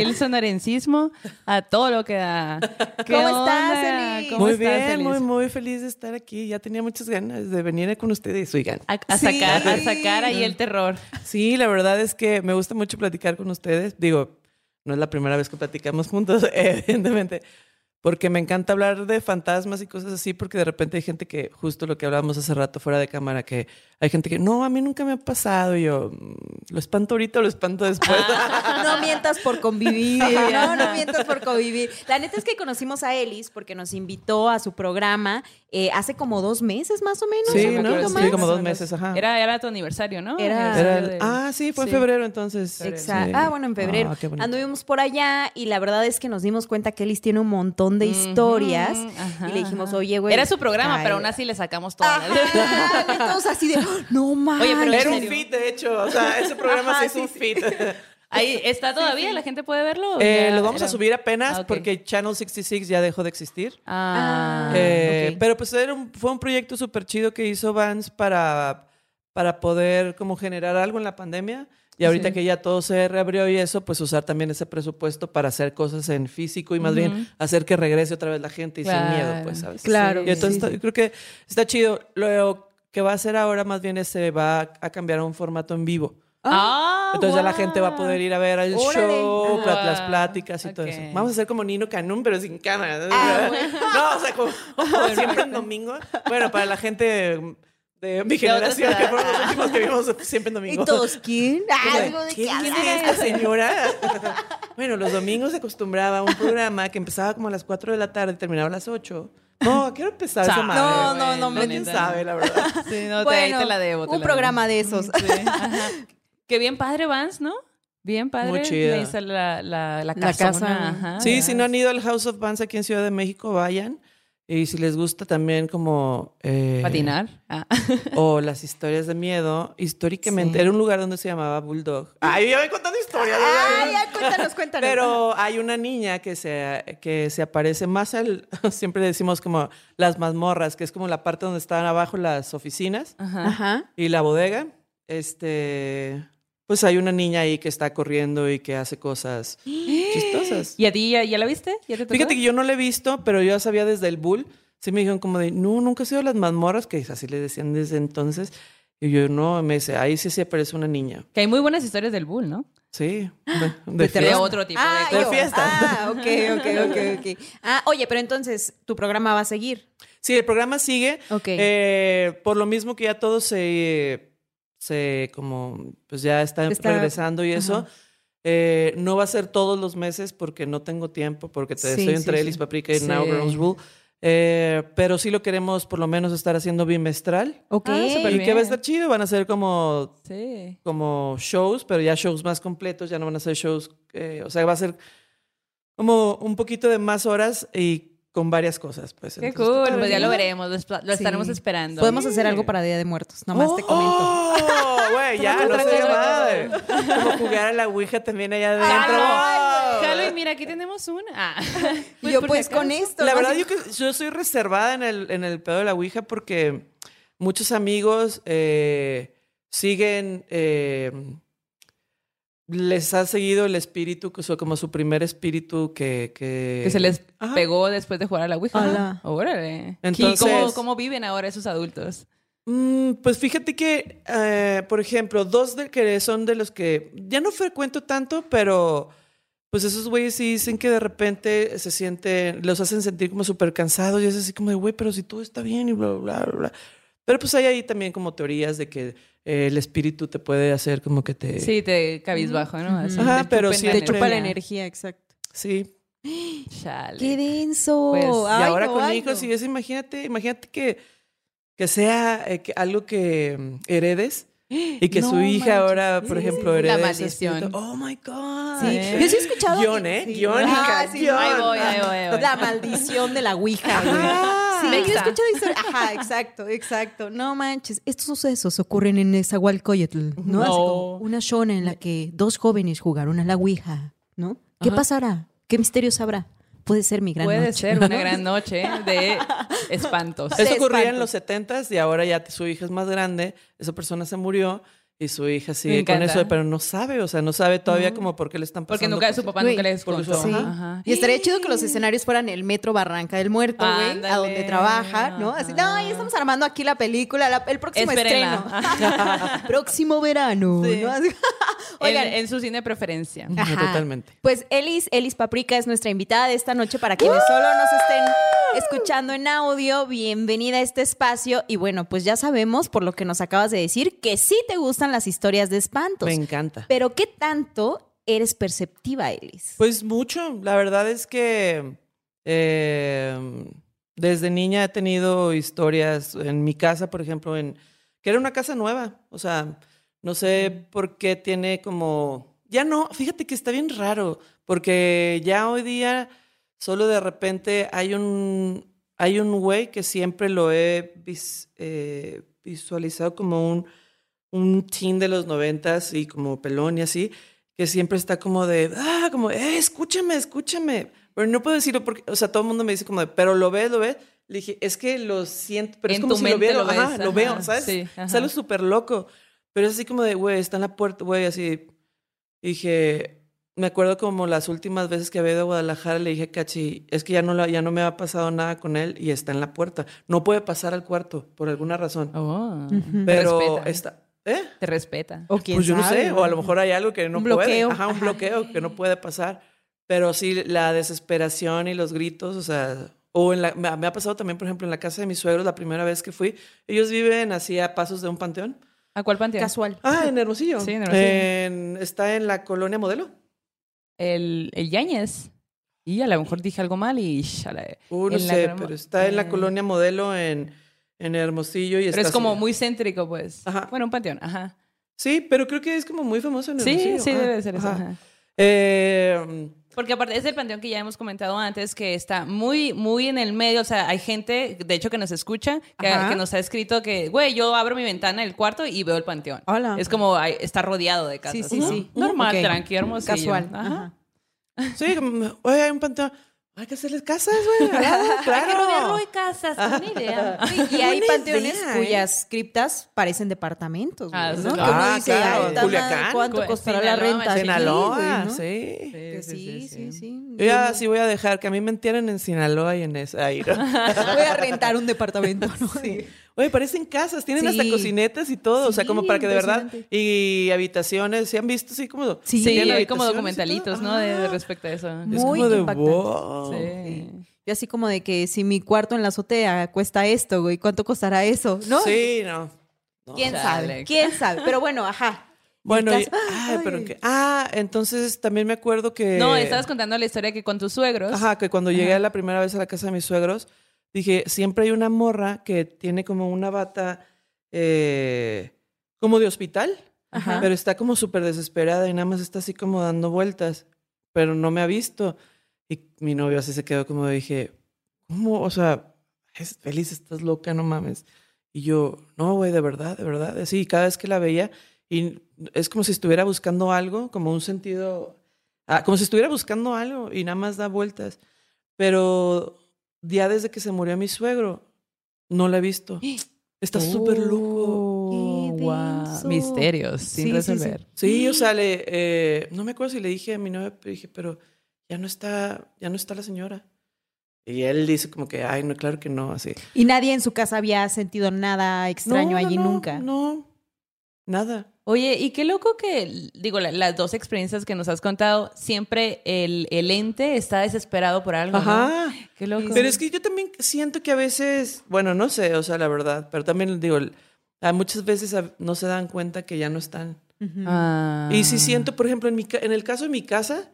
Aquí el sonorencismo a todo lo que da. ¿Qué ¿Cómo estás? Eli? ¿Cómo muy estás, bien, Elis? muy, muy feliz de estar aquí. Ya tenía muchas ganas de venir con ustedes, oigan. A, a Sí. sacar, a sacar ahí el terror. Sí, la verdad es que me gusta mucho platicar con ustedes. Digo, no es la primera vez que platicamos juntos, evidentemente, porque me encanta hablar de fantasmas y cosas así, porque de repente hay gente que, justo lo que hablábamos hace rato fuera de cámara, que hay gente que, no, a mí nunca me ha pasado. Y yo, "Mm, ¿lo espanto ahorita o lo espanto después? No mientas por convivir. No, no mientas por convivir. La neta es que conocimos a Elis porque nos invitó a su programa eh, hace como dos meses más o menos. sí, como dos meses, ajá. Era, era tu aniversario, ¿no? Era- Era Aniversario el- de- ah, sí, fue en Sí. febrero entonces. Exacto. Sí. Ah, bueno, en febrero. Ah. Anduvimos por allá y la verdad es que nos dimos cuenta que Elis tiene un montón de historias. Y le dijimos, oye, güey. Era su programa, ay, pero aún así le sacamos. Ajá, todos así de, no mames. Oye, pero en Era un fit, de hecho. O sea, ese programa Ajá, se hizo sí, un sí. fit. Ahí está todavía, la gente puede verlo. ¿O Eh, lo vamos a subir apenas Ah, porque Channel 66 ya dejó de existir. Ah, Eh, ok. Pero pues era un- fue un proyecto súper chido que hizo Vance para, para poder como generar algo en la pandemia. Y ahorita Sí. que ya todo se reabrió y eso, pues usar también ese presupuesto para hacer cosas en físico y más bien hacer que regrese otra vez la gente y sin miedo, pues, ¿sabes? Claro. Y entonces Sí, está- creo que está chido. Lo que va a hacer ahora más bien es se va a cambiar a un formato en vivo. Ah, Entonces ya la gente va a poder ir a ver el Órale. show, las pláticas y todo eso. Vamos a hacer como Nino Canún, pero sin cámara. Ah, no, o sea, como, como siempre en domingo. Bueno, para la gente de mi generación, que fueron los últimos que vimos siempre en ¿Y domingo. todos quién? Algo de ¿Quién qué es esta señora? bueno, los domingos se acostumbraba a un programa que empezaba como a las 4 de la tarde y terminaba a las 8. No, ¿a qué hora empezaba esa madre? No, no, no, la ¿Quién sabe, la verdad? Sí, no, te, Bueno, ahí te la debo. te un la programa debo. de esos. Sí, ajá. Qué bien padre Vance, ¿no? Bien padre. Muy hizo la, la, la, La casa. ajá. Sí, si no han ido al House of Bands aquí en Ciudad de México, vayan. Y si les gusta también como... eh, Patinar. Ah. O las historias de miedo. Históricamente, Sí. era un lugar donde se llamaba Bulldog. Ay, yo voy contando historias. Ay, ya, cuéntanos, cuéntanos. Pero hay una niña que se, que se aparece más al... Siempre decimos como las mazmorras, que es como la parte donde están abajo las oficinas Ajá. Ajá. y la bodega. Este... Pues hay una niña ahí que está corriendo y que hace cosas chistosas. ¿Y a ti ya, ya la viste? ¿Ya te tocó? Fíjate que yo no la he visto, pero yo ya sabía desde el Bull. Sí me dijeron como de, no, nunca he sido las mazmorras, que así le decían desde entonces. Y yo, no, me dice, ahí sí se aparece una niña. Que hay muy buenas historias del Bull, ¿no? Sí, de, de De otro tipo Ah, de De fiesta. Ah, ok, ok, ok, ok. Ah, oye, pero entonces, ¿tu programa va a seguir? Sí, el programa sigue. Ok. Eh, por lo mismo que ya todo se, se como, pues ya está, Está- regresando y eso. Ajá. Eh, no va a ser todos los meses porque no tengo tiempo, porque te, Sí, estoy entre sí, Elis sí. Paprika y Sí. Now Girls Rule. Eh, pero sí lo queremos por lo menos estar haciendo bimestral. Ok. Ah, Y bien. que va a estar chido, van a ser como Sí. como shows, pero ya shows más completos, ya no van a ser shows, eh, o sea, va a ser como un poquito de más horas y con varias cosas, pues. Qué Entonces, cool. Pues ya lo veremos. Lo, esp- lo Sí. estaremos esperando. Podemos hacer algo para Día de Muertos, nomás te comento. ¡Oh! Güey, ya, no cosa, se otra madre. Como jugar a la Ouija también allá adentro. Jalo, jalo, y mira, aquí tenemos una. Ah. Y yo pues con esto. La ¿no? verdad, yo, que, yo soy reservada en el, en el pedo de la Ouija porque muchos amigos eh, siguen, eh, les ha seguido el espíritu, que fue como su primer espíritu que... Que, Que se les Ajá. pegó después de jugar a la Ouija. Ala. Órale. Entonces- ¿Y cómo, cómo viven ahora esos adultos? Mm, pues fíjate que, eh, por ejemplo, dos de que son de los que ya no frecuento tanto, pero pues esos güeyes sí dicen que de repente se sienten, los hacen sentir como súper cansados y es así como de, güey, pero si todo está bien y bla, bla, bla, bla. Pero pues hay ahí también como teorías de que eh, el espíritu te puede hacer como que te... Sí, te cabizbajo, ¿no? Así, Ajá, te pero sí Te chupa la energía. exacto. Sí. Chale. ¡Qué denso! Pues, y ahora no, con ay, hijos no. y eso, imagínate, imagínate que, que sea eh, que algo que mm, heredes y que No su hija manches, ahora, por sí, ejemplo, herede La maldición. espíritu. Oh my God. Sí. ¿Eh? Yo sí he escuchado. Guión, ¿eh? sí. Guión, Ah, sí, guion. Ahí voy, ahí voy, ahí voy. La maldición de la Ouija, Sí, yo he escuchado historias. Ajá, exacto, exacto. No manches. Estos sucesos ocurren en Nezahualcóyotl, ¿no? Así No. como una zona en la que dos jóvenes jugaron a la Ouija, ¿no? ¿Qué Ajá. pasará? ¿Qué misterios habrá? Puede ser mi gran Puede noche. ser una gran noche de espantos. Eso ocurría en los 70s y ahora ya su hija es más grande, esa persona se murió y su hija sigue con eso, pero no sabe, o sea, no sabe todavía como por qué le están pasando. Porque nunca su cosas. papá Güey, nunca les su- contó. Sí. Y estaría chido que los escenarios fueran el metro Barranca del Muerto, güey, a donde trabaja, ¿no? Así, no, ya estamos armando aquí la película, la- el próximo Espérenla. estreno. próximo verano, Sí. ¿no? Así- Oigan, en, en su cine de preferencia. Ajá, Totalmente. Pues Elis, Elis Paprika es nuestra invitada de esta noche para quienes solo nos estén escuchando en audio. Bienvenida a este espacio. Y bueno, pues ya sabemos, por lo que nos acabas de decir, que sí te gustan las historias de espantos. Me encanta. Pero ¿qué tanto eres perceptiva, Elis? Pues mucho. La verdad es que eh, desde niña he tenido historias en mi casa, por ejemplo, en que era una casa nueva. O sea, no sé por qué tiene como. Ya no, fíjate que está bien raro, porque ya hoy día solo de repente hay un. Hay un güey que siempre lo he vis- eh, visualizado como un, un teen de los noventas y como pelón y así, que siempre está como de, ah, como, eh, escúchame, escúchame. Pero no puedo decirlo porque, o sea, todo el mundo me dice como de, pero lo ves, lo ves. Le dije, es que lo siento, pero es como si lo viera, lo ajá, ves, lo ajá, veo, ¿sabes? sí. Es algo súper loco. Pero es así como de, güey, está en la puerta, güey, así. Y dije, me acuerdo como las últimas veces que había ido a Guadalajara, le dije, Cachi, es que ya no, la- ya no me ha pasado nada con él y está en la puerta. No puede pasar al cuarto, por alguna razón. Oh. pero respeta. está, ¿eh? Te respeta. O quién Pues yo no sabe, sé, o a lo mejor hay algo que no Un puede. bloqueo. Ajá, un Ajá. bloqueo que no puede pasar. Pero sí, la desesperación y los gritos, o sea, o en la, me, me ha pasado también, por ejemplo, en la casa de mis suegros, la primera vez que fui, ellos viven así a pasos de un panteón. ¿A cuál panteón? Casual. Ah, en Hermosillo. Sí, en Hermosillo. En- está en la colonia Modelo. El, el Yáñez. Y a lo mejor dije algo mal y... shala, Uh, no en la sé, grama- pero está en la eh, colonia Modelo en, en Hermosillo. Y Pero es como muy céntrico, pues. Ajá. Bueno, un panteón, ajá. Sí, pero creo que es como muy famoso en Sí, Hermosillo. sí, Ah, debe ser eso. ajá. Eh, Porque aparte es el panteón que ya hemos comentado antes, que está muy, muy en el medio. O sea, hay gente, de hecho, que nos escucha, que, nos ha escrito que, güey, yo abro mi ventana del cuarto y veo el panteón. Hola. Es como, está rodeado de casas. Sí, sí, ¿no? sí. Normal, Ok. tranqui, hermosillo. Casual. Ajá. Sí, oye, hay un panteón. Hay que hacerles casas, güey. al lado, claro. casas, buena idea. Sí, y hay panteones idea, ¿eh? cuyas criptas parecen departamentos, güey, Ah, ¿no? sí, Que claro. Ah, dice, claro. Culiacán. ¿cuánto Cu- costará la Sinaloa, renta? aquí, Sinaloa, güey, ¿no? sí. Que sí, sí, sí. Yo ya sí voy a dejar que a mí me entierren en Sinaloa y en esa. Ahí, ¿no? Voy a rentar un departamento, ¿no? Sí. Oye, parecen casas, tienen hasta cocinetas y todo, o sea, como para que de verdad y habitaciones, ¿se han visto así como Sí, hay como documentalitos? ¿no? De, de Ah, respecto a eso. Es Muy como de impactante. wow. Sí. Y así como de que si mi cuarto en la azotea cuesta esto, güey, ¿cuánto costará eso? ¿No? Sí, no. No. ¿Quién sabe? ¿Quién sabe? Pero bueno, ajá. Bueno, y- ay, pero que ah, entonces también me acuerdo que No, estabas contando la historia que con tus suegros. Ajá, que cuando llegué la primera vez a la casa de mis suegros, dije, siempre hay una morra que tiene como una bata eh, como de hospital, Ajá. pero está como súper desesperada y nada más está así como dando vueltas, pero no me ha visto. Y mi novio así se quedó como dije, ¿cómo? O sea, es feliz, estás loca, no mames. Y yo, no, güey, de verdad, de verdad. Así, cada vez que la veía, y es como si estuviera buscando algo, como un sentido, ah, como si estuviera buscando algo y nada más da vueltas. Pero ya desde que se murió mi suegro, no la he visto. Está súper loco. Oh, Qué guau. denso. Misterios sin Sí, sí, sí. resolver. Sí, o sea, le, eh, no me acuerdo si le dije a mi novia, pero dije, pero ya no está, ya no está la señora. Y él dice como que, ay, no, claro que no, así. Y nadie en su casa había sentido nada extraño No, allí no, nunca. No, nada. Oye, y qué loco que, digo, la- las dos experiencias que nos has contado, siempre el, el ente está desesperado por algo. ¿no? Ajá. Qué loco. Pero es que yo también siento que a veces, bueno, no sé, o sea, la verdad, pero también digo, muchas veces no se dan cuenta que ya no están. Ujú. Ah. Y sí siento, por ejemplo, en, mi, ca- en el caso de mi casa,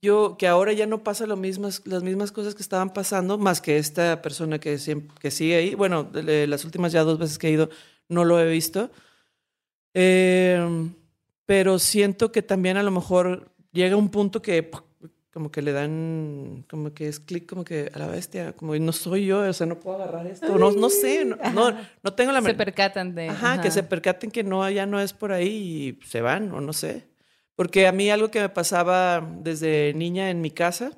yo que ahora ya no pasa lo mismas, las mismas cosas que estaban pasando, más que esta persona que, siempre, que sigue ahí. Bueno, de- de las últimas ya dos veces que he ido, no lo he visto. Eh, pero siento que también a lo mejor llega un punto que, como que le dan, como que es clic, como que a la bestia, como no soy yo, o sea, no puedo agarrar esto, no, no sé, no, no, no tengo la Se percatan de. Ajá, que se percaten que no, ya no es por ahí y se van, o no sé. Porque a mí algo que me pasaba desde niña en mi casa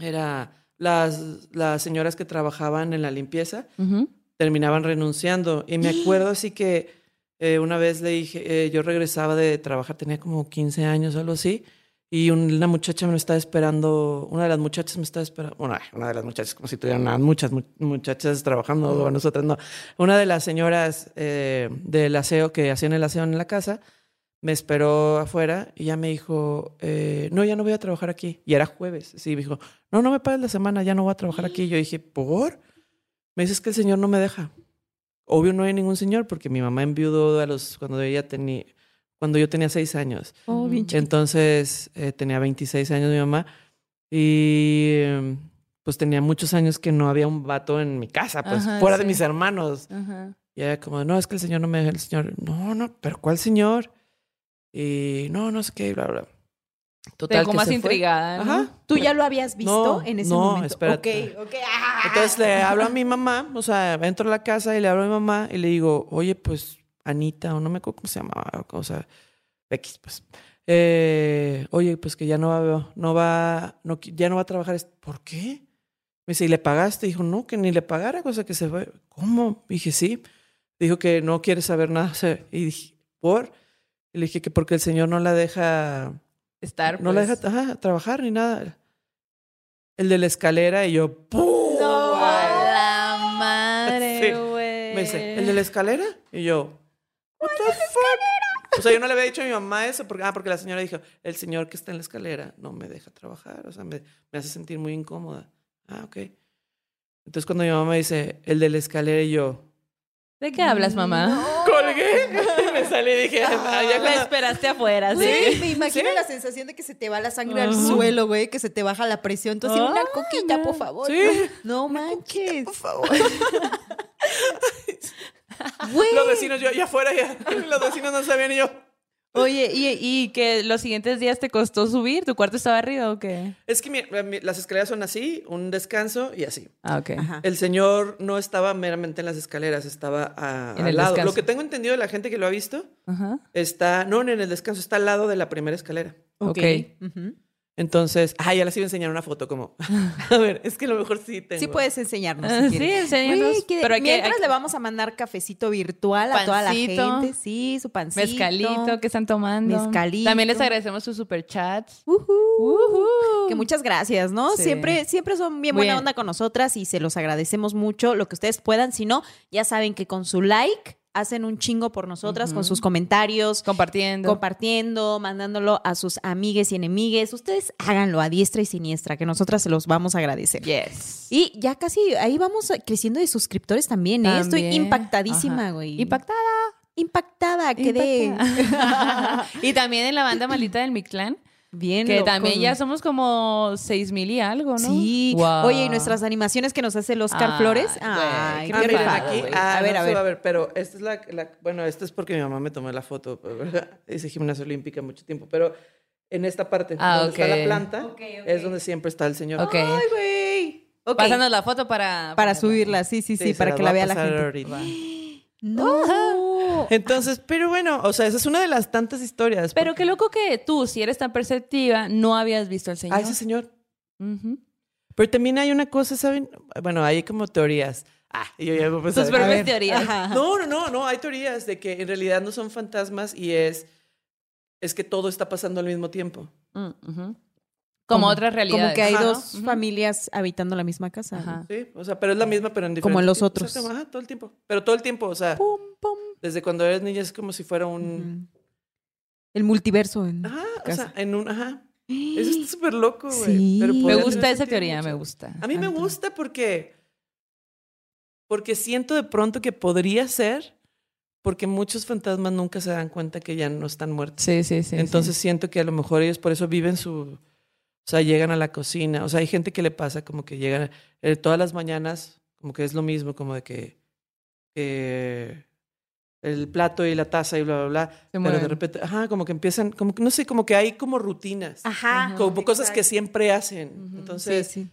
era las, las señoras que trabajaban en la limpieza Ujú. terminaban renunciando. Y me acuerdo así que eh, una vez le dije, eh, yo regresaba de trabajar, tenía como 15 años o algo así, y un- una muchacha me estaba esperando, una de las muchachas me estaba esperando, bueno, una de las muchachas, como si tuvieran muchas mu- muchachas trabajando, o nosotras no. Una de las señoras eh, del aseo que hacían el aseo en la casa me esperó afuera y ya me dijo, eh, no, ya no voy a trabajar aquí. Y era jueves. Sí, me dijo, no, no me pagues la semana, ya no voy a trabajar aquí. Y yo dije, ¿por? Me dices que el señor no me deja. Obvio no hay ningún señor porque mi mamá enviudó a los, cuando ella tenía, cuando yo tenía seis años. Oh, bien. Entonces eh, tenía 26 años mi mamá y eh, pues tenía muchos años que no había un vato en mi casa, pues Ajá, fuera de mis hermanos. Ajá. Y era como, no, es que el señor no me deja, el señor, no, no, pero ¿cuál señor? Y no, no sé qué, bla, bla. Te Total, dejó que más se fue. intrigada. ¿no? Ajá. ¿Tú ya lo habías visto No, en ese no, momento? espérate. Ok, ok. ah. Entonces le hablo a mi mamá, o sea, entro a la casa y le hablo a mi mamá y le digo, oye, pues Anita, o no me acuerdo cómo se llamaba, o sea, X, pues. Eh, oye, pues que ya no va, no va, no, qui- ya no va a trabajar. es- ¿Por qué? Me dice, ¿y le pagaste? Dijo, no, que ni le pagara, cosa que se fue. ¿Cómo? Dije, sí. Dijo que no quiere saber nada. o sea, y dije, ¿por? Y le dije que porque el señor no la deja Estar. no la pues. deja ajá, trabajar ni nada. El de la escalera y yo, ¡pum! No, la madre, Sí. Me dice, ¿el de la escalera? Y yo, ¿What the fuck? O sea, yo no le había dicho a mi mamá eso, porque, ah, porque la señora dijo, el señor que está en la escalera no me deja trabajar, o sea, me, me hace sentir muy incómoda. Ah, ok. Entonces cuando mi mamá me dice, el de la escalera, y yo, ¿De qué hablas, mamá? colgué, me salí y dije, ah, ya La cuando- esperaste afuera, Güey, sí. me imagino la sensación de que se te va la sangre al suelo, güey, que se te baja la presión. Entonces, una Ay, coquita, no. por favor. Sí. No manches. por favor. Güey. Los vecinos, yo allá afuera, ya, los vecinos no sabían y yo, Oye, ¿y, y que los siguientes días te costó subir? ¿Tu cuarto estaba arriba o qué? Es que mi- mi- las escaleras son así, un descanso y así. Ah, ok. Ajá. El señor no estaba meramente en las escaleras, estaba a- En al el lado. descanso. Lo que tengo entendido de la gente que lo ha visto Ajá. está, no en el descanso, está al lado de la primera escalera. Ok. Ujú. Entonces, ah, ya les iba a enseñar una foto como, a ver, es que a lo mejor sí tengo. Sí puedes enseñarnos. Ah, si sí, enséñanos. Güey, que Pero hay que- mientras hay que- le vamos a mandar cafecito virtual a toda la gente. Sí, su pancito. Mezcalito, ¿qué están tomando? Mezcalito. También les agradecemos sus superchats. Ujú. Ujú. Que muchas gracias, ¿no? Sí. Siempre, siempre son bien Muy buena bien. onda con nosotras y se los agradecemos mucho lo que ustedes puedan. Si no, ya saben que con su like hacen un chingo por nosotras, con sus comentarios, Compartiendo. compartiendo, mandándolo a sus amigues y enemigues. Ustedes háganlo a diestra y siniestra, que nosotras se los vamos a agradecer. yes. Y ya casi ahí vamos creciendo de suscriptores también, ¿eh? Estoy impactadísima, Ajá. güey. Impactada. Impactada, quedé. Impactada. y también en la banda maldita del Mictlán, Bien. que loco. también ya somos como seis mil y algo, ¿no? Sí. Wow. Oye, y nuestras animaciones que nos hace el Oscar Ay, Flores. güey, Ay, qué Ah, qué aquí, ah, a ver, no a se va ver. pero esta es la, la- bueno, esta es porque mi mamá me tomó la foto, ¿verdad? hice gimnasia olímpica mucho tiempo, pero en esta parte, Ah, donde está ok. la planta, Ok, ok. es donde siempre está el señor. Ok. Ay, güey. Ok. Pásanos la foto para... Para subirla, sí, sí, sí, se para que la a vea la gente. ahorita. No. Entonces, pero bueno, o sea, esa es una de las tantas historias. Pero porque- qué loco que tú, si eres tan perceptiva, no habías visto al señor. Ah, ese señor. Ujú. Pero también hay una cosa, ¿saben? Bueno, hay como teorías. Ah, yo ya voy a. Tus A propias teorías. Ajá. No, no, no, no, hay teorías de que en realidad no son fantasmas y es, es que todo está pasando al mismo tiempo. Mm, ujú. Como otras realidades. Como que hay Ajá. dos familias habitando la misma casa. Ajá. Sí, o sea, pero es la misma, pero en diferente Como en los otros. Ajá, todo el tiempo. Pero todo el tiempo, o sea, Pum, pum. desde cuando eres niña es como si fuera un... El multiverso. en Ajá, o casa. sea, en un... Ajá. Eso está súper loco, güey. Sí. pero Me gusta esa teoría, mucho. me gusta. A mí me gusta porque... Porque siento de pronto que podría ser porque muchos fantasmas nunca se dan cuenta que ya no están muertos. Sí, sí, sí. Entonces siento que a lo mejor ellos por eso viven su... O sea, llegan a la cocina. O sea, hay gente que le pasa como que llegan eh, todas las mañanas, como que es lo mismo, como de que, el plato y la taza y bla, bla, bla. pero mueven. de repente, ajá, como que empiezan, como que no sé, como que hay como rutinas. Ajá. Como cosas que siempre hacen. Entonces, Sí, sí.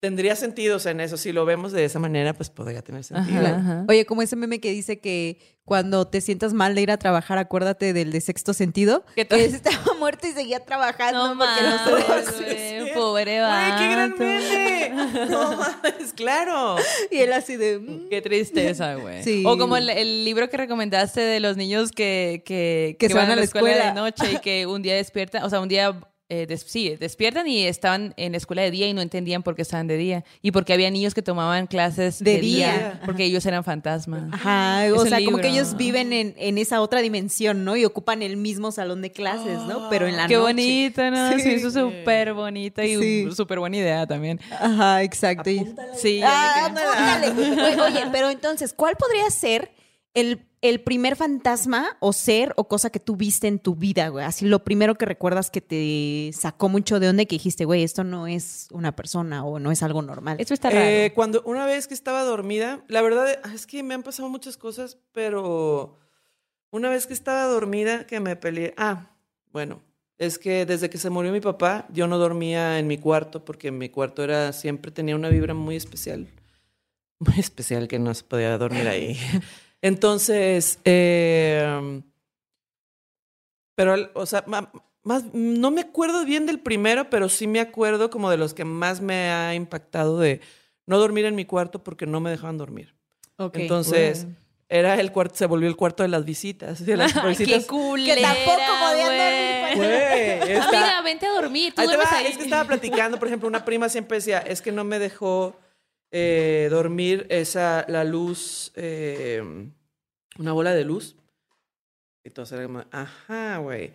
Tendría sentido, o sea, en eso. Si lo vemos de esa manera, pues podría tener sentido. Ajá, ajá. Oye, como ese meme que dice que cuando te sientas mal de ir a trabajar, acuérdate del de sexto sentido. ¿Qué Que estaba muerto y seguía trabajando No porque no mames, se- güey, pobre vato. Qué gran meme. No mames, claro. Y él así de... mm. Qué tristeza, güey. Sí. O como el, el libro que recomendaste de los niños que, que, Que se van a la escuela, escuela. de noche y que un día despiertan, o sea, un día, eh, des- sí, despiertan y estaban en la escuela de día y no entendían por qué estaban de día. Y porque había niños que tomaban clases De de, día, día. porque ellos eran fantasmas. Ajá, Es o sea, como que ellos viven en, en esa otra dimensión, ¿no? Y ocupan el mismo salón de clases, ¿no? Pero en la Qué noche. bonito, ¿no? Sí. Sí, eso es súper bonito y Sí. súper buena idea también. Ajá, exacto. Y- Sí, Ah, apúntale. Oye, oye, pero entonces, ¿cuál podría ser el, el primer fantasma o ser o cosa que tú viste en tu vida, güey? Así lo primero que recuerdas que te sacó mucho de onda y que dijiste, güey, esto no es una persona o no es algo normal. Esto está raro. Eh, cuando una vez que estaba dormida, la verdad es que me han pasado muchas cosas, pero una vez que estaba dormida que me peleé. Ah, bueno, es que desde que se murió mi papá, yo no dormía en mi cuarto porque mi cuarto era siempre tenía una vibra muy especial, muy especial que no se podía dormir ahí. Entonces, eh, pero, o sea, más, no me acuerdo bien del primero, pero sí me acuerdo como de los que más me ha impactado de no dormir en mi cuarto porque no me dejaban dormir. Ok. Entonces, era el cuarto, se volvió el cuarto de las visitas. De las Ay, visitas. qué culera, Que tampoco podían dormir, güey. Güey, está- Amiga, vente a dormir. Tú duermes va, ahí. Es que estaba platicando, por ejemplo, una prima siempre decía, es que no me dejó eh, dormir esa, la luz, eh, una bola de luz. Entonces era como, ajá, güey.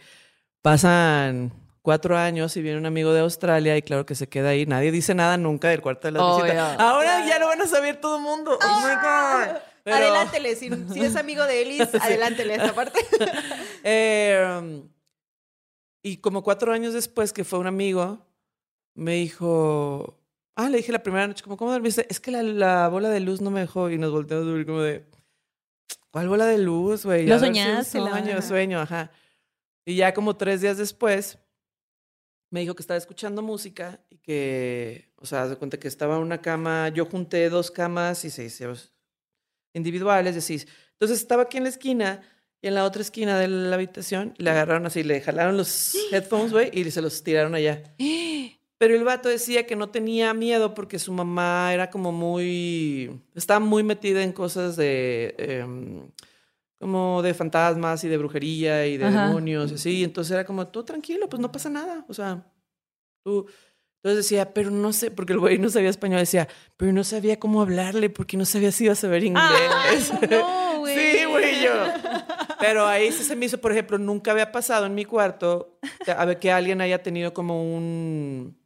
Pasan cuatro años y viene un amigo de Australia y claro que se queda ahí. Nadie dice nada nunca del cuarto de la Obvio. visita. Ahora ya lo van a saber todo el mundo. Oh my God. Pero- Adelántele, si, si es amigo de Elis, adelántele esta parte. Eh, y como cuatro años después que fue un amigo, me dijo, ah, le dije la primera noche, como, ¿cómo dormiste? Es que la, la bola de luz no me dejó y nos volteamos a dormir como de, ¿cuál bola de luz, güey? Lo ver si soñaste, la Sueño, sueño, ajá. Y ya como tres días después, me dijo que estaba escuchando música y que, o sea, de cuenta que estaba en una cama, yo junté dos camas y seis seis individuales, decís. Entonces estaba aquí en la esquina y en la otra esquina de la habitación le agarraron así, le jalaron los headphones, güey, y se los tiraron allá. Pero el vato decía que no tenía miedo porque su mamá era como muy, estaba muy metida en cosas de, em, como de fantasmas y de brujería y de Ajá. demonios y así. Entonces era como, tú tranquilo, pues no pasa nada. O sea, tú... Entonces decía, pero no sé, porque el güey no sabía español, decía, pero no sabía cómo hablarle porque no sabía si iba a saber inglés. Ay, no, güey. Sí, güey, yo. Pero ahí sí se me hizo, por ejemplo, nunca había pasado en mi cuarto a ver que alguien haya tenido como un...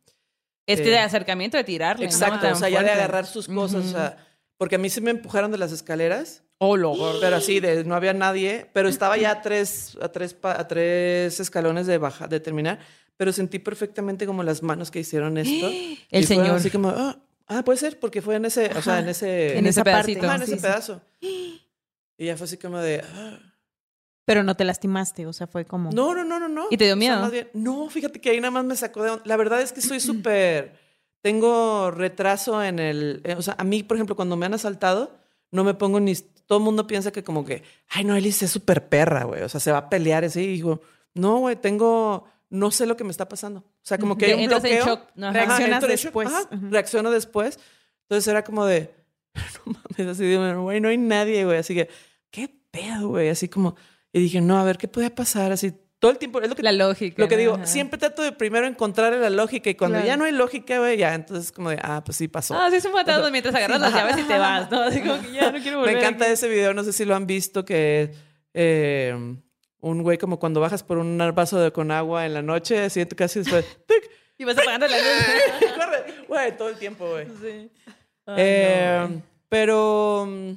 Este Eh, de acercamiento, de tirarle. ¿no? Exacto, Tan o sea, ya de agarrar sus cosas, o sea, porque a mí sí me empujaron de las escaleras, Oh, lo- pero así, de no había nadie, pero estaba ya a tres, a tres, a tres escalones de baja, de terminar, pero sentí perfectamente como las manos que hicieron esto. El Y señor. Así como, ah, ah, puede ser, porque fue en ese, o sea, en ese... En ese pedacito. Ajá, en Sí, ese sí. pedazo. Y ya fue así como de... ah. Pero no te lastimaste, o sea, fue como... No, no, no, no, no. ¿Y te dio O sea, miedo? más bien- no, fíjate que ahí nada más me sacó de. La verdad es que soy súper... Tengo retraso en el... eh, o sea, a mí, por ejemplo, cuando me han asaltado, no me pongo ni... Todo el mundo piensa que como que, ay, no, Elise es súper perra, güey. O sea, se va a pelear así. Y digo, no, güey, tengo... No sé lo que me está pasando. O sea, como que hay un entras en bloqueo. shock. Reaccionas en shock, después. ajá, Ujú. Reacciono después. Entonces era como de, no mames, así de, güey, no hay nadie, güey. Así que, ¿qué pedo, güey? Así como, y dije, no, a ver, ¿qué puede pasar? Así, todo el tiempo, es lo que, La lógica. lo que digo, ajá. siempre trato de primero encontrar la lógica y cuando Claro. ya no hay lógica, güey, ya, entonces como de, ah, pues sí pasó. Ah, sí, es un mientras agarras las llaves y te vas, ¿no? Así como que ya no quiero Me volver. encanta aquí. ese video, no sé si lo han visto, que eh, un güey como cuando bajas por un vaso de, con agua en la noche, así casi después, ¡tic! Y vas apagando la luz. corre, güey, todo el tiempo, güey. sí. Eh, pero mm,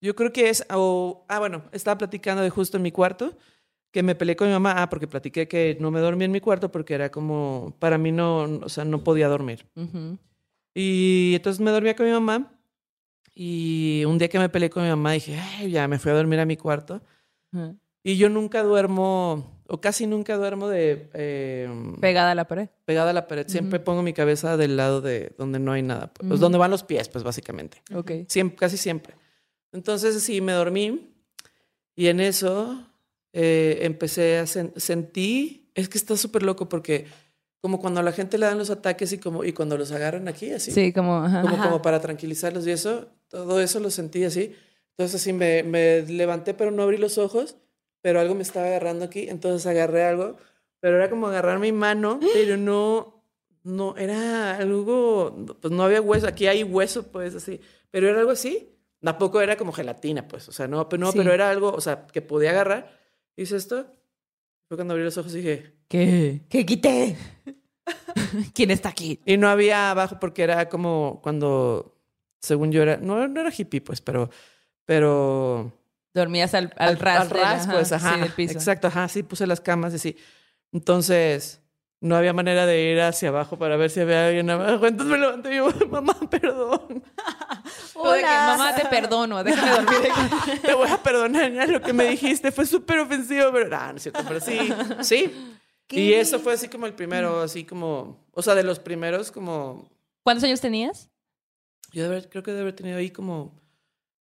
yo creo que es, o- ah, bueno, estaba platicando de justo en mi cuarto, que me peleé con mi mamá, ah, porque platiqué que no me dormí en mi cuarto porque era como, para mí no, o sea, no podía dormir. Ujú. Y entonces me dormía con mi mamá Y un día que me peleé con mi mamá, dije, "Ay, ya me fui a dormir a mi cuarto. Ujú. Y yo nunca duermo, o casi nunca duermo de eh, Pegada a la pared. pegada a la pared. Siempre pongo mi cabeza del lado de donde no hay nada. Pues, donde van los pies, pues básicamente. Ok. Siempre, casi siempre. Entonces, sí, me dormí. Y en eso eh, empecé a sen- sentí, es que está súper loco porque como cuando a la gente le dan los ataques y como y cuando los agarran aquí así, Sí, como... ajá. como, Ajá. como para tranquilizarlos y eso, todo eso lo sentí así. Entonces así me, me levanté pero no abrí los ojos, pero algo me estaba agarrando aquí, entonces agarré algo, pero era como agarrar mi mano, pero no, no, era algo, pues no había hueso, aquí hay hueso pues así, pero era algo así, tampoco era como gelatina pues, o sea, no, pero, no, Sí. pero era algo, o sea, que podía agarrar. Hice esto, fue cuando abrí los ojos y dije, ¿Qué? ¿Qué quité? ¿Quién está aquí? Y no había abajo porque era como cuando, según yo era, no, no era hippie, pues, pero, pero Dormías al, al, ras, al ras, pues, ajá, sí, del piso. exacto, ajá, sí puse las camas y sí. Entonces, no había manera de ir hacia abajo para ver si había alguien abajo. Entonces me levanté y yo, mamá, perdón, de que, mamá, te perdono, déjame dormir. te voy a perdonar, ya lo que me dijiste fue súper ofensivo, pero no, no es cierto, pero sí, sí. Y eso fue así como el primero, así como, o sea, de los primeros como, ¿Cuántos años tenías? yo de haber- creo que de haber tenido ahí como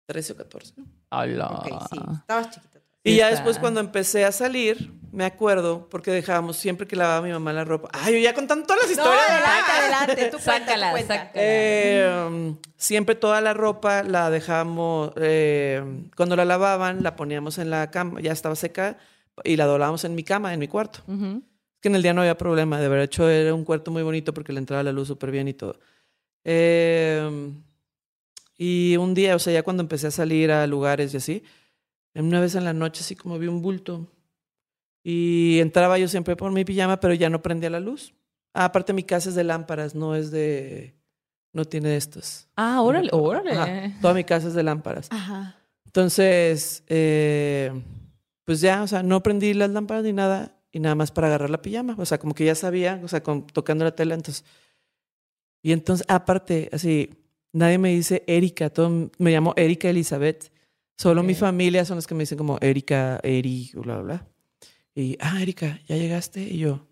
13 o 14. Hola. Ok, sí. Estabas chiquita. Y ya después cuando empecé a salir, me acuerdo, porque dejábamos siempre que lavaba mi mamá la ropa. Ay, yo ya contando todas las No, historias. adelante, adelante. Tú cuenta, Sácala, tú cuenta. sácala. Eh, siempre toda la ropa la dejamos, eh, cuando la lavaban, la poníamos en la cama, ya estaba seca, y la doblábamos en mi cama, en mi cuarto. Ujú. que en el día no había problema, de haber hecho era un cuarto muy bonito porque le entraba la luz súper bien y todo. Eh, y un día, o sea, ya cuando empecé a salir a lugares y así, una vez en la noche así como vi un bulto y entraba yo siempre por mi pijama, pero ya no prendía la luz. Ah, aparte mi casa es de lámparas, no es de, no tiene estos. Ah, órale, órale. Ajá, toda mi casa es de lámparas. Ajá. Entonces, eh, pues ya, o sea, no prendí las lámparas ni nada y nada más para agarrar la pijama. O sea, como que ya sabía, o sea, con- tocando la tela, entonces. Y entonces, aparte, así, nadie me dice Erika, todo, me llamo Erika Elizabeth. Solo mi Ok. familia son los que me dicen como Erika, Eri, bla, bla, bla. Y, ah, Erika, ¿ya llegaste? Y yo,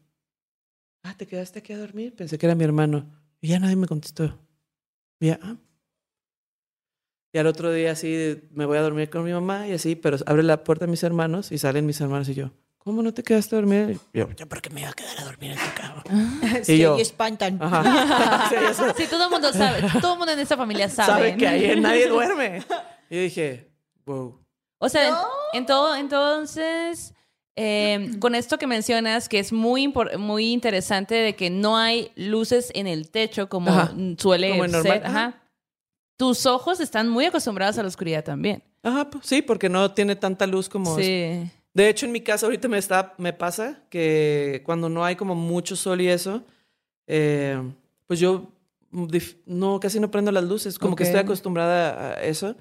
ah, ¿te quedaste aquí a dormir? Pensé que era mi hermano. Y ya nadie me contestó. Y ya, ah. Y al otro día así me voy a dormir con mi mamá y así, pero abre la puerta a mis hermanos y salen mis hermanos y yo, ¿cómo no te quedaste a dormir? Y yo, ¿yo por qué me iba a quedar a dormir en tu cama? Sí, yo- y espantan. Ajá. Sí, todo el mundo sabe. Todo el mundo en esta familia sabe. Sabe que ahí nadie duerme. Y yo dije, wow. O sea, en- en todo, entonces, eh, con esto que mencionas, que es muy, muy interesante de que no hay luces en el techo como Ajá. suele Como ser. normal, Ajá. ajá. Tus ojos están muy acostumbrados a la oscuridad también. Ajá, pues, sí, porque no tiene tanta luz como... Sí. De hecho, en mi casa ahorita me, está, me pasa que cuando no hay como mucho sol y eso, eh, pues yo no, casi no prendo las luces, como que estoy acostumbrada a eso.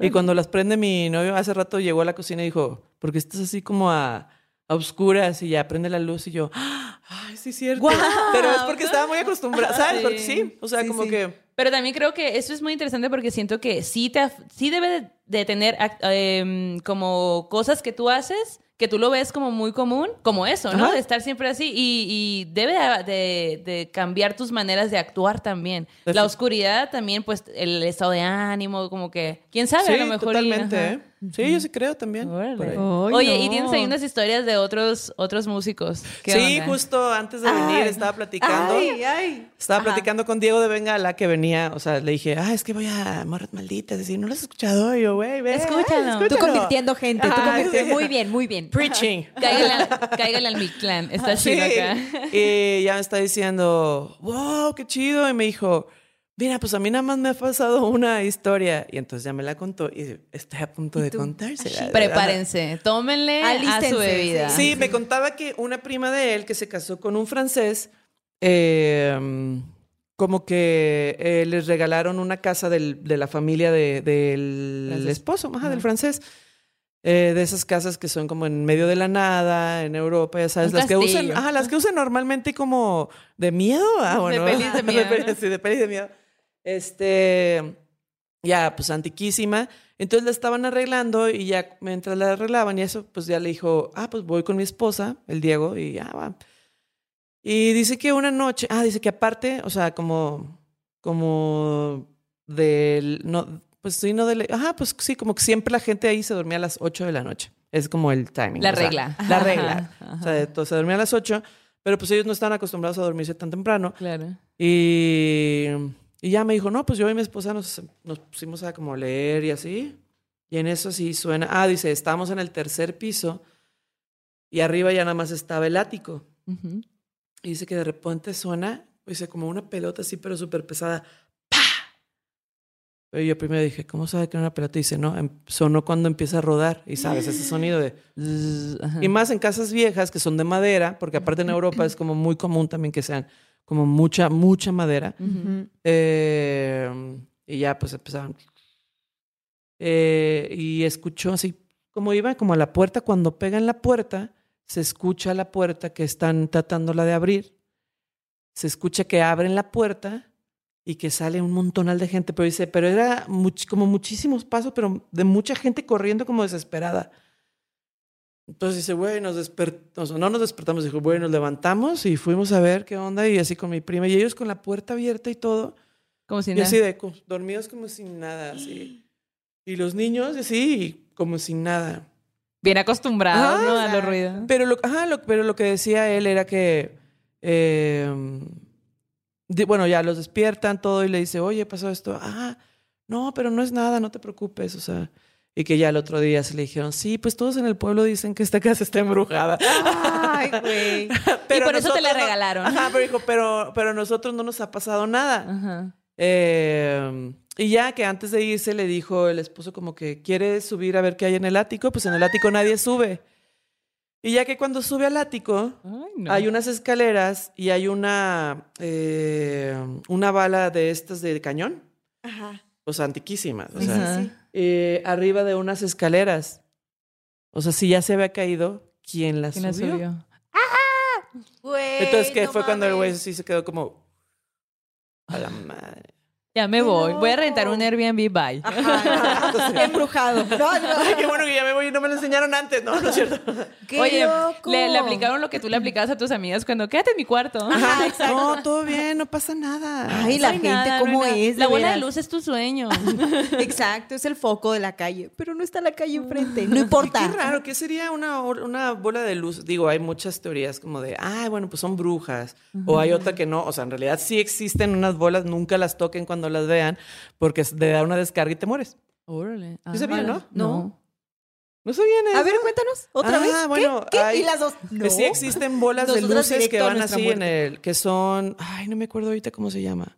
Y cuando las prende mi novio, hace rato llegó a la cocina y dijo, ¿por qué estás así como a, a oscuras? Y ya prende la luz y yo, ¡Ah! ¡ay, sí es cierto! Pero es porque estaba muy acostumbrada, ¿sabes? Sí. Porque sí, o sea, Sí, como sí. que... Pero también creo que eso es muy interesante porque siento que sí, te, sí debe de, de tener em, como cosas que tú haces que tú lo ves como muy común, como eso, ¿no? Ajá. De estar siempre así y, y debe de, cambiar tus maneras de actuar también. Defi- La oscuridad también, pues el estado de ánimo, como que, quién sabe, Sí, a lo mejor. totalmente. ¿eh? Sí, yo sí creo también. Oye, y tienes ahí unas historias de otros, otros músicos. ¿Qué Sí, onda? justo antes de venir Ay. estaba platicando. Ay, ay. Estaba Ajá. platicando con Diego de Bengala que venía, o sea, le dije, ah, es que voy a Morras Malditas, decir, ¿no lo has escuchado? Y yo, güey, ve, Escúchalo. Tú convirtiendo gente, tú Ajá, convirtiendo. sí. Muy bien, muy bien. Preaching. Cáigale al, al Mictlán, está Sí. chido acá. Y ya me está diciendo, wow, qué chido. Y me dijo, mira, pues a mí nada más me ha pasado una historia. Y entonces ya me la contó y estoy a punto de contársela. Prepárense, tómenle a Alístense, su bebida. Sí, me contaba que una prima de él que se casó con un francés, eh, como que eh, les regalaron una casa del- de la familia de- del esposo, ajá, del francés. Eh, de esas casas que son como en medio de la nada, en Europa, ya sabes, Un las que usan, ajá, las que usan normalmente como de miedo, ah, De pelis de miedo, sí, de pelis de miedo. Este, ya, pues antiquísima. Entonces la estaban arreglando y ya mientras la arreglaban y eso, pues ya le dijo, ah, pues voy con mi esposa, el Diego, y ya va. Y dice que una noche, ah, dice que aparte, o sea, como, como del, no, pues sí, no de, ajá, pues sí, como que siempre la gente ahí se dormía a las 8 de la noche. Es como el timing. La sea, regla. la regla. Ajá, O sea, entonces se dormía a las 8, pero pues ellos no estaban acostumbrados a dormirse tan temprano. Claro. Y, y ya me dijo, no, pues yo y mi esposa nos, nos pusimos a como leer y así. Y en eso sí suena. Ah, dice, estábamos en el tercer piso y arriba ya nada más estaba el ático. Y dice que de repente suena, dice, como una pelota así, pero súper pesada. ¡Pah! Pero yo primero dije, ¿cómo sabe que era una pelota? Y dice, no, em- sonó cuando empieza a rodar. Y sabes, ese sonido de... Zzz. Y más en casas viejas que son de madera, porque aparte en Europa es como muy común también que sean como mucha, mucha madera. Eh, y ya pues empezaron. Eh, y escuchó así, como iba como a la puerta, cuando pega en la puerta, se escucha la puerta que están tratándola de abrir. Se escucha que abren la puerta y que sale un montonal de gente, pero dice, pero era much- como muchísimos pasos, pero de mucha gente corriendo como desesperada. Entonces dice, güey, nos despertamos, no nos despertamos, dijo, güey, nos levantamos y fuimos a ver qué onda y así con mi prima y ellos con la puerta abierta y todo. Como si Y nada. así de dormidos como sin nada, así. Y los niños así como sin nada. Bien acostumbrados, Ajá, ¿no? A los ruidos. Pero lo, ajá, lo- pero lo que decía él era que, eh, di- bueno, ya los despiertan todo y le dice, oye, pasó esto. Ah, no, pero no es nada, no te preocupes, o sea. Y que ya el otro día se le dijeron, sí, pues todos en el pueblo dicen que esta casa está embrujada. Ay, güey. y por eso te la no- regalaron. Ajá, pero dijo, pero, pero a nosotros no nos ha pasado nada. Ajá. Eh, y ya que antes de irse le dijo el esposo como que quiere subir a ver qué hay en el ático, pues en el ático nadie sube. Y ya que cuando sube al ático Ay, no. hay unas escaleras y hay una, eh, una bala de estas de cañón, Ajá. o sea, antiquísimas, o Sí, sea, sí, sí. Eh, arriba de unas escaleras. O sea, si ya se había caído, ¿quién las ¿Quién la subió? subió? Güey, Entonces, que no fue cuando el güey sí se quedó como... A la madre. Ya me voy. Voy a rentar un Airbnb. Bye. Ajá. Embrujado. No, no. Ay, qué bueno que ya me voy y no me lo enseñaron antes, ¿no? No es cierto. Qué Oye, loco. le, le aplicaron lo que tú le aplicabas a tus amigas cuando quédate en mi cuarto. Ajá, exacto. No, todo bien, no pasa nada. Ay, la gente nada, cómo es. La bola de luz es tu sueño. Exacto, es el foco de la calle, pero no está la calle enfrente. No importa. Qué raro, ¿qué sería una, una bola de luz? Digo, hay muchas teorías como de, ah, bueno, pues son brujas. O hay otra que no. O sea, en realidad sí existen unas bolas, nunca las toquen cuando las vean, porque te da una descarga y te mueres. Órale. Sí sabía, ¿no? No. ¿No sabían eso? A ver, cuéntanos, otra Ah, vez. ¿Qué? bueno, ¿Qué? hay- Y las dos. Que sí existen bolas de luces que van así en el, que son, ay, no me acuerdo ahorita cómo se llama.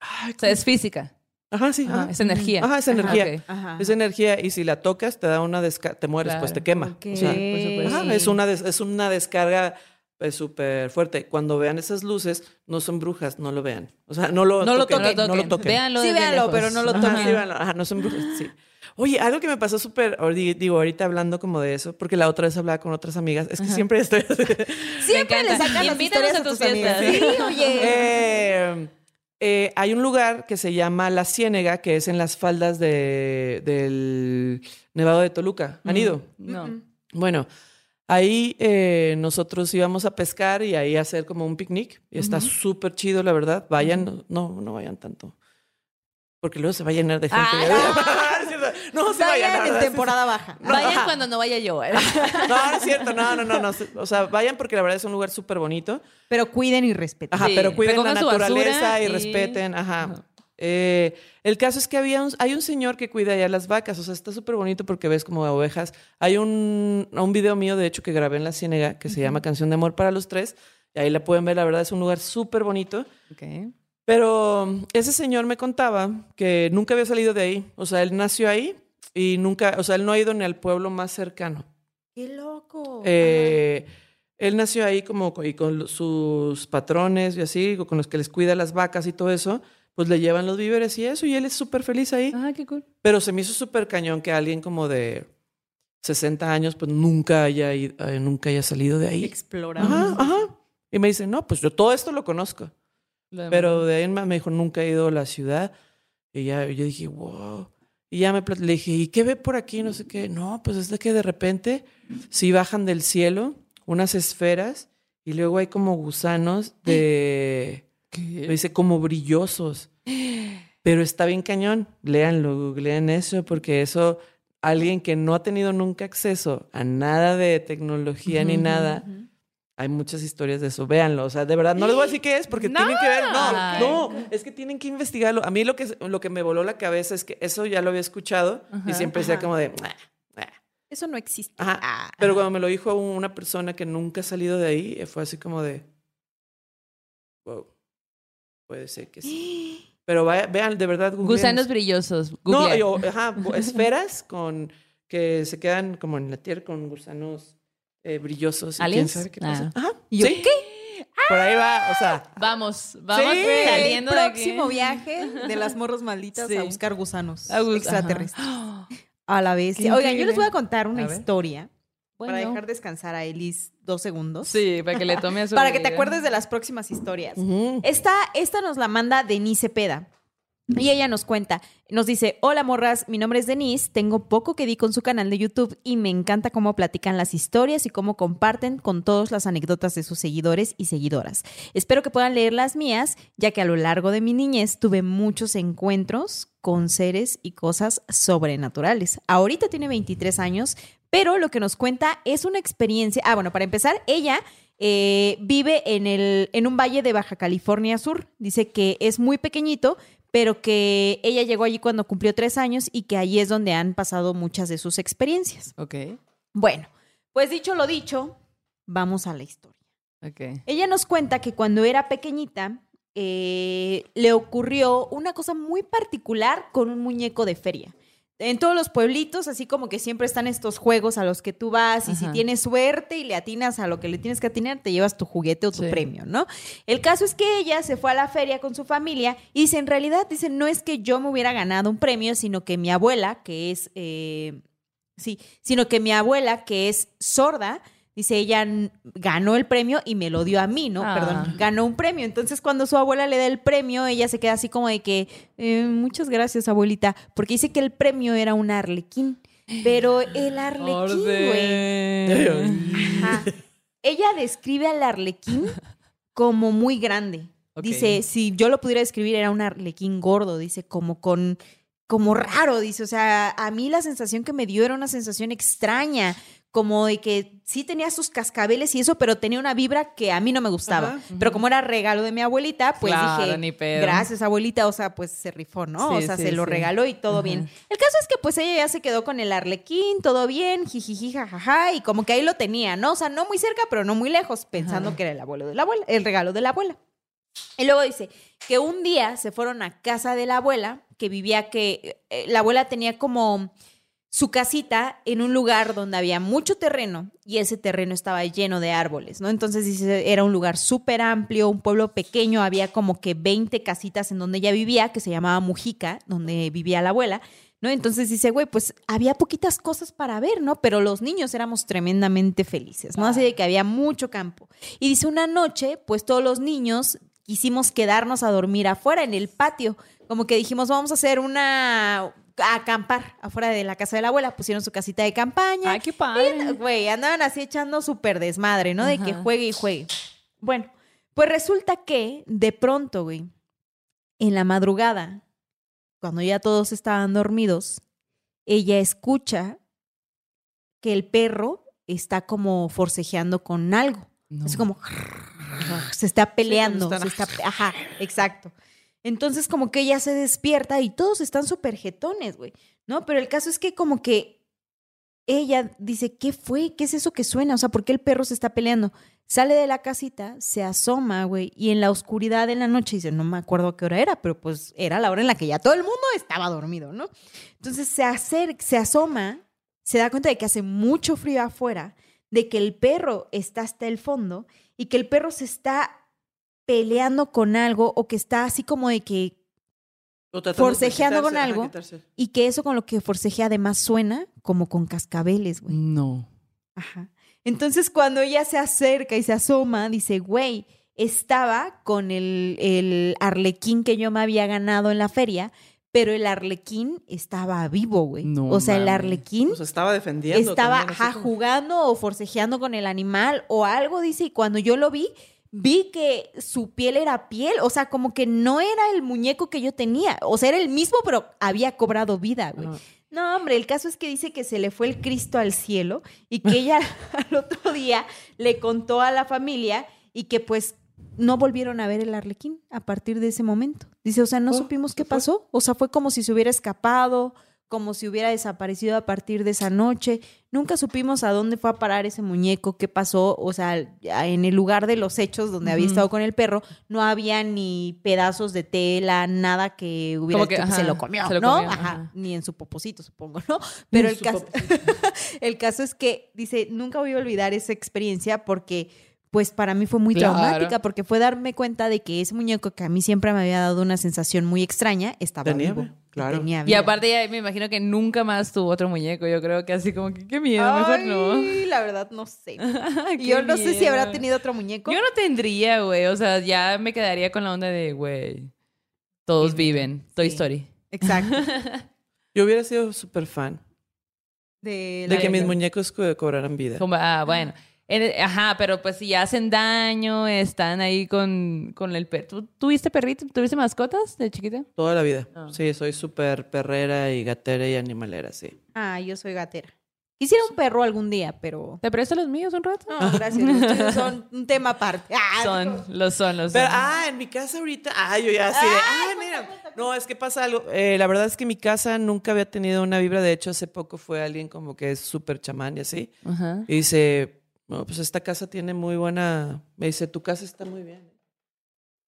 Ay, O sea, es física. Ajá, sí. Ajá, ajá. es energía. Ajá, es energía. Ajá. Es energía y si la tocas te da una descarga, te mueres, pues te quema. Ok. O sea, por supuesto. ajá, es, una des- es una descarga pues, súper fuerte. Cuando vean esas luces, no son brujas, no lo vean. O sea, no lo No lo toquen. toquen. No lo toquen. Véanlo Sí, véanlo, pero no lo Ajá, toquen. sí, véanlo. Ajá, no son brujas, sí. Oye, algo que me pasó súper, digo, ahorita hablando como de eso, porque la otra vez hablaba con otras amigas, es que siempre estoy... Siempre Me le sacan las historias a a tus tus amigas. Sí, oye. Eh, eh, hay un lugar que se llama La Ciénega, que es en las faldas de- del Nevado de Toluca. ¿Han ido? No. Bueno, ahí eh, nosotros íbamos a pescar y ahí a hacer como un picnic. Y está súper chido, la verdad. Vayan, no, no vayan tanto. Porque luego se va a llenar de gente. Ah, no, se vayan. En temporada baja. Vayan cuando no vaya yo. ¿eh? No, no es cierto. No, no, no, no. O sea, vayan porque la verdad es un lugar súper bonito. Pero cuiden y respeten. Ajá, Sí, pero cuiden la naturaleza y, y- respeten. Ajá. Ajá. Eh, el caso es que había un, hay un señor que cuida ya las vacas, o sea, está súper bonito porque ves como ovejas. Hay un, un video mío, de hecho, que grabé en La Ciénega, que se llama Canción de Amor para los Tres, y ahí la pueden ver, la verdad es un lugar súper bonito. Ok. Pero um, ese señor me contaba que nunca había salido de ahí, o sea, él nació ahí y nunca, o sea, él no ha ido ni al pueblo más cercano. Qué loco. Eh, él nació ahí como co- y con sus patrones y así, con los que les cuida las vacas y todo eso, pues le llevan los víveres y eso, y él es súper feliz ahí. Ah, qué cool. Pero se me hizo súper cañón que alguien como de 60 años, pues nunca haya, ido- eh, nunca haya salido de ahí. Explora. Ajá, ajá. Y me dice, no, pues yo todo esto lo conozco. Lo. Pero de ahí en más me dijo, nunca he ido a la ciudad. Y ya yo dije, wow. Y ya me le dije, ¿y qué ve por aquí? No sé qué. No, pues es de que de repente sí bajan del cielo unas esferas y luego hay como gusanos de, me dice, como brillosos. Pero está bien cañón. Léanlo, googleen eso, porque eso, alguien que no ha tenido nunca acceso a nada de tecnología ni nada, hay muchas historias de eso. Véanlo. O sea, de verdad, no les voy a decir qué es porque No. tienen que ver. No, no, es que tienen que investigarlo. A mí lo que, lo que me voló la cabeza es que eso ya lo había escuchado y siempre decía como de. Eso no existe. Ajá. Ah. Pero cuando me lo dijo una persona que nunca ha salido de ahí, fue así como de. Wow. Puede ser que sí. Pero vaya- vean, de verdad. googleen. Gusanos brillosos. No, yo, ajá, esferas con que se quedan como en la tierra con gusanos eh, brillosos. y quién sabe qué pasa. Ah. Ajá. ¿Y yo ¿sí? Por ahí va, o sea. Vamos, vamos Sí. saliendo aquí. próximo viaje de las morras malditas Sí. a buscar gusanos A extraterrestres. ajá. A la vez. Qué Oigan, yo les voy a contar una A ver. Para dejar descansar a Elis dos segundos. Sí, para que le tome a su Para que te acuerdes de las próximas historias. Esta, esta nos la manda Denise Peda. Y ella nos cuenta, nos dice, hola morras, mi nombre es Denise, tengo poco que di con su canal de YouTube y me encanta cómo platican las historias y cómo comparten con todos las anécdotas de sus seguidores y seguidoras. Espero que puedan leer las mías, ya que a lo largo de mi niñez tuve muchos encuentros con seres y cosas sobrenaturales. Ahorita tiene 23 años, pero lo que nos cuenta es una experiencia, ah, bueno, para empezar, ella eh, vive en, el, en un valle de Baja California Sur. Dice que es muy pequeñito, pero que ella llegó allí cuando cumplió tres años y que allí es donde han pasado muchas de sus experiencias. Ok, Bueno, pues dicho lo dicho, vamos a la historia. ok. Ella nos cuenta que cuando era pequeñita eh, le ocurrió una cosa muy particular con un muñeco de feria. En todos los pueblitos, así como que siempre están estos juegos a los que tú vas y si tienes suerte y le atinas a lo que le tienes que atinar, te llevas tu juguete o tu Sí. premio, ¿no? El caso es que ella se fue a la feria con su familia y dice, en realidad, dice, no es que yo me hubiera ganado un premio, sino que mi abuela, que es, eh, sí, sino que mi abuela, que es sorda, dice, ella ganó el premio y me lo dio a mí, ¿no? Ah. Perdón, ganó un premio. Entonces, cuando su abuela le da el premio, ella se queda así como de que, "Eh, muchas gracias, abuelita, porque dice que el premio era un arlequín. Pero el arlequín, güey. Ajá. Ella describe al arlequín como muy grande. Dice, si yo lo pudiera describir, era un arlequín gordo, dice, como con, como raro, dice. O sea, a mí la sensación que me dio era una sensación extraña, como de que sí tenía sus cascabeles y eso, pero tenía una vibra que a mí no me gustaba. Ajá. Pero como era regalo de mi abuelita, pues Claro, dije, ni pedo. gracias abuelita, o sea, pues se rifó, ¿no? o sea, sí, se lo regaló y todo Ajá. bien. El caso es que pues ella ya se quedó con el arlequín, todo bien, jijiji, jajaja, y como que ahí lo tenía, ¿no? O sea, no muy cerca, pero no muy lejos, pensando Ajá. que era el abuelo de la abuela, el regalo de la abuela. Y luego dice que un día se fueron a casa de la abuela, que vivía que eh, la abuela tenía como su casita en un lugar donde había mucho terreno y ese terreno estaba lleno de árboles, ¿no? Entonces dice, era un lugar súper amplio, un pueblo pequeño, había como que 20 casitas en donde ella vivía, que se llamaba Mujica, donde vivía la abuela, ¿no? Entonces dice, güey, pues había poquitas cosas para ver, ¿no? Pero los niños éramos tremendamente felices, ¿no? Así de que había mucho campo. Y dice, una noche, pues todos los niños quisimos quedarnos a dormir afuera en el patio. Como que dijimos, vamos a hacer una a acampar afuera de la casa de la abuela, pusieron su casita de campaña. Ay, qué padre. Güey, andaban así echando súper desmadre, ¿no? De que juegue y juegue. Bueno, pues resulta que de pronto, güey, en la madrugada, cuando ya todos estaban dormidos, ella escucha que el perro está como forcejeando con algo. No. Es como se está peleando, cuando se está, ajá, exacto. Entonces como que ella se despierta y todos están súper jetones, güey, ¿no? Pero el caso es que como que ella dice, ¿qué fue? ¿Qué es eso que suena? O sea, ¿por qué el perro se está peleando? Sale de la casita, se asoma, güey, y en la oscuridad de la noche dice, no me acuerdo qué hora era, pero pues era la hora en la que ya todo el mundo estaba dormido, ¿no? Entonces se se asoma, se da cuenta de que hace mucho frío afuera, de que el perro está hasta el fondo y que el perro se está peleando con algo o que está así como de que de Forcejeando con ajá, algo. y que eso con lo que forcejea además suena como con cascabeles, güey. No. Ajá. Entonces, cuando ella se acerca y se asoma, dice, güey, estaba con el, el arlequín que yo me había ganado en la feria, pero el arlequín estaba vivo, güey. No o sea, el arlequín O sea, estaba defendiendo. estaba también, así ajá, como- jugando o forcejeando con el animal o algo, dice, y cuando yo lo vi, vi que su piel era piel, o sea, como que no era el muñeco que yo tenía, o sea, era el mismo, pero había cobrado vida, güey. No, hombre, el caso es que dice que se le fue el Cristo al cielo y que ella al otro día le contó a la familia y que pues no volvieron a ver el arlequín a partir de ese momento. Dice, o sea, no Oh, supimos qué pasó. O sea, fue como si se hubiera escapado, como si hubiera desaparecido a partir de esa noche. Nunca supimos a dónde fue a parar ese muñeco, qué pasó. O sea, en el lugar de los hechos donde había estado con el perro, no había ni pedazos de tela, nada que hubiera que, que se lo comió, se lo ¿no? comió, Ajá, ajá. Ni en su poposito, supongo, ¿no? Pero el caso, el caso es que, dice, nunca voy a olvidar esa experiencia porque, pues, para mí fue muy Claro. traumática, porque fue darme cuenta de que ese muñeco que a mí siempre me había dado una sensación muy extraña, estaba De nieve, vivo. y claro. tenía Y aparte ya me imagino que nunca más tuvo otro muñeco. Yo creo que así como que qué miedo, mejor no. Ay, la verdad, no sé. Yo no sé si habrá tenido otro muñeco. Yo no tendría, güey. O sea, ya me quedaría con la onda de, güey, todos viven. Toy Sí. Story. Exacto. Yo hubiera sido súper fan De, que mis muñecos co- cobraran vida. Como, ah, bueno. En- ajá, pero pues si hacen daño, están ahí con, con el perro. ¿Tú tuviste perrito? ¿Tuviste mascotas de chiquita? Toda la vida. Ah. Sí, soy súper perrera y gatera y animalera, sí. Ah, yo soy gatera. Quisiera un perro algún día, pero... ¿Te presto los míos un rato? No, gracias. son un tema aparte. Ah, Son, los son, los Pero, son. ah, en mi casa ahorita, ah, yo ya así de, ah, mira. No, es que pasa algo. Eh, la verdad es que mi casa nunca había tenido una vibra. De hecho, hace poco fue alguien como que es súper chamán y así. Ajá. Y dice, no, pues esta casa tiene muy buena. Me dice, tu casa está muy bien.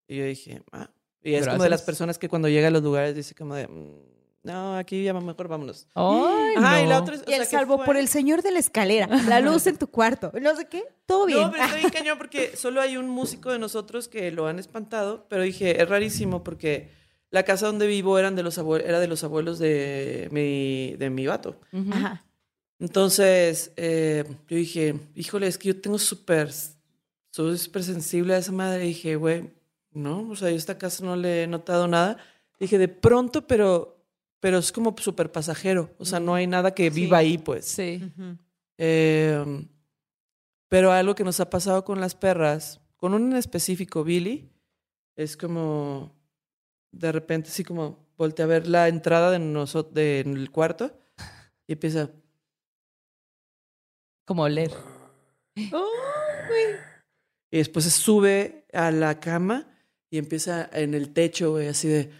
Y yo dije, ah. Y es como de las Gracias. personas que cuando llega a los lugares dice como de, "Mm, no, aquí ya mejor vámonos. Ay, Ajá, y la no. otra es, o Y el sea, salvo fue- por el señor de la escalera, la luz en tu cuarto, no sé qué, todo bien. No, pero está bien cañón porque solo hay un músico de nosotros que lo han espantado, pero dije, es rarísimo porque la casa donde vivo eran de los abue- era de los abuelos de mi, de mi vato. Ajá. Entonces, eh, yo dije, híjole, es que yo tengo súper, soy súper sensible a esa madre. Y dije, güey, no, o sea, yo a esta casa no le he notado nada. Dije, de pronto, pero, pero es como súper pasajero. O sea, no hay nada que Sí. viva ahí, pues. Sí. Eh, pero algo que nos ha pasado con las perras, con un en específico, Billy, es como de repente así como voltea a ver la entrada de nosotros del cuarto y empieza Como oler. y después se sube a la cama y empieza en el techo, güey, así de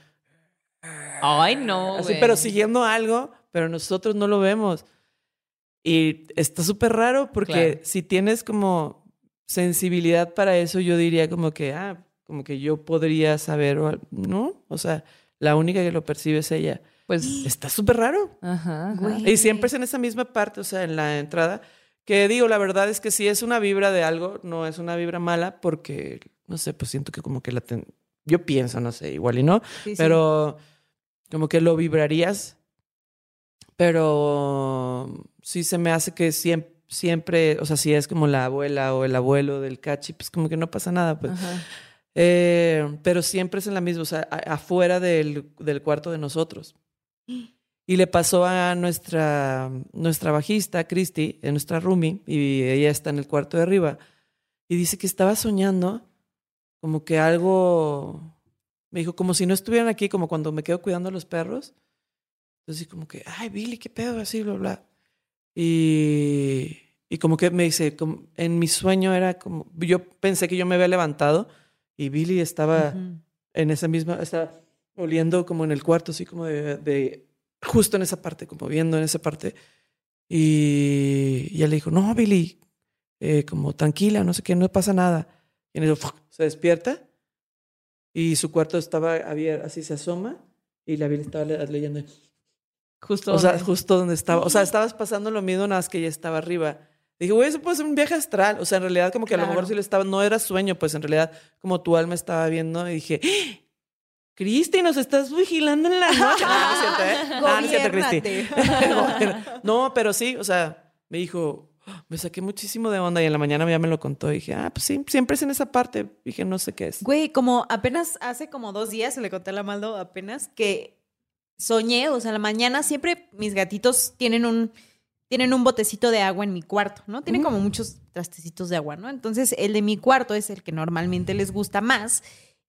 Ay, no, así, güey. pero siguiendo algo, pero nosotros no lo vemos. Y está súper raro porque Claro. si tienes como sensibilidad para eso, yo diría como que, ah, como que yo podría saber, ¿no? O sea, la única que lo percibe es ella. Pues, Está súper raro. ajá. ajá. Güey. Y siempre es en esa misma parte, o sea, en la entrada. Que digo, la verdad es que si es una vibra de algo, no es una vibra mala porque, no sé, pues siento que como que la... ten- Yo pienso, no sé, igual y no, Sí, sí. pero como que lo vibrarías. Pero sí se me hace que siempre, siempre, o sea, si es como la abuela o el abuelo del cachi, pues como que no pasa nada, pues. Eh, pero siempre es en la misma, o sea, a- afuera del, del cuarto de nosotros. Y le pasó a nuestra, nuestra bajista, Christy, en nuestra roomie, y ella está en el cuarto de arriba, y dice que estaba soñando como que algo, me dijo, como si no estuvieran aquí, como cuando me quedo cuidando a los perros. Entonces, como que, ay, Billy, qué pedo, así, bla, bla. Y, y como que me dice, como, en mi sueño era como, yo pensé que yo me había levantado y Billy estaba Ujú. en esa misma, estaba oliendo como en el cuarto, así como de, de- justo en esa parte, como viendo en esa parte. Y, y ella le dijo, no, Billy, eh, como tranquila, no sé qué, no pasa nada. Y en eso se despierta y su cuarto estaba abierto, así se asoma y la Billy estaba le- leyendo. Justo. O sea, donde- justo donde estaba. O sea, estabas pasando lo mismo, nada más que ella estaba arriba. Dije, güey, eso puede ser un viaje astral. O sea, en realidad, como que a lo mejor Claro. si lo estaba, no era sueño, pues en realidad, como tu alma estaba viendo, y dije, ¡Ah! Cristi, nos estás vigilando en la noche. No, no cierto, ¿eh? No, no no, pero sí, o sea, me dijo, "Ah, me saqué muchísimo de onda y en la mañana ya me lo contó. Y dije, ah, pues sí, siempre es en esa parte. Dije, no sé qué es. Güey, como apenas hace como dos días, le conté a la Maldo apenas, que soñé, o sea, en la mañana siempre mis gatitos tienen un, tienen un botecito de agua en mi cuarto, ¿no? Tienen como muchos trastecitos de agua, ¿no? Entonces, el de mi cuarto es el que normalmente les gusta más.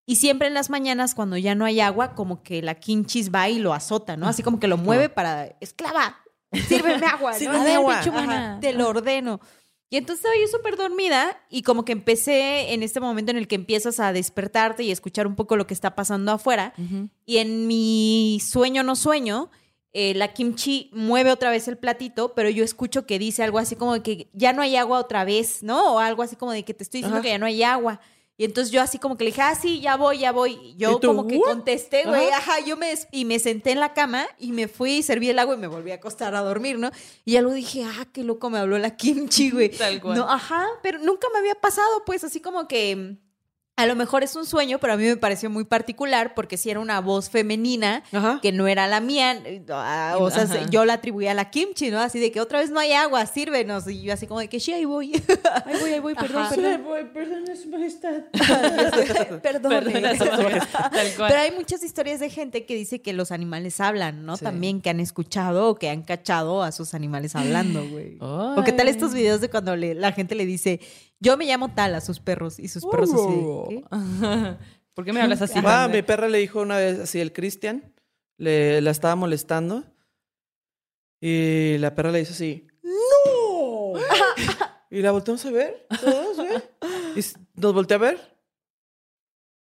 Y siempre en las mañanas, cuando ya no hay agua, como que la quinchis va y lo azota, ¿no? Así como que lo mueve para, esclava, sírveme agua, ¿no? Sírveme ver, agua. te lo ordeno. Y entonces estaba yo súper dormida y como que empecé en este momento en el que empiezas a despertarte y escuchar un poco lo que está pasando afuera. Y en mi sueño no sueño, eh, la kimchi mueve otra vez el platito, pero yo escucho que dice algo así como de que ya no hay agua otra vez, ¿no? O algo así como de que te estoy diciendo Ajá. que ya no hay agua. Y entonces yo así como que le dije, ah, sí, ya voy, ya voy. Yo ¿Y tú, como que what? contesté, güey, Ajá. yo me, y me senté en la cama y me fui, serví el agua y me volví a acostar a dormir, ¿no? Y ya luego dije, ah, qué loco me habló la kimchi, güey. Tal cual. No, ajá, pero nunca me había pasado, pues así como que mm, a lo mejor es un sueño, pero a mí me pareció muy particular porque si era una voz femenina Ajá. que no era la mía, eh, ah, o sea, Ajá. yo la atribuía a la kimchi, ¿no? Así de que otra vez no hay agua, sírvenos. Y yo así como de que sí, ahí voy. Ahí voy, ahí voy, perdón, Ajá. perdón. voy, perdón, su majestad. Perdone. Perdona, su majestad, tal cual. Pero hay muchas historias de gente que dice que los animales hablan, ¿no? Sí. También que han escuchado o que han cachado a sus animales hablando, güey. O qué tal estos videos de cuando le- la gente le dice, yo me llamo tal a sus perros y sus perros así. ¿qué? ¿Por qué me hablas así? Ah, mi perra le dijo una vez así, el Cristian, le, la estaba molestando. Y la perra le dice así, ¡No! y la volteamos a ver, todos, güey. Y nos voltea a ver.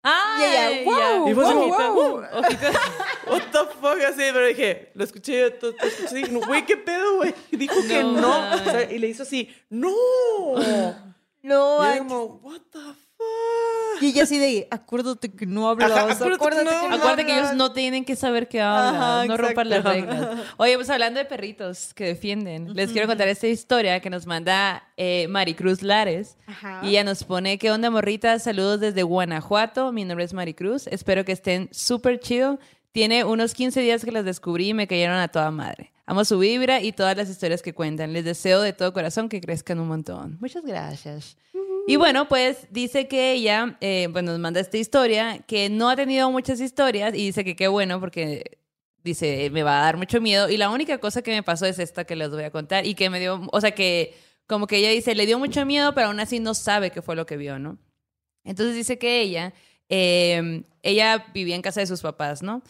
¡Ay! Y ella, wow, Y fue wow. ojito. What the fuck, así, pero dije, lo escuché yo, to- to- así, no, güey, ¿qué pedo, güey? Y dijo que No, no. man. O sea, y le hizo así, ¡No! No, Y yo como, what the fuck? y ella así de, acuérdate que no hablabas, Ajá, acuérdate acuérdate, que no que Acuérdate que ellos hablas". no tienen que saber qué hablan, Ajá, no rompan las reglas. Oye, pues hablando de perritos que defienden, les quiero contar esta historia que nos manda eh, Maricruz Lares. Ajá. Y ella nos pone, ¿qué onda, morritas? Saludos desde Guanajuato. Mi nombre es Maricruz. Espero que estén súper chido. Tiene unos 15 días que las descubrí y me cayeron a toda madre. Amo su vibra y todas las historias que cuentan. Les deseo de todo corazón que crezcan un montón. Muchas gracias. Y bueno, pues dice que ella, eh, pues nos manda esta historia, que no ha tenido muchas historias y dice que qué bueno porque dice, me va a dar mucho miedo. Y la única cosa que me pasó es esta que les voy a contar y que me dio, o sea, que como que ella dice, le dio mucho miedo, pero aún así no sabe qué fue lo que vio, ¿no? Entonces dice que ella, eh, ella vivía en casa de sus papás, ¿no?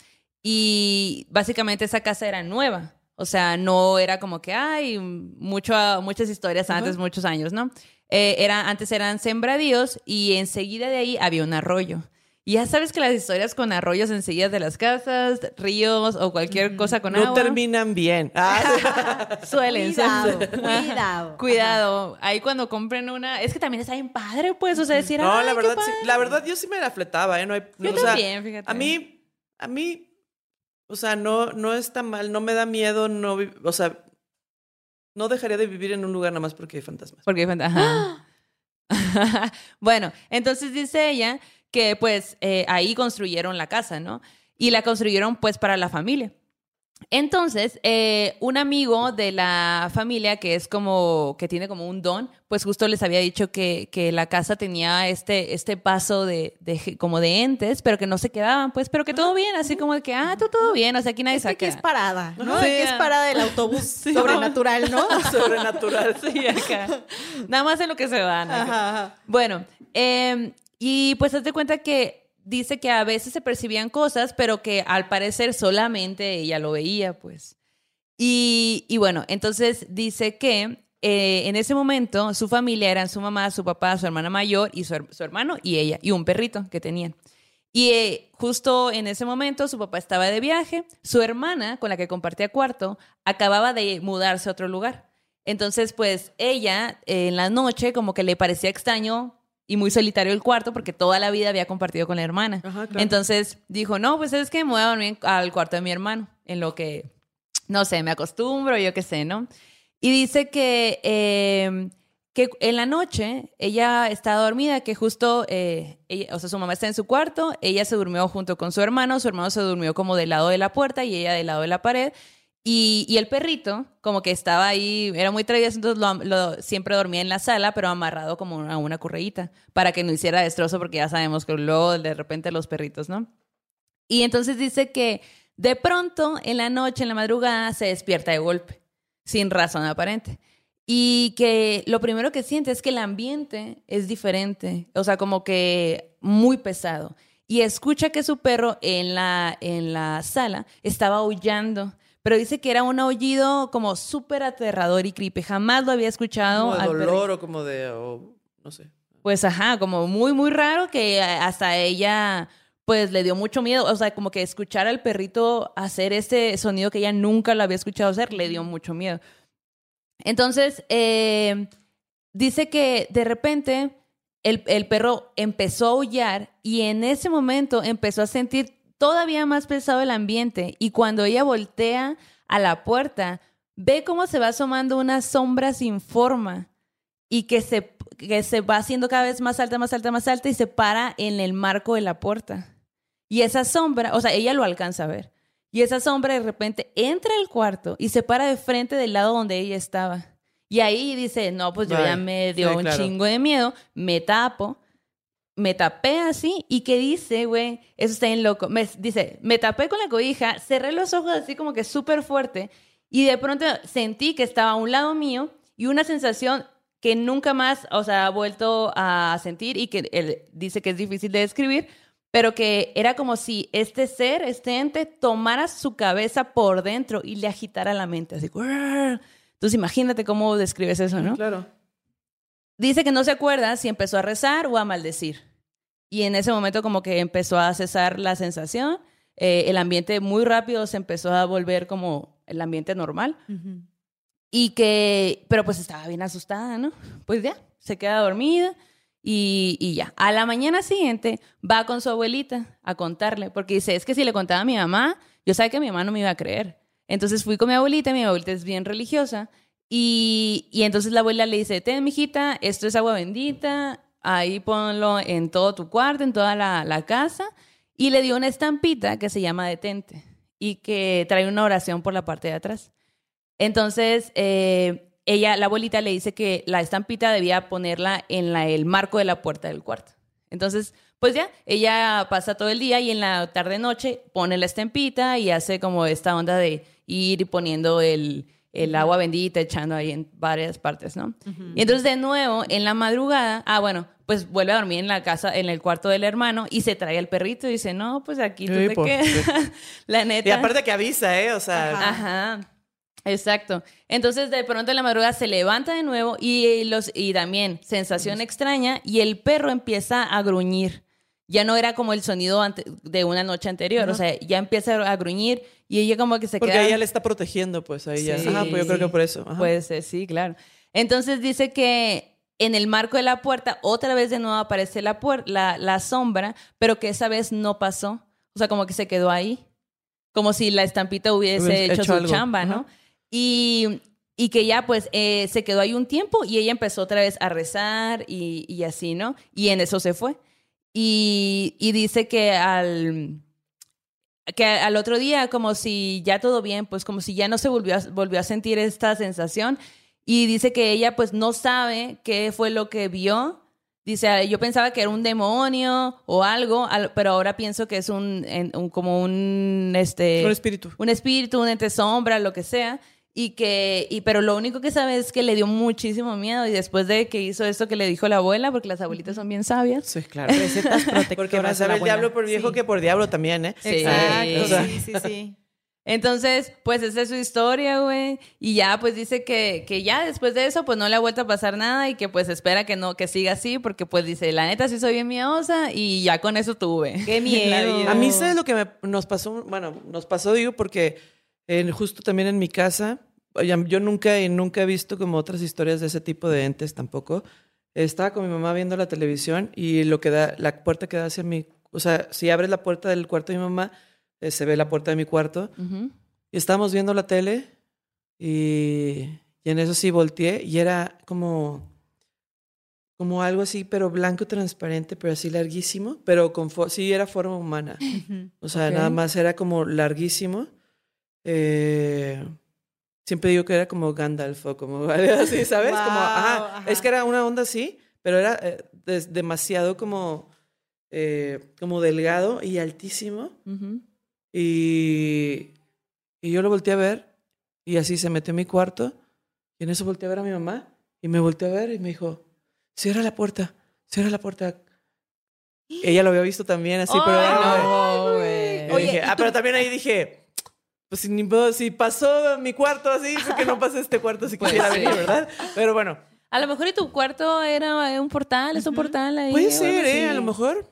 Y básicamente esa casa era nueva. O sea, no era como que hay mucho, muchas historias antes, muchos años, ¿no? Eh, era, antes eran sembradíos y enseguida de ahí había un arroyo. Y ya sabes que las historias con arroyos enseguida de las casas, ríos o cualquier cosa con No agua terminan bien. Ah, suelen Cuidado, ser- cuidado. Cuidado, ahí cuando compren una, es que también está bien padre, pues, o sea, decir, no, "Ay, la qué verdad, sí, padre". la verdad yo sí me la fletaba, ¿eh? No hay, Yo o sea, fíjate. A mí, a mí, o sea, no, no está mal, no me da miedo, no, o sea, no dejaría de vivir en un lugar nada más porque hay fantasmas. Porque hay fanta- ajá. bueno, entonces dice ella que pues eh, ahí construyeron la casa, ¿no? Y la construyeron pues para la familia. Entonces, eh, un amigo de la familia que es como, que tiene como un don, pues justo les había dicho que, que la casa tenía este, este paso de, de como de entes, pero que no se quedaban, pues, pero que todo bien, así como de que, ah, tú todo bien, o sea, aquí nadie Es que aquí saca. es parada, ¿no? Sí, Aquí es ah. parada del autobús sobrenatural, ¿no? Sobrenatural. Sí, acá. Nada más en lo que se van. Ajá, ajá. Bueno, eh, y pues hazte cuenta que dice que a veces se percibían cosas, pero que al parecer solamente ella lo veía, pues. Y, bueno, entonces dice que eh, en ese momento su familia eran su mamá, su papá, su hermana mayor y su hermano y ella, y un perrito que tenían. Y eh, justo en ese momento su papá estaba de viaje, su hermana, con la que compartía cuarto, acababa de mudarse a otro lugar. Entonces, pues ella eh, en la noche como que le parecía extraño y muy solitario el cuarto porque toda la vida había compartido con la hermana. Ajá, claro. Entonces dijo, no, pues es que me voy a dormir al cuarto de mi hermano, en lo que, no sé, me acostumbro, yo qué sé, ¿no? Y dice que, eh, que en la noche ella está dormida, que justo, eh, ella- o sea, su mamá está en su cuarto, ella se durmió junto con su hermano, su hermano se durmió como del lado de la puerta y ella del lado de la pared. Y, y el perrito, como que estaba ahí, era muy travieso, entonces lo- lo- siempre dormía en la sala, pero amarrado como a una correíta, para que no hiciera destrozo, porque ya sabemos que luego de repente los perritos, ¿no? Y entonces dice que De pronto, en la noche, en la madrugada, se despierta de golpe, sin razón aparente. Y que lo primero que siente es que el ambiente es diferente, o sea, como que muy pesado. Y escucha que su perro en la, en la sala estaba aullando, pero dice que era un aullido como súper aterrador y creepy. Jamás lo había escuchado. Como de al dolor o como de, o no sé. Pues ajá, como muy, muy raro que hasta ella pues le dio mucho miedo, o sea, como que escuchar al perrito hacer ese sonido que ella nunca lo había escuchado hacer, le dio mucho miedo. Entonces, eh, dice que de repente el, el perro empezó a aullar y en ese momento empezó a sentir todavía más pesado el ambiente y cuando ella voltea a la puerta, ve cómo se va asomando una sombra sin forma y que se, que se va haciendo cada vez más alta, más alta, más alta y se para en el marco de la puerta. Y esa sombra, o sea, ella lo alcanza a ver. Y esa sombra de repente entra al cuarto y se para de frente del lado donde ella estaba. Y ahí dice, no, pues yo ya me dio Sí, un claro. chingo de miedo, me tapo, me tapé así y que dice, güey, eso está bien loco. Me, dice, me tapé con la cobija, cerré los ojos así como que súper fuerte y de pronto sentí que estaba a un lado mío y una sensación que nunca más, o sea, ha vuelto a sentir y que él dice que es difícil de describir, pero que era como si este ser, este ente, tomara su cabeza por dentro y le agitara la mente, así. Entonces imagínate cómo describes eso, ¿no? Claro. Dice que no se acuerda si empezó a rezar o a maldecir. Y en ese momento como que empezó a cesar la sensación, eh, el ambiente muy rápido se empezó a volver como el ambiente normal. Y que, pero pues estaba bien asustada, ¿no? Pues ya, se queda dormida y, y ya. A la mañana siguiente va con su abuelita a contarle, porque dice, es que si le contaba a mi mamá, yo sabía que mi mamá no me iba a creer. Entonces fui con mi abuelita, mi abuelita es bien religiosa, y, entonces la abuela le dice, ten, mijita, esto es agua bendita, ahí ponlo en todo tu cuarto, en toda la, la casa, y le dio una estampita que se llama detente, y que trae una oración por la parte de atrás. Entonces, eh, ella, la abuelita le dice que la estampita debía ponerla en la- el marco de la puerta del cuarto. Entonces, pues ya, ella pasa todo el día y en la tarde-noche pone la estampita y hace como esta onda de ir poniendo el, el agua bendita, echando ahí en varias partes, ¿no? Y entonces, de nuevo, en la madrugada, ah, bueno, pues vuelve a dormir en la casa, en el cuarto del hermano y se trae al perrito y dice, no, pues aquí tú Sí, te pues, quedas. la neta. Y aparte que avisa, ¿eh? O sea, Ajá. Exacto. Entonces de pronto en la madrugada se levanta de nuevo y los y también sensación extraña y el perro empieza a gruñir. Ya no era como el sonido de una noche anterior, o sea, ya empieza a gruñir y ella como que se porque queda ella le está protegiendo, pues ahí ya. Ajá, pues yo creo que por eso. Ajá. Puede ser, sí, claro. Entonces dice que en el marco de la puerta otra vez de nuevo aparece la, la, la sombra, pero que esa vez no pasó. O sea, como que se quedó ahí. Como si la estampita hubiese Hubiese hecho, hecho su algo. chamba, ¿no? Y, y que ya pues eh, se quedó ahí un tiempo y ella empezó otra vez a rezar y, y así, ¿no? Y en eso se fue. Y, y dice que al que al otro día como si ya todo bien, pues como si ya no se volvió a, volvió a sentir esta sensación y dice que ella pues no sabe qué fue lo que vio. Dice, "Ah, yo pensaba que era un demonio o algo, al- pero ahora pienso que es un, un- como un este Un espíritu. un espíritu, un ente sombra, lo que sea. Y que, y, pero lo único que sabe es que le dio muchísimo miedo y después de que hizo esto que le dijo la abuela, porque las abuelitas son bien sabias, Sí, claro. Recetas protectoras. Porque más de sabe el diablo por viejo Sí. que por diablo también, ¿eh? Sí. Exacto, O sea, sí, sí, sí. Entonces, pues esa es su historia, güey. Y ya, pues dice que, que ya después de eso, pues no le ha vuelto a pasar nada y que pues espera que no, que siga así, porque pues dice, la neta sí soy bien miedosa y ya con eso tuve. Qué miedo. A mí, ¿sabes lo que me- nos pasó? Bueno, nos pasó, digo, porque en- justo también en mi casa, yo nunca, nunca he visto como otras historias de ese tipo de entes tampoco. Estaba con mi mamá viendo la televisión y lo que da, la puerta que da hacia mi, o sea, si abres la puerta del cuarto de mi mamá, eh, se ve la puerta de mi cuarto. Y estábamos viendo la tele y, y en eso sí volteé y era como, como algo así, pero blanco transparente, pero así larguísimo, pero con sí era forma humana. Ujú. O sea, nada más era como larguísimo. Eh, siempre digo que era como Gandalf o como así, ¿sabes? como, Wow, ajá. ajá. Es que era una onda así, pero era eh, des- demasiado como, eh, como delgado y altísimo. Y, y yo lo volteé a ver y así se metió en mi cuarto y en eso volteé a ver a mi mamá y me volteé a ver y me dijo, cierra la puerta, cierra la puerta. Ella lo había visto también así, pero... Ay, ella no, no, güey. yo Oye, dije, ¿y ah, pero también ahí dije, pues si, ni modo, si pasó mi cuarto así, ¿por qué no pasa este cuarto si Pues quisiera sí. venir, verdad? Pero bueno, A lo mejor y tu cuarto era un portal, es un portal ahí. puede ser, ¿eh? A lo mejor.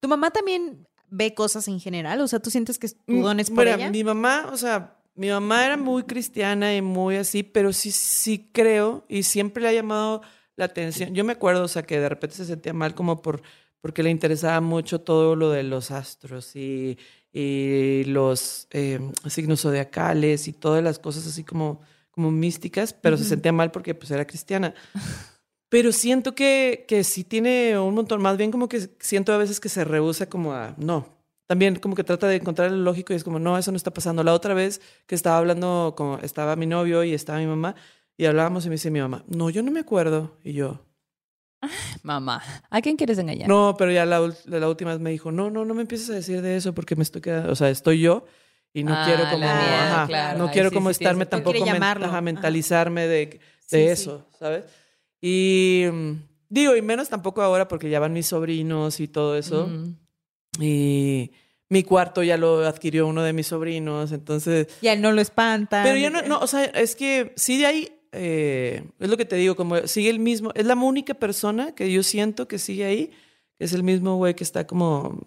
¿Tu mamá también ve cosas en general? O sea, ¿tú sientes que tu Mm, don es por mira, ella? Mi mamá, o sea, mi mamá era muy cristiana y muy así, pero sí, sí creo y siempre le ha llamado la atención. Yo me acuerdo, o sea, que de repente se sentía mal como por porque le interesaba mucho todo lo de los astros y, y los eh, signos zodiacales y todas las cosas así como, como místicas, pero se sentía mal porque pues era cristiana. Pero siento que, que sí tiene un montón, más bien como que siento a veces que se rehúsa como a, no, también como que trata de encontrar lo lógico y es como, no, eso no está pasando. La otra vez que estaba hablando, como estaba mi novio y estaba mi mamá y hablábamos y me dice mi mamá, no, yo no me acuerdo. Y yo, Mamá, ¿a quién quieres engañar? no, pero ya la, la última vez me dijo, no, no, no me empieces a decir de eso porque me estoy quedando, o sea, estoy yo y no Ah, quiero como, ajá, claro. no Ay, quiero sí, como sí, estarme sentido. tampoco men- ajá, mentalizarme de, de Sí, sí. eso, ¿sabes? Y mm, digo, y menos tampoco ahora porque ya van mis sobrinos y todo eso. Mm. Y mi cuarto ya lo adquirió uno de mis sobrinos, entonces... Ya no lo espantan. Pero yo no, no, o sea, es que sí de ahí, eh, es lo que te digo, como sigue el mismo, es la única persona que yo siento que sigue ahí, es el mismo güey que está como,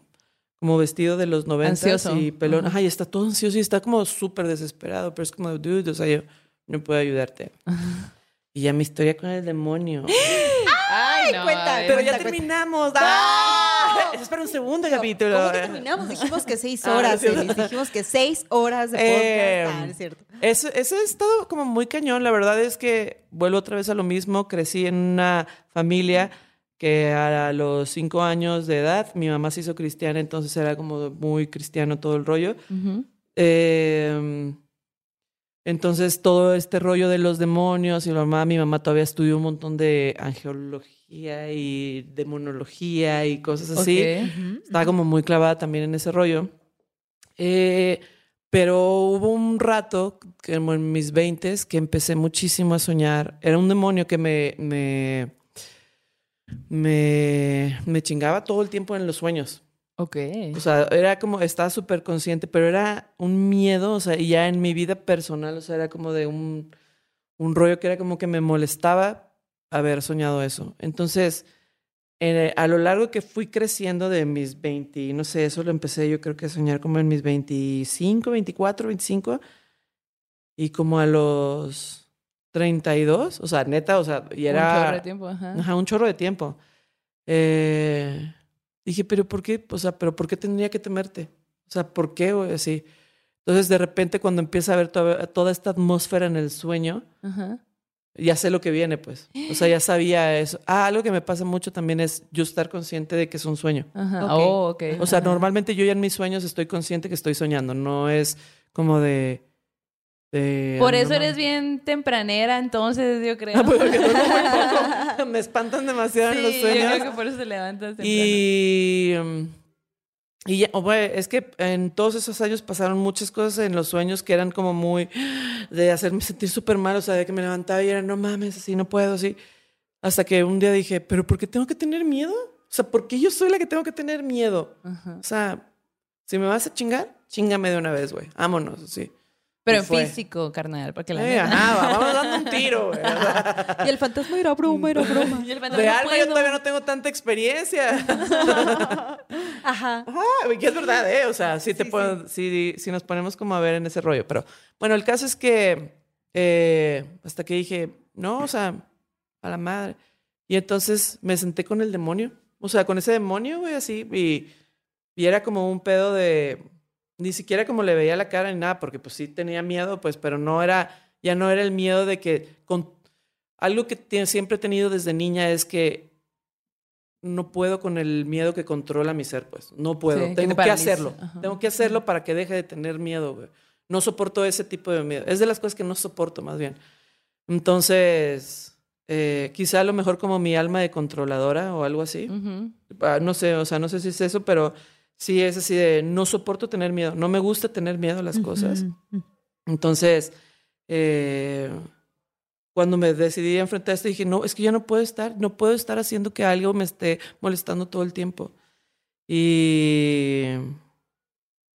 como vestido de los noventas Ansioso. y pelón, Ajá. ajá, y está todo ansioso y está como súper desesperado, pero es como, dude, o sea, yo no puedo ayudarte. Y ya mi historia con el demonio. Ay, no, cuenta, pero cuenta, ya cuenta. terminamos. ¡Ah! Eso es para un segundo capítulo. ¿Cómo que terminamos? Dijimos que seis Ah, horas. Elis. Dijimos que seis horas de podcast. Eh, Ah, es cierto. Eso, eso ha estado como muy cañón. La verdad es que vuelvo otra vez a lo mismo. Crecí en una familia que a los cinco años de edad mi mamá se hizo cristiana, entonces era como muy cristiano todo el rollo. Eh, entonces todo este rollo de los demonios y la mamá, mi mamá todavía estudió un montón de angeología y demonología y cosas así. Ok. Ujú. Estaba como muy clavada también en ese rollo. Eh, pero hubo un rato, como en mis veintes, que empecé muchísimo a soñar. Era un demonio que me, me, me, me chingaba todo el tiempo en los sueños. Ok. O sea, era como, estaba súper consciente, pero era un miedo, o sea, y ya en mi vida personal, o sea, era como de un, un rollo que era como que me molestaba haber soñado eso. Entonces, eh, a lo largo que fui creciendo de mis 20, no sé, eso lo empecé yo creo que a soñar como en mis 25, 24, 25, y como a los 32, o sea, neta, o sea, y era... Un chorro de tiempo, ajá. Ajá, un chorro de tiempo. Eh, dije, pero ¿por qué? O sea, pero ¿por qué tendría que temerte? O sea, ¿por qué? güey? Así. Entonces, de repente, cuando empieza a ver toda, toda esta atmósfera en el sueño, Ajá. Ya sé lo que viene, pues. O sea, ya sabía eso. Ah, algo que me pasa mucho también es yo estar consciente de que es un sueño. Ajá. Oh, ok. O sea, Ajá. normalmente yo ya en mis sueños estoy consciente que estoy soñando. No es como de... de Por eso no eres bien tempranera, entonces, yo creo. Ah, pues, porque duermo muy poco. Me espantan demasiado en los Sí, yo sueños. creo que por eso te levantas temprano. Y, y ya, güey, es que en todos esos años pasaron muchas cosas en los sueños que eran como muy de hacerme sentir súper mal, o sea, de que me levantaba y era, no mames, así no puedo, así. Hasta que un día dije, pero ¿por qué tengo que tener miedo? O sea, ¿por qué yo soy la que tengo que tener miedo? Ajá. O sea, si me vas a chingar, chingame de una vez, güey. Vámonos, así. Pero en fue. físico, carnal, porque la Eh, neta- ajá, va- vamos dando un tiro, güey. Y el fantasma era broma, era broma. Y el fantasma, de no alma yo todavía no tengo tanta experiencia. Ajá. Ajá, que es verdad, ¿eh? O sea, sí te Sí, puedo, sí, sí nos ponemos como a ver en ese rollo. Pero bueno, el caso es que eh, hasta que dije, no, o sea, a la madre. Y entonces me senté con el demonio. O sea, con ese demonio, güey, así. Y, y era como un pedo de. Ni siquiera como le veía la cara ni nada, porque pues sí tenía miedo, pues, pero no era. Ya no era el miedo de que. Con, algo que siempre he tenido desde niña es que no puedo con el miedo que controla mi ser, pues. No puedo. Sí, Tengo que hacerlo. Ajá. Tengo que hacerlo para que deje de tener miedo, güey. No soporto ese tipo de miedo. Es de las cosas que no soporto, más bien. Entonces, eh, quizá a lo mejor como mi alma de controladora o algo así. Ah, no sé, o sea, no sé si es eso, pero sí es así de no soporto tener miedo, no me gusta tener miedo a las cosas. Entonces, eh, cuando me decidí a enfrentar esto, dije, no, es que ya no puedo estar, no puedo estar haciendo que algo me esté molestando todo el tiempo. Y,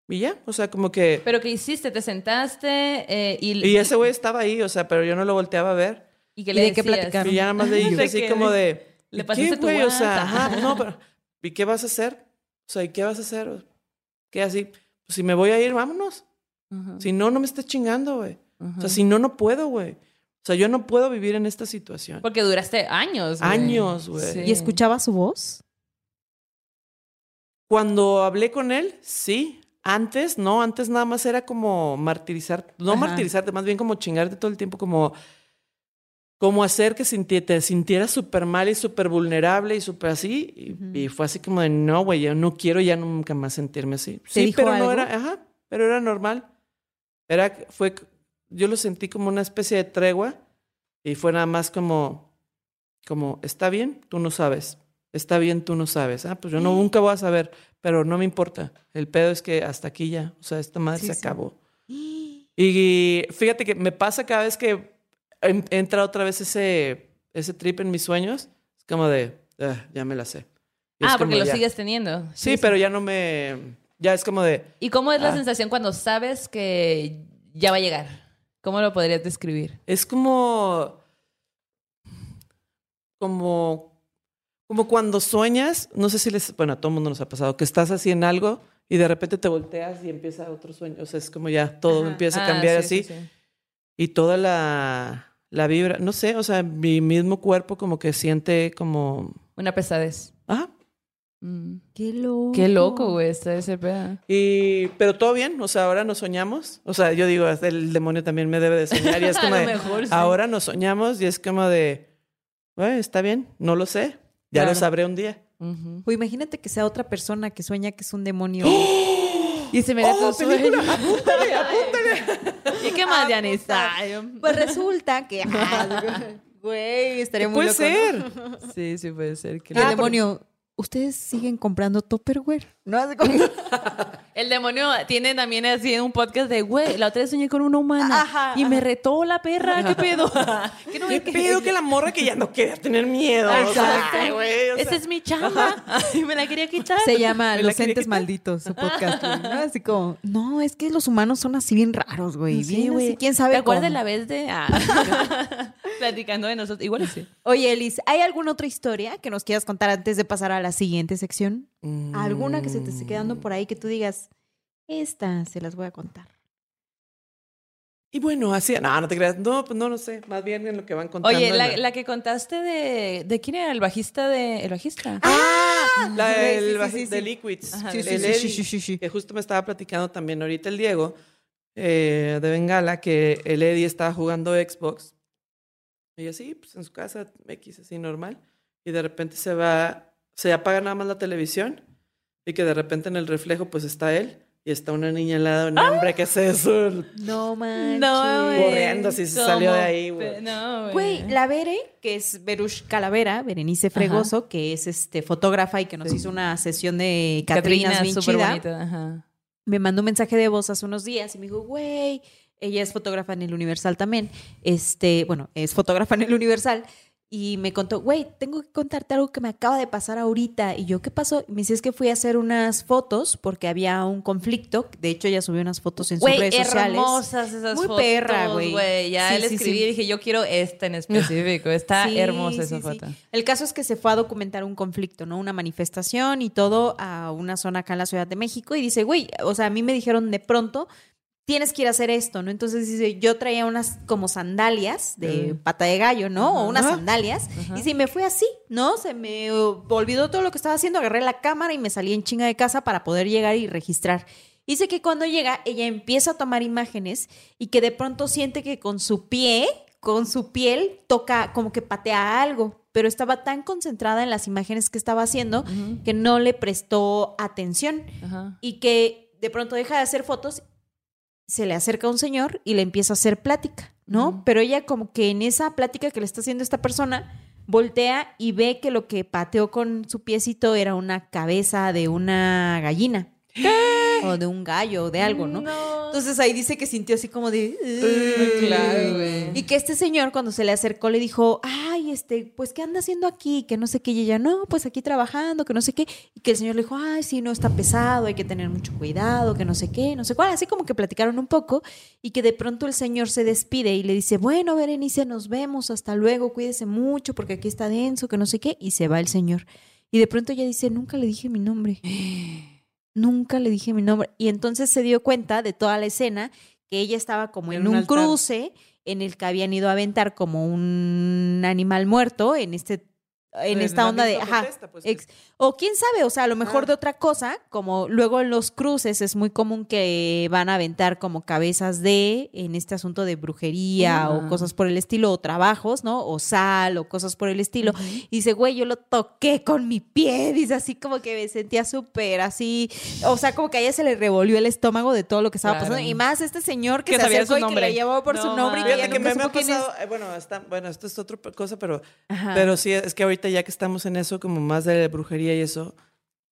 y ya, o sea, como que... ¿Pero qué hiciste? ¿Te sentaste eh, y, Y ese güey estaba ahí, o sea, pero yo no lo volteaba a ver. y qué ¿Y le de qué decías? platicaron? Y ya nada más le dije así que como de... le ¿y pasaste qué, tu güey? O sea, ajá, no, pero... ¿Y qué vas a hacer? O sea, ¿y qué vas a hacer? ¿Qué así? Pues si me voy a ir, vámonos. Si no, no me estés chingando, güey. O sea, si no, no puedo, güey. O sea, yo no puedo vivir en esta situación. Porque duraste años. güey. Años, güey. Sí. ¿Y escuchaba su voz? Cuando hablé con él, sí. Antes, no, antes nada más era como martirizar, no Ajá. martirizarte, más bien como chingarte todo el tiempo, como, como hacer que te sintieras súper mal y súper vulnerable y súper así. Y, Ujú. y fue así como de, no, güey, yo no quiero ya nunca más sentirme así. ¿Te Sí, pero algo? no era, ajá, pero era normal. Era, fue, yo lo sentí como una especie de tregua y fue nada más como, como, está bien, tú no sabes. Está bien, tú no sabes. Ah, pues yo no, nunca voy a saber, pero no me importa. El pedo es que hasta aquí ya, o sea, esta madre Sí, se sí. acabó. Y fíjate que me pasa cada vez que en- entra otra vez ese, ese trip en mis sueños, es como de, "Ah, ya me la sé. Y Ah, porque lo ya. sigues teniendo. Sí, pero ya no me, ya es como de, ¿Y cómo es la Ah. sensación cuando sabes que ya va a llegar? ¿Cómo lo podrías describir? Es como. Como. Como cuando sueñas, no sé si les. Bueno, a todo el mundo nos ha pasado, que estás así en algo y de repente te volteas y empieza otro sueño. O sea, es como ya todo Ajá. empieza a Ah, cambiar sí, así. sí, sí. Y toda la, la vibra, no sé, o sea, mi mismo cuerpo como que siente como. Una pesadez. Ajá. Mm. Qué loco. Qué loco, güey, está ese pedo. Y, pero todo bien, o sea, ahora nos soñamos. O sea, yo digo, el demonio también me debe de soñar. Y es A como lo de, mejor sí. ahora nos soñamos y es como de, "Güey, está bien, no lo sé. Ya Claro. lo sabré un día. Ujú. O imagínate que sea otra persona que sueña que es un demonio. Y se me da ¡Oh, tu película! sueño. ¡Apúntale, apúntale! ¿Y qué más, Dianisa? Pues resulta que. ah, Güey, estaría muy Puede loco. ¿no? ser. Sí, sí puede ser. que Y el Ah, demonio, ¿ustedes siguen comprando Tupperware? No hace como. El demonio tiene también así un podcast de, güey, la otra vez soñé con una humana Ajá, y me retó la perra, ¿qué pedo? ¿Qué no ¿Qué me- pedo que la morra que ya no quería tener miedo? O sea, Exacto. ay, güey, o sea, Esa es mi chamba. Y me la quería quitar. Se llama Los Entes. Malditos, su podcast. güey, ¿no? Así como, no, es que los humanos son así bien raros, güey. Sí, bien güey. así, ¿Quién sabe ¿Te acuerdas de cómo? la vez de... ah, platicando de nosotros? Igual sí. Oye, Elis, ¿hay alguna otra historia que nos quieras contar antes de pasar a la siguiente sección? mm, ¿Alguna que se te esté quedando por ahí que tú digas, esta se las voy a contar? Y bueno, así, no, no te creas. No, pues no lo sé. Más bien en lo que van contando. Oye, la, la que contaste de... ¿De quién era el bajista de... El bajista? Ah, la del sí, sí, baji- sí, sí. de Liquids. Ajá, Sí, de sí, El sí, Eddie, sí, sí, sí, sí. Que justo me estaba platicando también ahorita el Diego eh, de Bengala que el Eddie estaba jugando Xbox. Y así, pues en su casa, X, así normal. Y de repente se va, se apaga nada más la televisión. Y que de repente en el reflejo, pues está él. Y está una niña al lado. No, hombre, ¿qué es eso? No manches. No, güey. Corriendo, así se salió de ahí, güey. No, Güey, la Bere, que es Berush Calavera, Berenice Fregoso, que es este fotógrafa y que nos Sí. hizo una sesión de Catrinas Catrina, bien chida, bonita. Ajá. me mandó un mensaje de voz hace unos días y me dijo, güey, ella es fotógrafa en el Universal también, este, bueno, es fotógrafa en el Universal, y me contó, güey, tengo que contarte algo que me acaba de pasar ahorita. Y yo, ¿qué pasó? Y me dice, es que fui a hacer unas fotos porque había un conflicto. De hecho, ella subió unas fotos en sus Güey, redes sociales. hermosas esas Muy fotos. perra, güey. Ya Sí, le sí, escribí sí. y dije, yo quiero esta en específico. Está hermosa esa foto. El caso es que se fue a documentar un conflicto, ¿no? Una manifestación y todo a una zona acá en la Ciudad de México y dice, güey, o sea, a mí me dijeron de pronto, tienes que ir a hacer esto, ¿no? Entonces dice, yo traía unas como sandalias de Mm. pata de gallo, ¿no? O unas sandalias. Ajá. Y sí, me fui así, ¿no? Se me uh, olvidó todo lo que estaba haciendo, agarré la cámara y me salí en chinga de casa para poder llegar y registrar. Dice que cuando llega, ella empieza a tomar imágenes y que de pronto siente que con su pie, con su piel, toca como que patea algo, pero estaba tan concentrada en las imágenes que estaba haciendo que no le prestó atención y que de pronto deja de hacer fotos, se le acerca un señor y le empieza a hacer plática, ¿no? Pero ella como que en esa plática que le está haciendo esta persona, voltea y ve que lo que pateó con su piecito era una cabeza de una gallina. O de un gallo o de algo, ¿no? Entonces ahí dice que sintió así como de... Claro, güey. Y que este señor cuando se le acercó le dijo, ay, este, pues, ¿qué anda haciendo aquí? Que no sé qué. Y ella, no, pues aquí trabajando, que no sé qué. Y que el señor le dijo, ay, sí, no, está pesado, hay que tener mucho cuidado, que no sé qué, no sé cuál. Así como que platicaron un poco y que de pronto el señor se despide y le dice, bueno, Berenice, nos vemos, hasta luego, cuídese mucho porque aquí está denso, que no sé qué. Y se va el señor. Y de pronto ella dice, nunca le dije mi nombre. Nunca le dije mi nombre. Y entonces se dio cuenta de toda la escena que ella estaba como En en, un altar. cruce en el que habían ido a aventar como un animal muerto en este en esta onda de ajá, protesta, pues, ex- o quién sabe, o sea, a lo mejor Ah. de otra cosa, como luego en los cruces es muy común que van a aventar como cabezas de en este asunto de brujería Ah. o cosas por el estilo o trabajos, ¿no? O sal o cosas por el estilo. Y dice, güey, yo lo toqué con mi pie. Dice así como que me sentía súper así. O sea, como que a ella se le revolvió el estómago de todo lo que estaba Claro. pasando. Y más este señor que, Que se acercó su y que le llamó por su No nombre. Y que que me, me ha es. pasado, eh, bueno, está, bueno, esto es otra cosa, pero, Ajá. pero sí, es que ahorita ya que estamos en eso, como más de brujería y eso,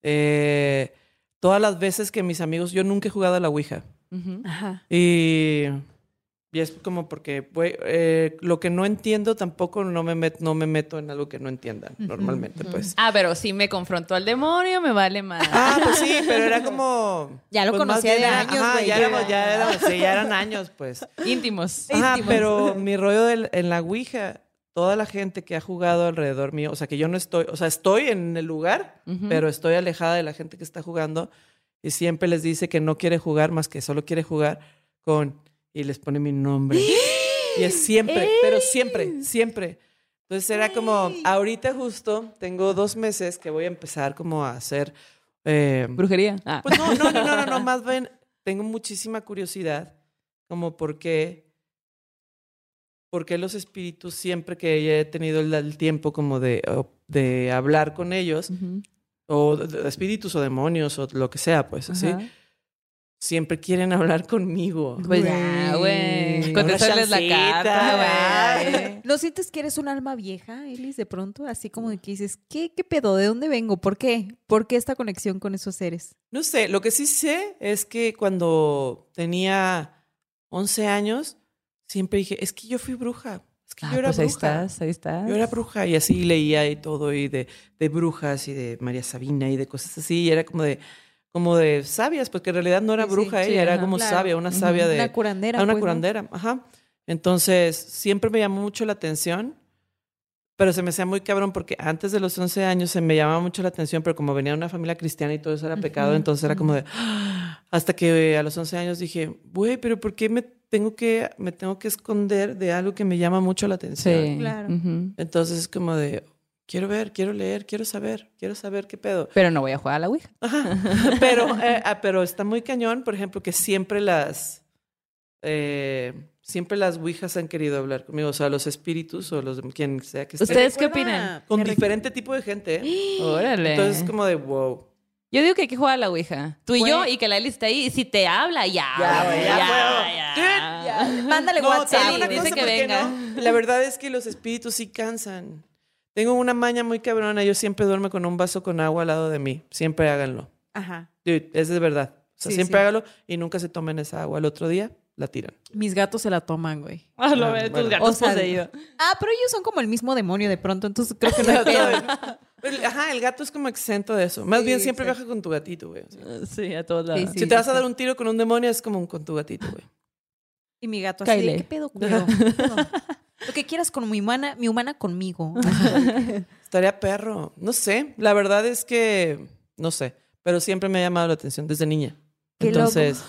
eh, todas las veces que mis amigos, yo nunca he jugado a la Ouija. Ujú. Ajá. Y, y es como porque güey, eh, lo que no entiendo tampoco no me, met- no me meto en algo que no entiendan normalmente, pues. Ah, pero si me confrontó al demonio, me vale más. Ah, pues sí, pero era como... Ya lo pues, conocía de era- años, ajá, ya, ya. éramos- ya éramos- sí, ya eran años, pues. Íntimos. Ajá, Íntimos. pero mi rollo del- en la Ouija, toda la gente que ha jugado alrededor mío, o sea, que yo no estoy, o sea, estoy en el lugar, Ujú. pero estoy alejada de la gente que está jugando y siempre les dice que no quiere jugar más que solo quiere jugar con y les pone mi nombre. Y es siempre, pero siempre, siempre. Entonces era como, ahorita justo tengo dos meses que voy a empezar como a hacer... eh, Brujería. Ah. pues no, no, no, no, no, no, más bien tengo muchísima curiosidad, como por qué, por qué los espíritus, siempre que he tenido el, el tiempo como de, de hablar con ellos, o de- de espíritus o demonios o lo que sea, pues así, Ajá. siempre quieren hablar conmigo. Pues ya, güey. Contestarles la carta, güey. ¿No sientes que eres un alma vieja, Elis, de pronto? Así como de que dices, ¿qué, qué pedo? ¿De dónde vengo? ¿Por qué? ¿Por qué esta conexión con esos seres? No sé, lo que sí sé es que cuando tenía 11 años, siempre dije, es que yo fui bruja, es que Ah, yo era pues ahí bruja. estás, ahí estás. Yo era bruja y así leía y todo, y de, de brujas y de María Sabina y de cosas así, y era como de, como de sabias, porque en realidad no era Sí, bruja sí, ella, era ajá, como claro. sabia, una sabia de... Una curandera. ah, una pues, ¿no? curandera, ajá. Entonces, siempre me llamó mucho la atención, pero se me hacía muy cabrón porque antes de los 11 años se me llamaba mucho la atención, pero como venía de una familia cristiana y todo eso era pecado, entonces era como de... Hasta que a los 11 años dije, güey, pero ¿por qué me tengo que, me tengo que esconder de algo que me llama mucho la atención? Sí. Claro. Entonces es como de, quiero ver, quiero leer, quiero saber, quiero saber qué pedo. Pero no voy a jugar a la Ouija. Ajá. Pero, eh, ah, pero está muy cañón, por ejemplo, que siempre las, eh, siempre las ouijas han querido hablar conmigo, o sea, los espíritus o los quien sea que esté. ¿Ustedes qué opinan? Con diferente tipo de gente. ¿eh? Órale. Entonces es como de, wow. Yo digo que hay que jugar a la Ouija. Tú y yo, y que la Eli esté ahí. Y si te habla, ya. Ya, güey, ya ya, puedo. ya. Mándale No, WhatsApp. una dice cosa, que ¿por qué venga. no? La verdad es que los espíritus sí cansan. Tengo una maña muy cabrona, yo siempre duermo con un vaso con agua al lado de mí. Siempre háganlo. Ajá. Dude, es de verdad. O sea, Sí, siempre sí. hágalo y nunca se tomen esa agua. El otro día la tiran. Mis gatos se la toman, güey. Ah, lo Ah, ves, tus gatos O sea, poseídos. Ah, pero ellos son como el mismo demonio de pronto, entonces creo que no hay Ajá, el gato es como exento de eso. Más Sí, bien siempre exacto. viaja con tu gatito, güey. O sea, Sí, a todos lados. Sí, si te vas a dar un tiro con un demonio es como con tu gatito, güey. Y mi gato así de, Kyle. ¿qué pedo, culo? Lo que quieras con mi humana, mi humana conmigo. Estaría perro. No sé. La verdad es que no sé. Pero siempre me ha llamado la atención desde niña. Qué loco. Entonces, Te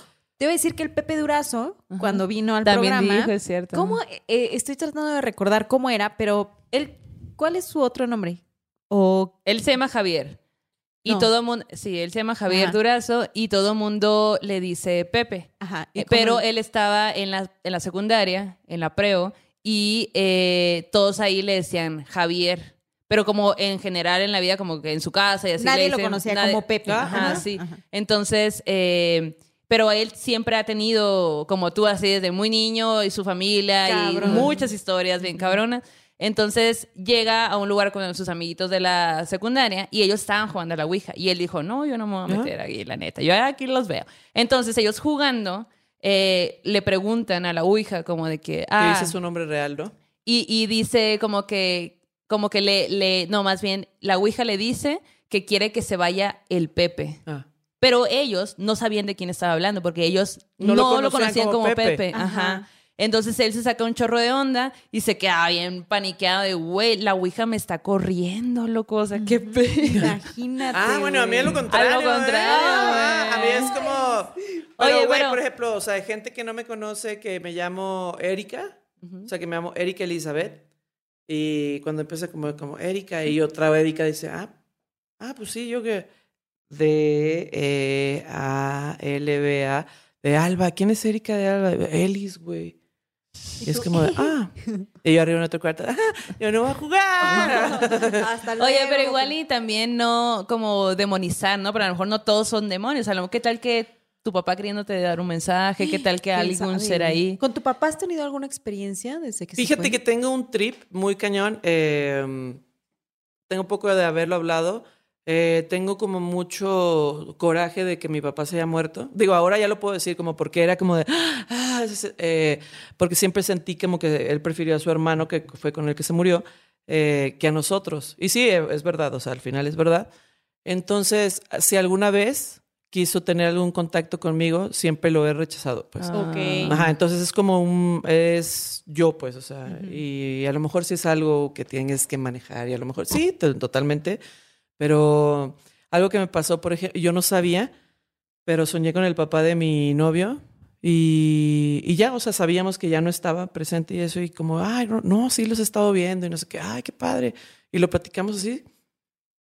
voy a decir que el Pepe Durazo, Ajá. cuando vino al También programa, dijo, es cierto. ¿cómo? eh, estoy tratando de recordar cómo era, pero él, ¿cuál es su otro nombre? O Él se llama Javier. Y No. todo mundo, sí, él se llama Javier Ajá. Durazo y todo mundo le dice Pepe. ajá, ¿y Eh, Pero él estaba en la, en la secundaria, en la preo, y eh, todos ahí le decían Javier. Pero como en general en la vida, como que en su casa y así. nadie le lo dicen- conocía nadie- como Pepe. Ajá, Ajá, sí. ajá. Entonces, eh, pero él siempre ha tenido, como tú, así desde muy niño y su familia Cabrón. y muchas historias bien cabronas. Entonces llega a un lugar con sus amiguitos de la secundaria y ellos estaban jugando a la Ouija. Y él dijo, no, yo no me voy a meter aquí, la neta. Yo aquí los veo. Entonces ellos jugando eh, le preguntan a la Ouija como de que... Que Ah, dice su nombre real, ¿no? y, y dice como que, como que le, le, no, más bien, la Ouija le dice que quiere que se vaya el Pepe. Ah. Pero ellos no sabían de quién estaba hablando porque ellos No no, lo lo conocían como como, Pepe. Pepe. Ajá. Ajá. Entonces él se saca un chorro de onda y se queda bien paniqueado de, güey, la Ouija me está corriendo, loco. O sea, qué pedo. Imagínate. Ah, bueno, a mí es lo contrario. A lo contrario, ¿eh? A mí güey. es como. Pero, Oye, güey, por ejemplo, o sea, hay gente que no me conoce que me llamo Erika. O sea, que me llamo Erika Elizabeth. Y cuando empieza como, como Erika y otra Erika dice, ah, ah, pues sí, yo que. D, E, A, L, B, A. De Alba. ¿Quién es Erika de Alba? Elis, güey. Y es como de, ah. Y yo arriba en otro cuarto, ah, yo no voy a jugar. Hasta luego. Oye, pero igual y también no como demonizar, ¿no? Pero a lo mejor no todos son demonios. A lo mejor, ¿qué tal que tu papá queriéndote dar un mensaje? ¿Qué tal que ¿Quién algún ser ahí? ¿Con tu papá has tenido alguna experiencia desde que se Fíjate fue? que tengo un trip muy cañón. eh, tengo un poco de haberlo hablado. Eh, tengo como mucho coraje de que mi papá se haya muerto. Digo, ahora ya lo puedo decir como porque era como de... "Ah", ese- eh, porque siempre sentí como que él prefirió a su hermano, que fue con el que se murió, eh, que a nosotros. Y sí, eh, es verdad, o sea, al final es verdad. Entonces, si alguna vez quiso tener algún contacto conmigo, siempre lo he rechazado. Pues. Ah. Ok. Ajá, entonces es como un, es yo, pues, o sea, y a lo mejor sí es algo que tienes que manejar y a lo mejor sí, to- totalmente, pero algo que me pasó, por ejemplo, yo no sabía, pero soñé con el papá de mi novio y, y ya, o sea, sabíamos que ya no estaba presente y eso y como, ay, no, no, sí los he estado viendo y no sé qué, ay, qué padre, y lo platicamos así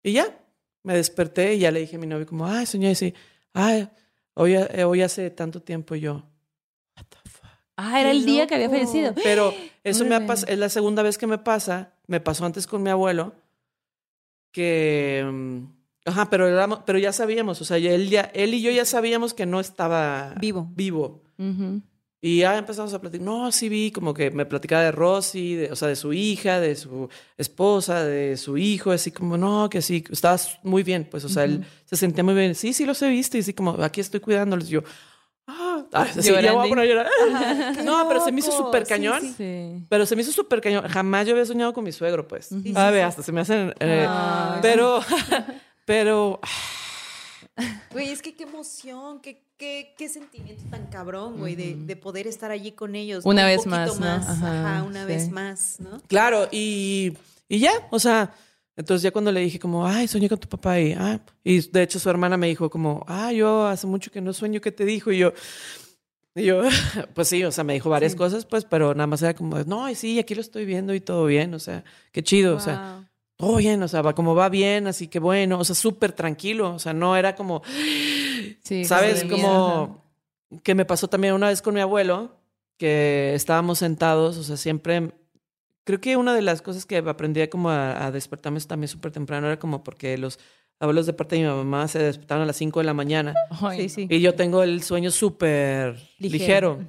y ya, me desperté y ya le dije a mi novio como, ay, soñé así, ay, hoy, eh, hoy hace tanto tiempo y yo. What the fuck? Ah, era el día que había fallecido. Pero eso me ha es la segunda vez que me pasa. Me pasó antes con mi abuelo. Que. mm, Ajá, pero, éramos- pero ya sabíamos. O sea, él, ya, él y yo ya sabíamos que no estaba Vivo. vivo. Y ya empezamos a platicar. No, sí vi, como que me platicaba de Rosy, de- o sea, de su hija, de su esposa, de su hijo, así como, no, que sí, estabas muy bien. Pues, o sea, él se sentía muy bien. Sí, sí, los he visto. Y así como, aquí estoy cuidándolos. Y yo, ah, ah, sí, ya voy a Llorando. poner a llorar. Qué No, pero se me hizo súper cañón. sí. Sí. Pero se me hizo súper cañón. Jamás yo había soñado con mi suegro, pues. sí, A ver, sí. hasta se me hacen. eh, pero, pero, Güey, es que qué emoción, qué, qué, qué sentimiento tan cabrón, güey, de, de poder estar allí con ellos. Una un vez poquito más, ¿no? Ajá, Ajá, una sí. vez más, ¿no? claro, y, y ya, o sea, entonces ya cuando le dije como, ay, soñé con tu papá y, ah, y de hecho su hermana me dijo como, ah, yo hace mucho que no sueño, ¿qué te dijo? Y yo, y yo, pues sí, o sea, me dijo varias cosas, pues, pero nada más era como, no, y sí, aquí lo estoy viendo y todo bien, o sea, qué chido, o sea. Wow. todo bien, o sea, va como va bien, así que bueno, o sea, súper tranquilo, o sea, no era como, Sí, ¿sabes? Como que me pasó también una vez con mi abuelo, que estábamos sentados, o sea, siempre, creo que una de las cosas que aprendí como a, a despertarme también súper temprano era como porque los abuelos de parte de mi mamá se despertaron a las 5 de la mañana. Ay, Sí, sí. y yo tengo el sueño súper ligero.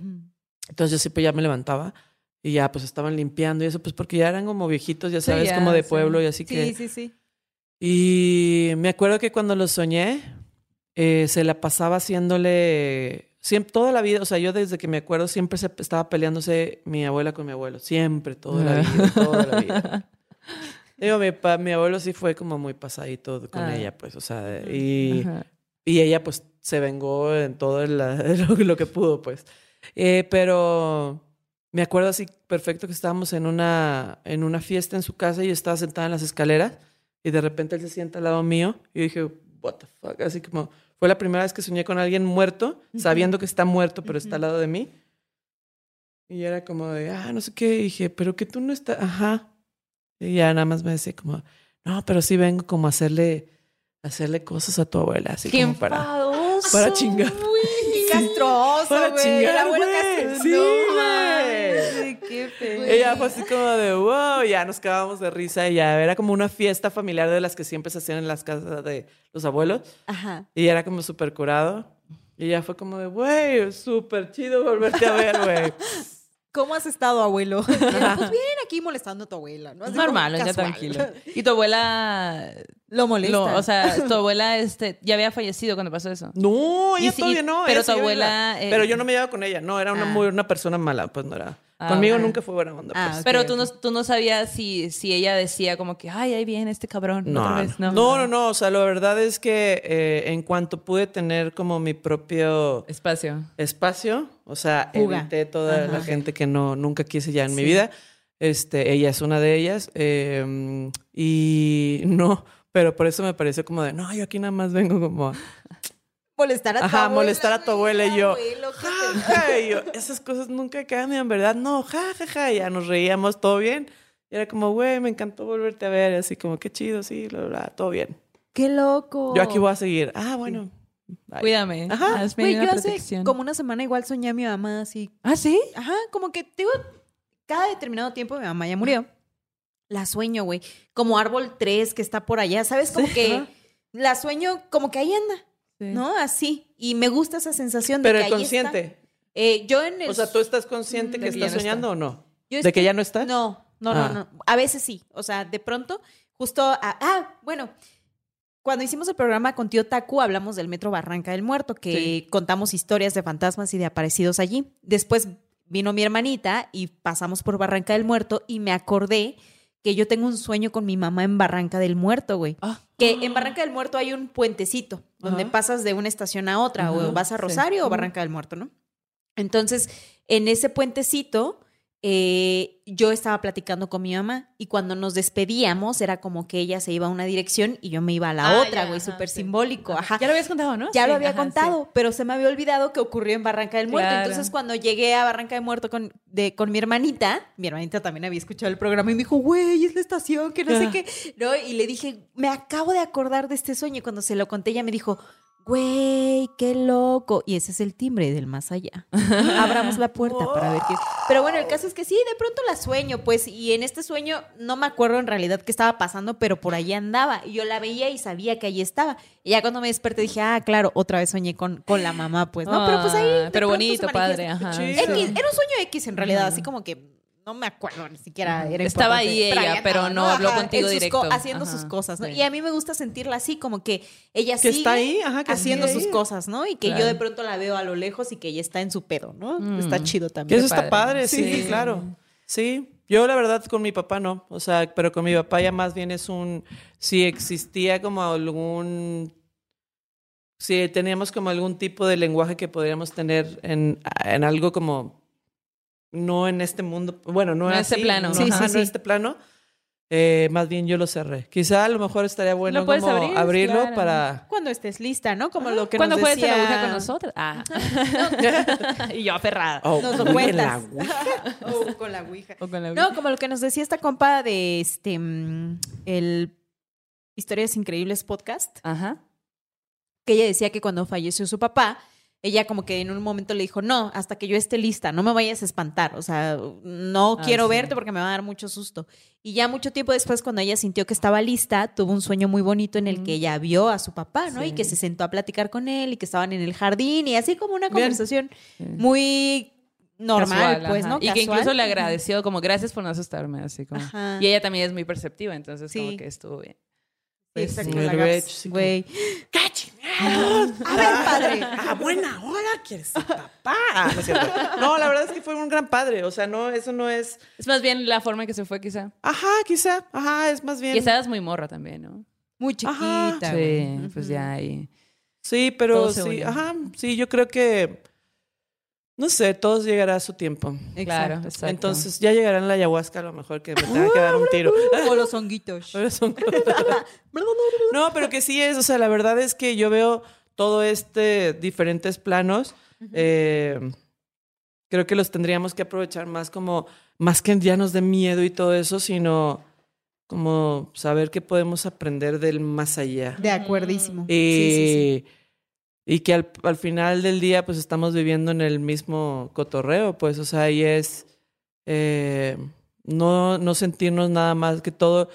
Entonces yo siempre ya me levantaba y ya pues estaban limpiando y eso, pues porque ya eran como viejitos, ya Sí, sabes, ya, como de sí. pueblo y así que... Sí, sí, sí. Y me acuerdo que cuando lo soñé, eh, se la pasaba haciéndole. Siempre, toda la vida, o sea, yo desde que me acuerdo siempre se estaba peleándose mi abuela con mi abuelo. Siempre, toda la vida, toda la vida. Digo, mi, pa- mi abuelo sí fue como muy pasadito con Ah. ella, pues, o sea, y, y ella pues se vengó en todo la- lo, lo que pudo, pues. Eh, pero me acuerdo así perfecto que estábamos en una, en una fiesta en su casa y yo estaba sentada en las escaleras y de repente él se sienta al lado mío y yo dije, what the fuck, así como fue la primera vez que soñé con alguien muerto, sabiendo que está muerto, pero está al lado de mí. Y era como de, ah, no sé qué, y dije, pero que tú no estás, ajá. Y ya nada más me decía como, no, pero sí vengo como a hacerle, hacerle cosas a tu abuela, así Qué como para... para chingar. güey. Castroso, güey. El abuelo castroso. Sí, güey. Qué feo. Ella fue así como de wow, ya nos quedábamos de risa y ya era como una fiesta familiar de las que siempre se hacían en las casas de los abuelos Ajá. y era como súper curado. Y ya fue como de, güey, súper chido volverte a ver, güey. ¿Cómo has estado, abuelo? pues bien, aquí molestando a tu abuela, ¿no? Así Normal, ya tranquilo. Y tu abuela, Lo molesta. lo- o sea, tu abuela este, ya había fallecido cuando pasó eso. No, ella todavía no. pero tu abuela, eh, pero yo no me llevaba con ella. No, era una, Ah. muy, una persona mala, pues no era. Ah, Conmigo nunca fue buena onda. Ah, pues. Pero tú no, tú no sabías si, si ella decía como que, ay, ahí viene este cabrón. No, otra vez. no, no, no, O sea, la verdad es que eh, en cuanto pude tener como mi propio Espacio. espacio, o sea, Fuga. evité toda Ajá. la gente que no nunca quise ya en mi vida. Este, ella es una de ellas. eh, y no, pero por eso me pareció como de, no, yo aquí nada más vengo como a molestar a tu Ajá, abuela. molestar a tu abuela y yo, abuelo, ¿qué te- ja, ja, y yo, esas cosas nunca cambian, ¿verdad? No, ja, ja, ja, y ya nos reíamos, todo bien. Y era como, güey, me encantó volverte a ver, y así como, qué chido, sí, bla, bla, bla, todo bien. Qué loco. Yo aquí voy a seguir. Ah, bueno. bye. Cuídame. Ajá. Hazme Güey, una yo hace protección. como una semana igual soñé a mi mamá así. ¿Ah, sí? Ajá, como que, digo, cada determinado tiempo mi mamá ya murió. La sueño, güey. Como árbol 3 que está por allá, ¿sabes? Como que Ajá. la sueño como que ahí anda, Sí. ¿no? Así. Y me gusta esa sensación de Pero que el ahí consciente. está. Eh, yo en el... O sea, ¿tú estás consciente De que que estás no soñando o no? yo ¿De que ya no está? No, no, Ah. no, no. A veces sí. O sea, de pronto, justo... a- ah, bueno. Cuando hicimos el programa con Tío Taku, hablamos del Metro Barranca del Muerto, que Sí. contamos historias de fantasmas y de aparecidos allí. Después vino mi hermanita y pasamos por Barranca del Muerto y me acordé que yo tengo un sueño con mi mamá en Barranca del Muerto, güey. Ah. Que en Barranca del Muerto hay un puentecito donde pasas de una estación a otra, o vas a sí. Rosario o Barranca del Muerto, ¿no? Entonces, en ese puentecito, eh, yo estaba platicando con mi mamá y cuando nos despedíamos era como que ella se iba a una dirección y yo me iba a la Ah, otra, güey, súper sí. simbólico, ajá. Ya lo habías contado, ¿no? Ya Sí, lo había ajá, contado, pero se me había olvidado que ocurrió en Barranca del Muerto. Claro. Entonces, cuando llegué a Barranca del Muerto con, de, con mi hermanita, mi hermanita también había escuchado el programa y me dijo, güey, es la estación, que no sé Ah. qué. ¿No? Y le dije, me acabo de acordar de este sueño. Y cuando se lo conté, ella me dijo, güey, qué loco. Y ese es el timbre del más allá. Abramos la puerta para ver qué. Pero bueno, el caso es que sí, de pronto la sueño, pues, y en este sueño no me acuerdo en realidad qué estaba pasando, pero por allí andaba. Y yo la veía y sabía que allí estaba. Y ya cuando me desperté dije, ah, claro, otra vez soñé con, con la mamá, pues, ¿no? pero pues ahí. Ah, Pero bonito, padre. Ajá. X, era un sueño X en realidad, así como que no me acuerdo ni siquiera. Era Estaba ahí ella, pero no habló contigo directo. haciendo Ajá, sus cosas, ¿no? sí. Y a mí me gusta sentirla así, como que ella Que sigue está ahí, ajá, que haciendo sigue sus ahí. cosas, ¿no? Y que yo de pronto la veo a lo lejos y que ella está en su pedo, ¿no? Mm. Está chido Que también. eso está padre. padre, sí, Sí. claro. Sí. Yo la verdad con mi papá no, o sea, pero con mi papá ya más bien es un, si existía como algún, si teníamos como algún tipo de lenguaje que podríamos tener en, en algo como, no en este mundo, bueno, no, en este plano. no, Sí, ajá, sí, no sí. en este plano, eh, más bien yo lo cerré. Quizá a lo mejor estaría bueno como abrir, abrirlo claro. para... Cuando estés lista, ¿no? Como lo que ¿Cuándo nos juegas a la decía... Ouija con nosotros? Ah. y yo aferrada. Oh, Nos lo la cuentas. O con la ouija. O con la Ouija. No, como lo que nos decía esta compa de este mm, el Historias Increíbles podcast, Ajá. que ella decía que cuando falleció su papá, ella como que en un momento le dijo, no, hasta que yo esté lista, no me vayas a espantar, o sea, no Ah, quiero sí. verte porque me va a dar mucho susto. Y ya mucho tiempo después, cuando ella sintió que estaba lista, tuvo un sueño muy bonito en el que ella vio a su papá, ¿no? Y que se sentó a platicar con él y que estaban en el jardín y así como una conversación muy normal, Casual, pues, ajá. ¿no? Y que incluso le agradeció, como gracias por no asustarme, así como. Ajá. Y ella también es muy perceptiva, entonces Sí. como que estuvo bien. Sí, Gaps, sí, güey. ¡Qué chingados! A ver, padre. A buena hora quieres ser papá. No, es cierto. No, la verdad es que fue un gran padre. O sea, no, eso no es. Es más bien la forma en que se fue, quizá. Ajá, quizá. Ajá, es más bien. Y estabas muy morra también, ¿no? Muy Ajá. chiquita, Sí, güey. pues ya ahí. Sí, pero sí, unió. ajá, sí, yo creo que. No sé, todos llegará a su tiempo. Claro, Exacto. Entonces ya llegará en la ayahuasca, a lo mejor que me tenga que dar un tiro. O los honguitos. Pero son- no, pero que sí es, o sea, la verdad es que yo veo todo este diferentes planos. eh, creo que los tendríamos que aprovechar más como, más que ya nos dé miedo y todo eso, sino como saber que podemos aprender del más allá. De acuerdísimo. Y, Sí, sí, y que al, al final del día, pues estamos viviendo en el mismo cotorreo, pues, o sea, ahí es eh, no, no sentirnos nada más que todo.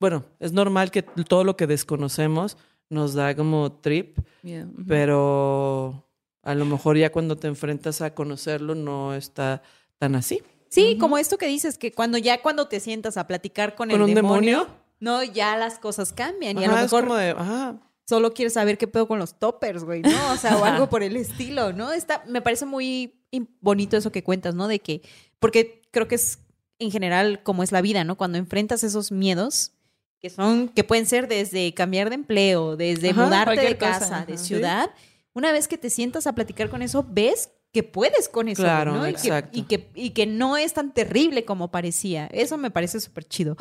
Bueno, es normal que todo lo que desconocemos nos da como trip, Miedo. Ujú. pero a lo mejor ya cuando te enfrentas a conocerlo no está tan así. Sí, como esto que dices, que cuando ya cuando te sientas a platicar con, ¿Con el un demonio? no, ya las cosas cambian y a Ajá, lo es mejor como de, ah, solo quieres saber qué pedo con los toppers, güey, ¿no? O sea, o algo por el estilo, ¿no? Está, me parece muy bonito eso que cuentas, ¿no? De que, porque creo que es en general como es la vida, ¿no? Cuando enfrentas esos miedos que son, que pueden ser desde cambiar de empleo, desde Ajá, mudarte de cualquier cosa, casa, de ajá. ciudad, una vez que te sientas a platicar con eso, ves que puedes con eso, Claro, ¿no? Y que-. Y que, y que no es tan terrible como parecía. Eso me parece súper chido.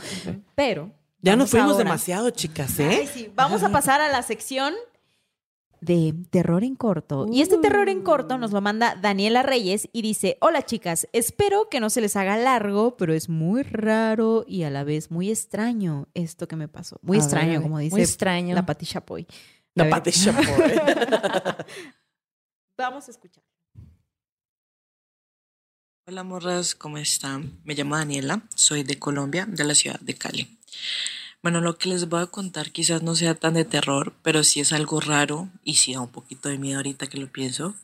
Pero... ya vamos nos fuimos ahora- demasiado, chicas, Ay, ¿eh? sí. Vamos a pasar a la sección de terror en corto. Y este terror en corto nos lo manda Daniela Reyes y dice, hola chicas, espero que no se les haga largo, pero es muy raro y a la vez muy extraño esto que me pasó. Muy A extraño, ver, como dice Muy extraño. la Pati Chapoy. A La ver, Pati Chapoy. Vamos a escuchar. Hola morras, ¿cómo están? Me llamo Daniela, soy de Colombia, de la ciudad de Cali. Bueno, lo que les voy a contar quizás no sea tan de terror, pero sí es algo raro y sí da un poquito de miedo ahorita que lo pienso,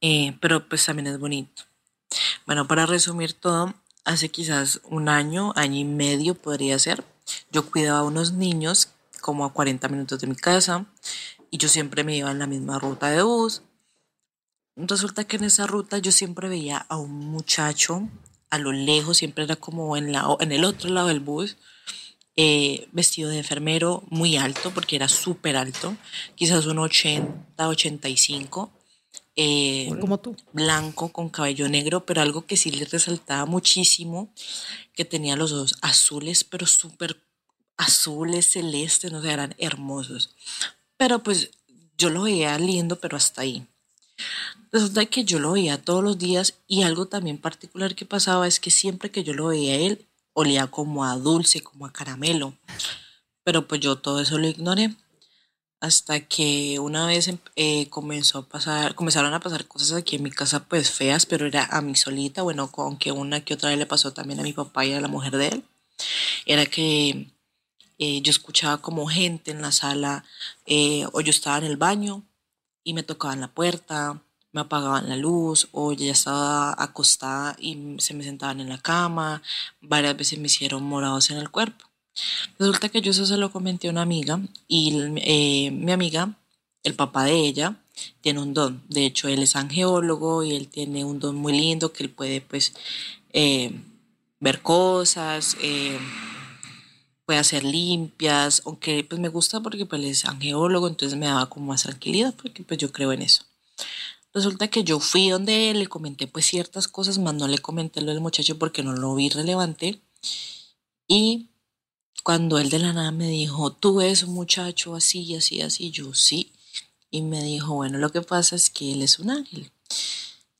Eh, pero pues también es bonito. Bueno, para resumir todo, hace quizás un año, año y medio podría ser, yo cuidaba a unos niños como a 40 minutos de mi casa y yo siempre me iba en la misma ruta de bus. Resulta que en esa ruta yo siempre veía a un muchacho a lo lejos, siempre era como en, la, en el otro lado del bus, eh, vestido de enfermero, muy alto, porque era súper alto, quizás un 80, 85, eh, Como tú. blanco con cabello negro, pero algo que sí le resaltaba muchísimo, que tenía los ojos azules, pero súper azules, celestes, no sé, eran hermosos. Pero pues yo lo veía lindo, pero hasta ahí. Resulta que yo lo veía todos los días y algo también particular que pasaba es que siempre que yo lo veía a él, olía como a dulce, como a caramelo. Pero pues yo todo eso lo ignoré. Hasta que una vez em- eh, comenzó a pasar, comenzaron a pasar cosas aquí en mi casa pues feas, pero era a mí solita, bueno, aunque una que otra vez le pasó también a mi papá y a la mujer de él. Era que eh, yo escuchaba como gente en la sala, eh, o yo estaba en el baño y me tocaban la puerta, me apagaban la luz, o ya estaba acostada y se me sentaban en la cama, varias veces me hicieron morados en el cuerpo. Resulta que yo eso se lo comenté a una amiga y eh, mi amiga, el papá de ella, tiene un don. De hecho, él es angeólogo y él tiene un don muy lindo que él puede pues eh, ver cosas, eh, puede hacer limpias, aunque pues me gusta porque pues es angeólogo, entonces me daba como más tranquilidad porque pues yo creo en eso. Resulta que yo fui donde él, le comenté pues ciertas cosas, más no le comenté lo del muchacho porque no lo vi relevante. Y cuando él de la nada me dijo, tú ves un muchacho así, así, así, yo sí. Y me dijo, bueno, lo que pasa es que él es un ángel.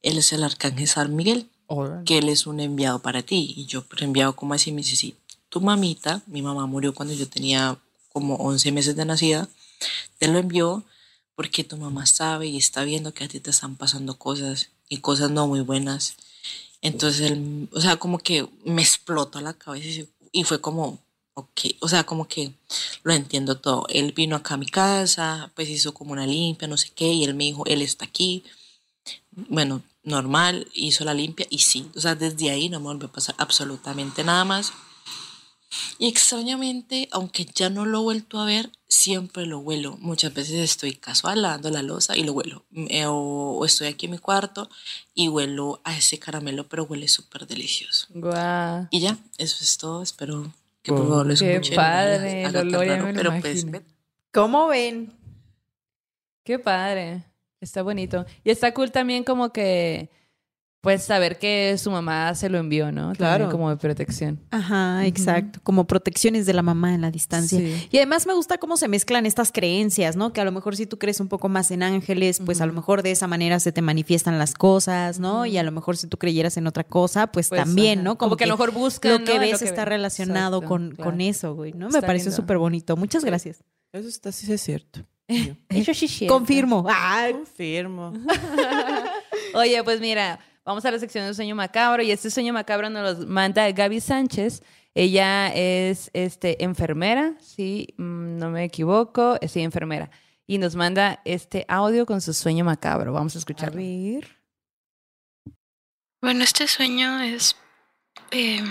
Él es el arcángel San Miguel, que él es un enviado para ti. Y yo, pero enviado como así, me dice, sí, tu mamita, mi mamá murió cuando yo tenía como 11 meses de nacida, te lo envió porque tu mamá sabe y está viendo que a ti te están pasando cosas y cosas no muy buenas. Entonces, él, o sea, como que me explotó la cabeza y- fue como, ok, o sea, como que lo entiendo todo. Él vino acá a mi casa, pues hizo como una limpia, no sé qué, y él me dijo, él está aquí. Bueno, normal, hizo la limpia y sí, o sea, desde ahí no me volvió a pasar absolutamente nada más. Y extrañamente, aunque ya no lo he vuelto a ver, siempre lo huelo. Muchas veces estoy casual lavando la losa y lo huelo. Eh, O, estoy aquí en mi cuarto y huelo a ese caramelo, pero huele súper delicioso. Guau. Y ya, eso es todo. Espero que por favor lo Qué escuchen. padre, Haga el tan olor ya raro, me lo pero pues, ¿Cómo ven? Qué padre. Está bonito. Y está cool también como que, pues, saber que su mamá se lo envió, ¿no? También Claro. como de protección. Ajá, exacto. Como protecciones de la mamá en la distancia. Sí. Y además me gusta cómo se mezclan estas creencias, ¿no? Que a lo mejor si tú crees un poco más en ángeles, pues a lo mejor de esa manera se te manifiestan las cosas, ¿no? Y a lo mejor si tú creyeras en otra cosa, pues, Pues, también, ajá. ¿no? Como que a lo mejor buscan, Lo que ¿no? ves Lo que está relacionado Exacto, con, claro. con eso, güey, ¿no? Está me parece lindo. súper bonito. Muchas gracias. Eso está, sí es cierto. Eso sí Confirmo. Ah, Confirmo. Oye, pues mira, vamos a la sección de sueño macabro y este sueño macabro nos lo manda Gaby Sánchez. Ella es este, enfermera, si no me equivoco, eh, sí, enfermera. Y nos manda este audio con su sueño macabro. Vamos a escucharlo. Bueno, este sueño es eh,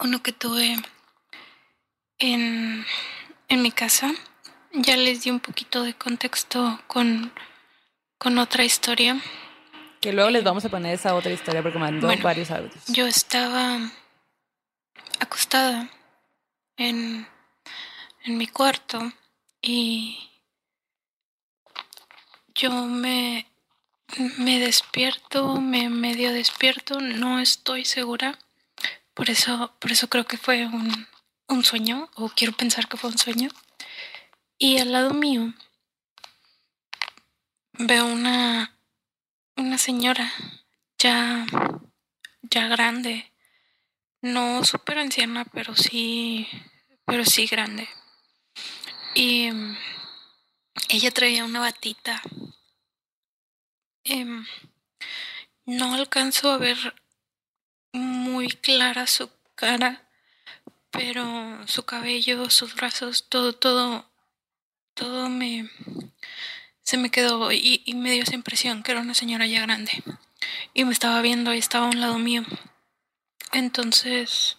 uno que tuve en, en mi casa. Ya les di un poquito de contexto con, con otra historia. Que luego les vamos a poner esa otra historia porque mandó Bueno, varios audios. Yo estaba acostada en, en mi cuarto y yo me, me despierto, me medio despierto, no estoy segura. Por eso, por eso creo que fue un, un sueño, o quiero pensar que fue un sueño. Y al lado mío veo una, una señora ya, ya grande, no súper anciana, pero sí, pero sí grande. Y mm, ella traía una batita. Em, no alcanzo a ver muy clara su cara, pero su cabello, sus brazos, todo, todo, todo me se me quedó y, y me dio esa impresión que era una señora ya grande y me estaba viendo y estaba a un lado mío. Entonces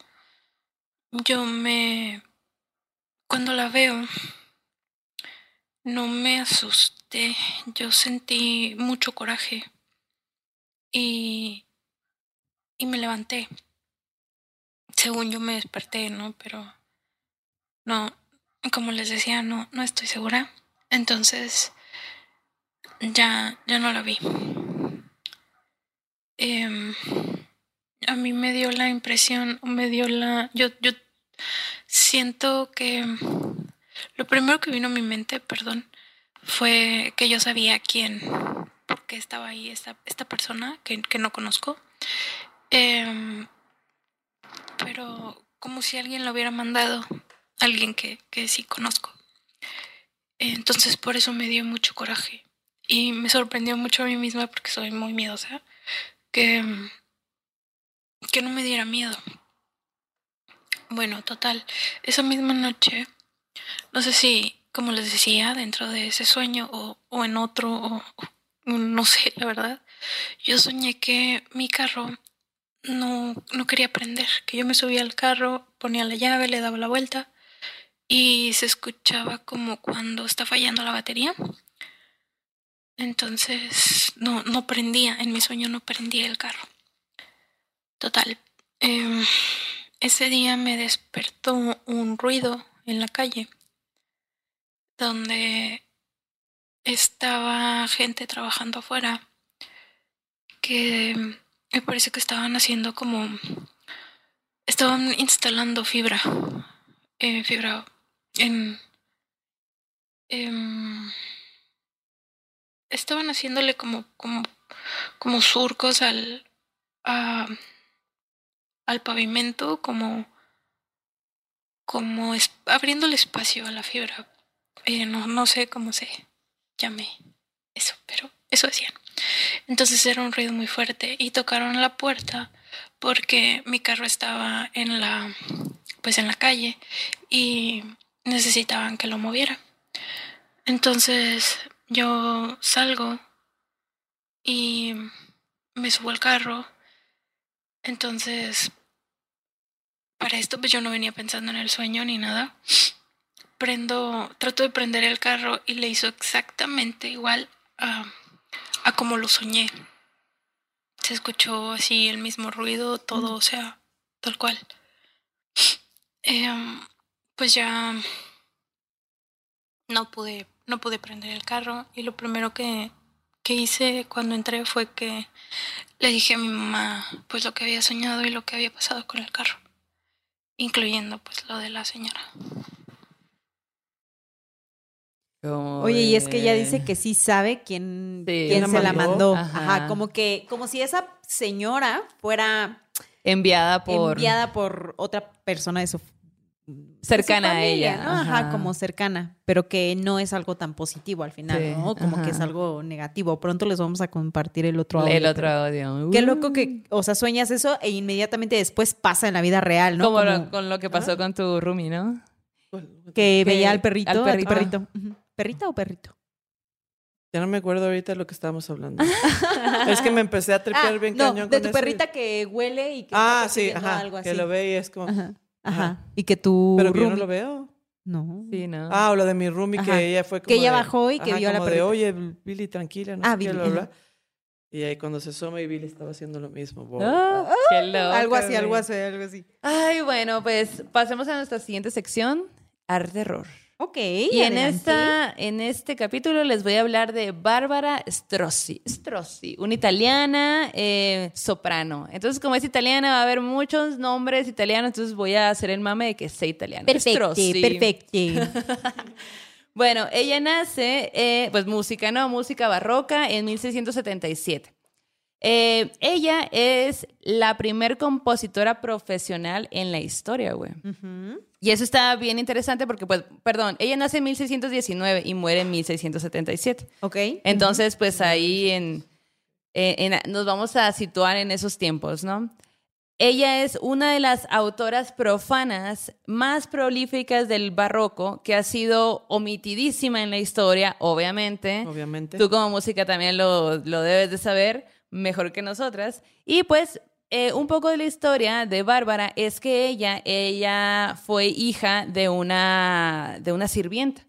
yo me cuando la veo no me asusté, yo sentí mucho coraje y y me levanté. Según yo me desperté, ¿no? Pero no, como les decía, no, no estoy segura. Entonces, ya, ya no la vi. Em, a mí me dio la impresión, me dio la... Yo, yo siento que lo primero que vino a mi mente, perdón, fue que yo sabía quién, por qué estaba ahí esta, esta persona que, que no conozco. Em, pero como si alguien lo hubiera mandado, alguien que, que sí conozco. Entonces por eso me dio mucho coraje y me sorprendió mucho a mí misma porque soy muy miedosa que, que no me diera miedo. Bueno, total, esa misma noche, no sé si, como les decía, dentro de ese sueño o, o en otro, o, o no sé, la verdad, yo soñé que mi carro no, no quería prender, que yo me subía al carro, ponía la llave, le daba la vuelta y se escuchaba como cuando está fallando la batería. Entonces no, no prendía, en mi sueño no prendía el carro. Total, em, ese día me despertó un ruido en la calle donde estaba gente trabajando afuera que me parece que estaban haciendo como estaban instalando fibra eh, fibra en em, estaban haciéndole como como como surcos al a- al pavimento como como es, abriéndole espacio a la fibra Eh, no no sé cómo se llame eso pero eso hacían entonces era un ruido muy fuerte y tocaron la puerta porque mi carro estaba en la pues en la calle y necesitaban que lo moviera. Entonces yo salgo y me subo al carro. Entonces para esto pues yo no venía pensando en el sueño ni nada. Prendo, trato de prender el carro y le hizo exactamente igual a a como lo soñé. Se escuchó así el mismo ruido, todo, o sea, tal cual. Em, pues ya no pude, no pude prender el carro y lo primero que, que hice cuando entré fue que le dije a mi mamá pues lo que había soñado y lo que había pasado con el carro, incluyendo pues lo de la señora. Como Oye, y es que ella dice que sí sabe quién, Sí, quién la se la mandó. mandó. Ajá. Ajá. como que, como si esa señora fuera Enviada por... enviada por otra persona de su Cercana a ella, ¿no? Ajá. ajá. como cercana, pero que no es algo tan positivo al final, Sí, ¿no? Como que es algo negativo. Pronto les vamos a compartir el otro audio. el otro audio. Qué Uh. loco que, o sea, sueñas eso e inmediatamente después pasa en la vida real, ¿no? Como, lo- con lo que pasó con tu roomie, ¿no? que que- veía al perrito. al perrito. ¿Perrita o perrito? Ya no me acuerdo ahorita de lo que estábamos hablando. es que me empecé a tripear Ah, bien no, cañón de con tu eso. perrita que huele y que Ah, sí, ajá. algo que así. lo ve y es como... Ajá. Y que tu Pero que yo no lo veo. No. Sí, ¿no? Ah, o lo de mi roomie, Ajá. que ella fue como Que ella de- bajó y que vio a la como de, oye, Billy, tranquila, no Ah, sé Billy, bla, bla. Y ahí cuando se asoma y Billy estaba haciendo lo mismo. wow. Ah, qué loco. algo así, algo así, algo así. Ay, bueno, pues pasemos a nuestra siguiente sección, arte error. Ok. Y en, adelante. esta, en este capítulo les voy a hablar de Bárbara Strozzi. Strozzi, una italiana eh, soprano. Entonces, como es italiana, va a haber muchos nombres italianos, entonces voy a hacer el mame de que sé italiano. Perfecto, perfecto. Bueno, ella nace, eh, pues música, ¿no? Música barroca en 1677. Eh, ella es la primer compositora profesional en la historia, güey. Ujú. Y eso está bien interesante porque, pues, perdón, ella nace en 1619 y muere en 1677. Ok. Entonces, pues ahí en, en- en- nos vamos a situar en esos tiempos, ¿no? Ella es una de las autoras profanas más prolíficas del barroco que ha sido omitidísima en la historia, obviamente. Obviamente. Tú como música también lo, lo debes de saber mejor que nosotras. Y pues eh, un poco de la historia de Bárbara es que ella, ella fue hija de una, de una sirvienta,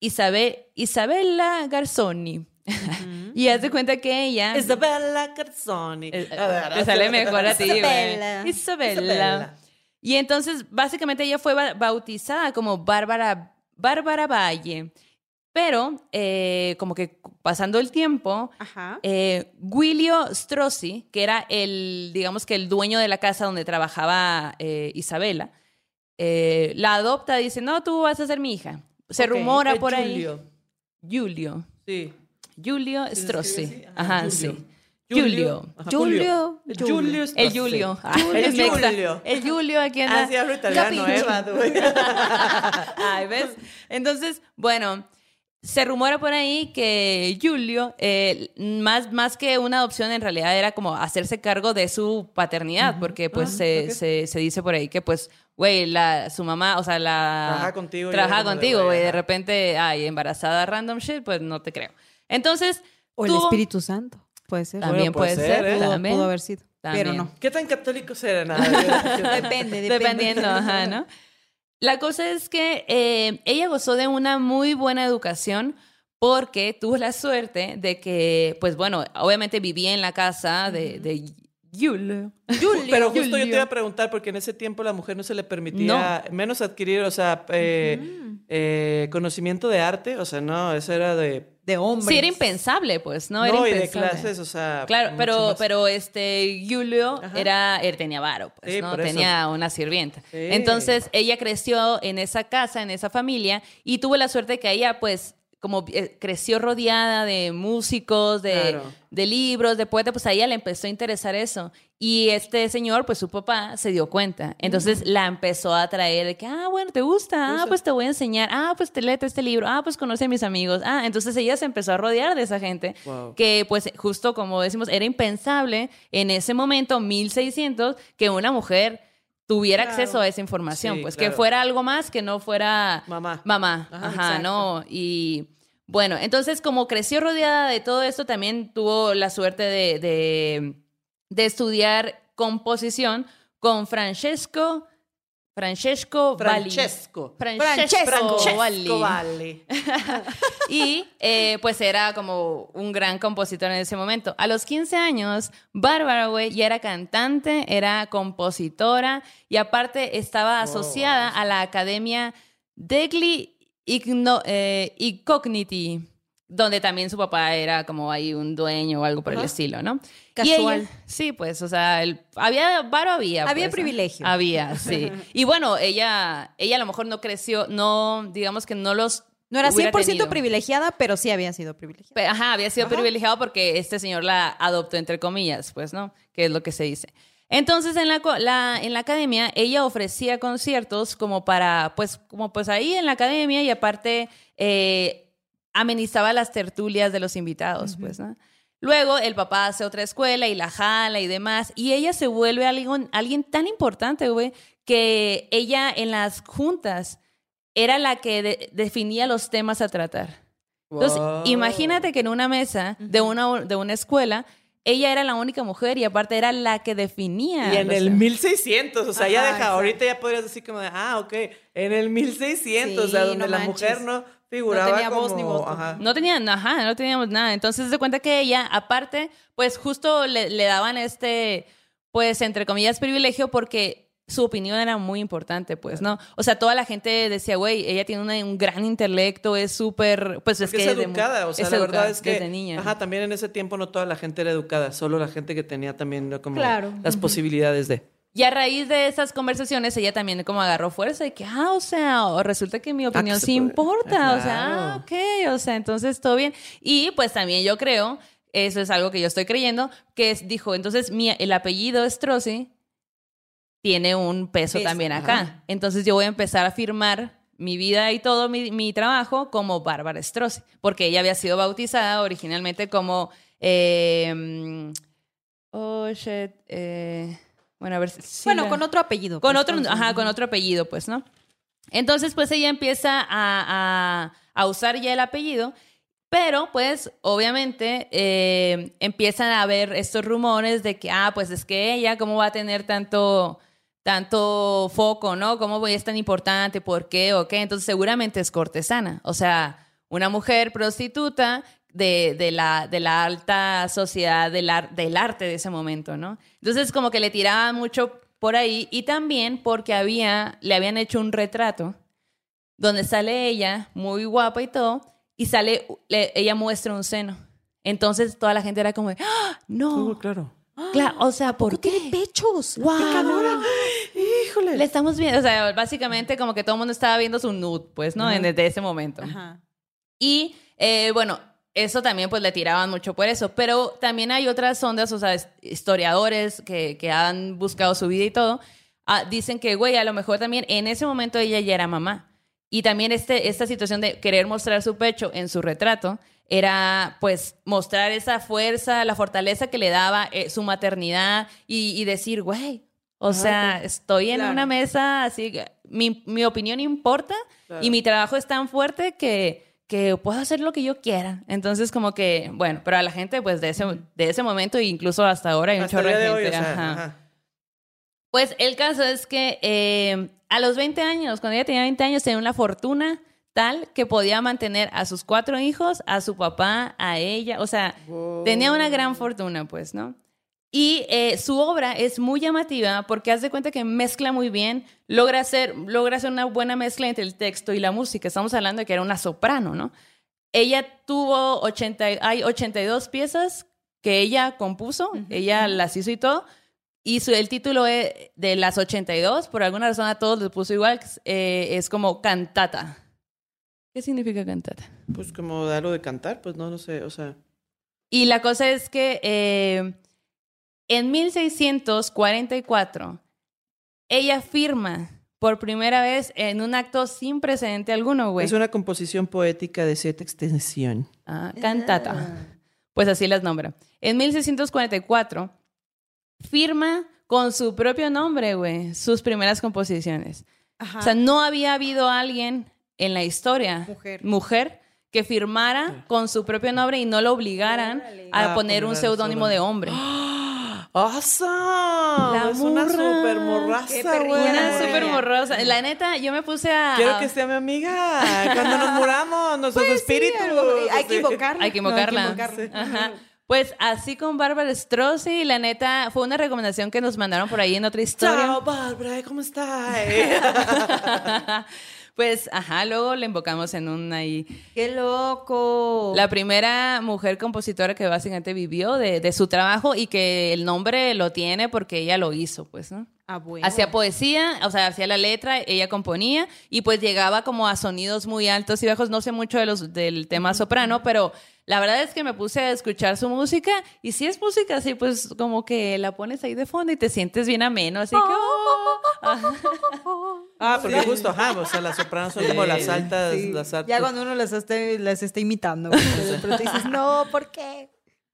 Isabel, Isabella Garzoni. y haz de cuenta que ella... Isabella Carzoni. Eh, Te sale mejor a ti. Isabella. Isabella. Isabella. Y entonces, básicamente, ella fue ba- bautizada como Bárbara, Bárbara Valle. Pero, eh, como que pasando el tiempo, eh, Guilio Strozzi, que era el, digamos que el dueño de la casa donde trabajaba eh, Isabela, eh, la adopta y dice, no, tú vas a ser mi hija. Se rumora es por Giulio. ahí. Julio. Sí. Julio ¿Sí se Strozzi. así? Ajá, sí. Julio. Julio. Julio. El Julio El. Julio. Ah, Julio. el. Julio. El Julio aquí anda. Ah, sí, hablo italiano, Capi. va, güey. Ay, ¿ves? Entonces, bueno, se rumora por ahí que Julio, eh, más, más que una adopción, en realidad era como hacerse cargo de su paternidad, porque pues Ah, se, se, se dice por ahí que pues, güey, la, su mamá, o sea, la... Trabaja contigo y Trabaja contigo, güey, de repente, ay, embarazada random shit, pues no te creo. Entonces... O el Espíritu Santo. Puede ser. También puede puede ser, ser, ¿eh? Pudo, también. pudo haber sido. Pero no. ¿Qué tan católicos eran? Depende, depende. Dependiendo, ajá, ¿no? La cosa es que eh, ella gozó de una muy buena educación porque tuvo la suerte de que, pues bueno, obviamente vivía en la casa de, de Julio. Pero justo yo te iba a preguntar, porque en ese tiempo la mujer no se le permitía menos adquirir, o sea, eh, eh, conocimiento de arte, o sea, no, eso era de... De hombre. Sí, era impensable, pues, ¿no? Era No, y de impensable. clases, o sea... Claro, pero, más. pero este Julio Ajá. era, él tenía varo, pues, Sí, ¿no? eso. Tenía una sirvienta. Sí. Entonces, ella creció en esa casa, en esa familia, y tuvo la suerte de que ella, pues, como eh, creció rodeada de músicos, de, Claro. de libros, de poetas, pues a ella le empezó a interesar eso. Y este señor, pues su papá, se dio cuenta. Entonces la empezó a traer de que, ah, bueno, ¿te gusta? Ah, pues te voy a enseñar. Ah, pues te léete este libro. Ah, pues conoce a mis amigos. Ah, entonces ella se empezó a rodear de esa gente Wow. que pues justo como decimos, era impensable en ese momento, 1600, que una mujer tuviera Claro. acceso a esa información, Sí, pues claro. que fuera algo más que no fuera Mamá. mamá, Ajá. ¿no? Y bueno, entonces como creció rodeada de todo esto, también tuvo la suerte de, de, de estudiar composición con Francesco, Francesco Valli. Francesco. Francesco, Francesco Valli. Valli. Y eh, pues era como un gran compositor en ese momento. A los 15 años, Bárbara, güey, ya era cantante, era compositora y aparte estaba asociada a la Academia Degli Igno- eh, Incogniti, donde también su papá era como ahí un dueño o algo por el estilo, ¿no? Casual. ella- sí, pues, o sea, el- había, varo había. Había pues, ¿no? privilegio. Había, sí. Y bueno, ella, ella a lo mejor no creció, no, digamos que no los No era hubiera 100% tenido. privilegiada, pero sí había sido privilegiada. Ajá, había sido Ajá. privilegiado porque este señor la adoptó, entre comillas, pues, ¿no? Que es lo que se dice. Entonces, en la- en la academia, ella ofrecía conciertos como para, pues, como pues ahí en la academia y aparte eh, amenizaba las tertulias de los invitados, pues, ¿no? Luego el papá hace otra escuela y la jala y demás, y ella se vuelve alguien, alguien tan importante, güey, que ella en las juntas era la que de- definía los temas a tratar. Entonces, Wow. imagínate que en una mesa de una, de una escuela, ella era la única mujer y aparte era la que definía. Y en el sea, 1600, o sea, ya Ajá, deja, exacto. ahorita ya podrías decir como de, ah, ok, en el 1600, o sea, Sí, donde no la manches. mujer no figuraba tenía como, voz ni voto. ajá. No tenían, ajá, no teníamos nada. Entonces se cuenta que ella, aparte, pues justo le, le daban este, pues entre comillas, privilegio porque su opinión era muy importante, pues, ¿no? O sea, toda la gente decía, güey, ella tiene una- un gran intelecto, es súper, pues es Porque que es de educada, o sea, es la educada verdad es que, desde niña. ajá, también en ese tiempo no toda la gente era educada, solo la gente que tenía también ¿no? como Claro. las posibilidades de. Y a raíz de esas conversaciones, ella también como agarró fuerza de que, ah, o sea, o resulta que mi opinión que se sí importa. Ah, O sea, ah, ok, o sea, entonces todo bien. Y pues también yo creo, eso es algo que yo estoy creyendo, que es, dijo, entonces mi, el apellido Strozzi tiene un peso Peso, también acá. ajá. Entonces yo voy a empezar a firmar mi vida y todo mi, mi trabajo como Bárbara Strozzi, porque ella había sido bautizada originalmente como... eh, oh, shit. eh, bueno, a ver si... bueno, la- con otro apellido. con pues, otro, con- ajá, con otro apellido, pues, ¿no? Entonces, pues ella empieza a, a- a usar ya el apellido, pero pues obviamente eh, empiezan a haber estos rumores de que, ah, pues es que ella, ¿cómo va a tener tanto, tanto foco, ¿no? ¿Cómo es tan importante? ¿Por qué? ¿O qué? Entonces seguramente es cortesana, o sea, una mujer prostituta de, de la, de la alta sociedad del, ar- del arte de ese momento, ¿no? Entonces como que le tiraban mucho por ahí y también porque había, le habían hecho un retrato donde sale ella muy guapa y todo y sale, le- ella muestra un seno. Entonces toda la gente era como, de, ¡Ah! no, Oh, claro. claro, o sea, ¿por qué? tiene pechos. ¡Guau! Híjole. Le estamos viendo, o sea, básicamente como que todo el mundo estaba viendo su nude, pues, ¿no? En- Desde ese momento. Ajá. Y eh, bueno, eso también pues le tiraban mucho por eso, pero también hay otras ondas, o sea, es- historiadores que, que han buscado su vida y todo, ah, dicen que, güey, a lo mejor también en ese momento ella ya era mamá. Y también este, esta situación de querer mostrar su pecho en su retrato era pues mostrar esa fuerza, la fortaleza que le daba eh, su maternidad y, y decir, güey, o sea, estoy en Claro. una mesa así, que mi, mi opinión importa y mi trabajo es tan fuerte que, que puedo hacer lo que yo quiera. Entonces, como que, bueno, pero a la gente, pues de ese, de ese momento, incluso hasta ahora, hay un Hasta chorro de de hoy, gente. o sea, ajá. ajá. Pues el caso es que eh, a los 20 años, cuando ella tenía 20 años, tenía una fortuna tal que podía mantener a sus cuatro hijos, a su papá, a ella, o sea, tenía una gran fortuna, pues, ¿no? Y eh, su obra es muy llamativa porque haz de cuenta que mezcla muy bien, logra hacer, logra hacer una buena mezcla entre el texto y la música. Estamos hablando de que era una soprano, ¿no? Ella tuvo 80, hay 82 piezas que ella compuso, ella las hizo y todo. Y su, el título es de las 82, por alguna razón a todos les puso igual, eh, es como cantata. ¿Qué significa cantata? Pues como de algo de cantar, pues no, no sé, o sea. Y la cosa es que eh, en 1644 ella firma por primera vez en un acto sin precedente alguno, güey. Es una composición poética de cierta extensión. Ah, cantata. Pues así las nombra. En 1644 firma con su propio nombre, güey, sus primeras composiciones. Ajá. O sea, no había habido alguien en la historia, Mujer. que firmara con su propio nombre y no lo obligaran Órale. a Ah, poner un seudónimo de hombre. ¡Awesome! La es una super morraza, güey. Una súper morrosa. La neta, yo me puse a... Quiero a- que sea mi amiga. Cuando nos muramos, nuestros Pues sí, espíritus. algo- hay que invocarla. Hay que No, invocarla. invocarla. Ajá. Pues así con Bárbara Strozzi, la neta, fue una recomendación que nos mandaron por ahí en otra historia. Chao, Bárbara, ¿cómo estás? pues, ajá, luego le invocamos en un ahí. ¡Qué loco! La primera mujer compositora que básicamente vivió de, de su trabajo y que el nombre lo tiene porque ella lo hizo, pues, ¿no? Ah, bueno. Hacía poesía, o sea, hacía la letra, ella componía y pues llegaba como a sonidos muy altos y bajos. No sé mucho de los, del tema soprano, pero la verdad es que me puse a escuchar su música y si es música así, pues como que la pones ahí de fondo y te sientes bien ameno, así que... oh, ajá. ah, porque justo, ajá, o sea, las sopranos son como las altas, Sí. las altas. Ya cuando uno las está, las está imitando. pero te dices, no, ¿por qué?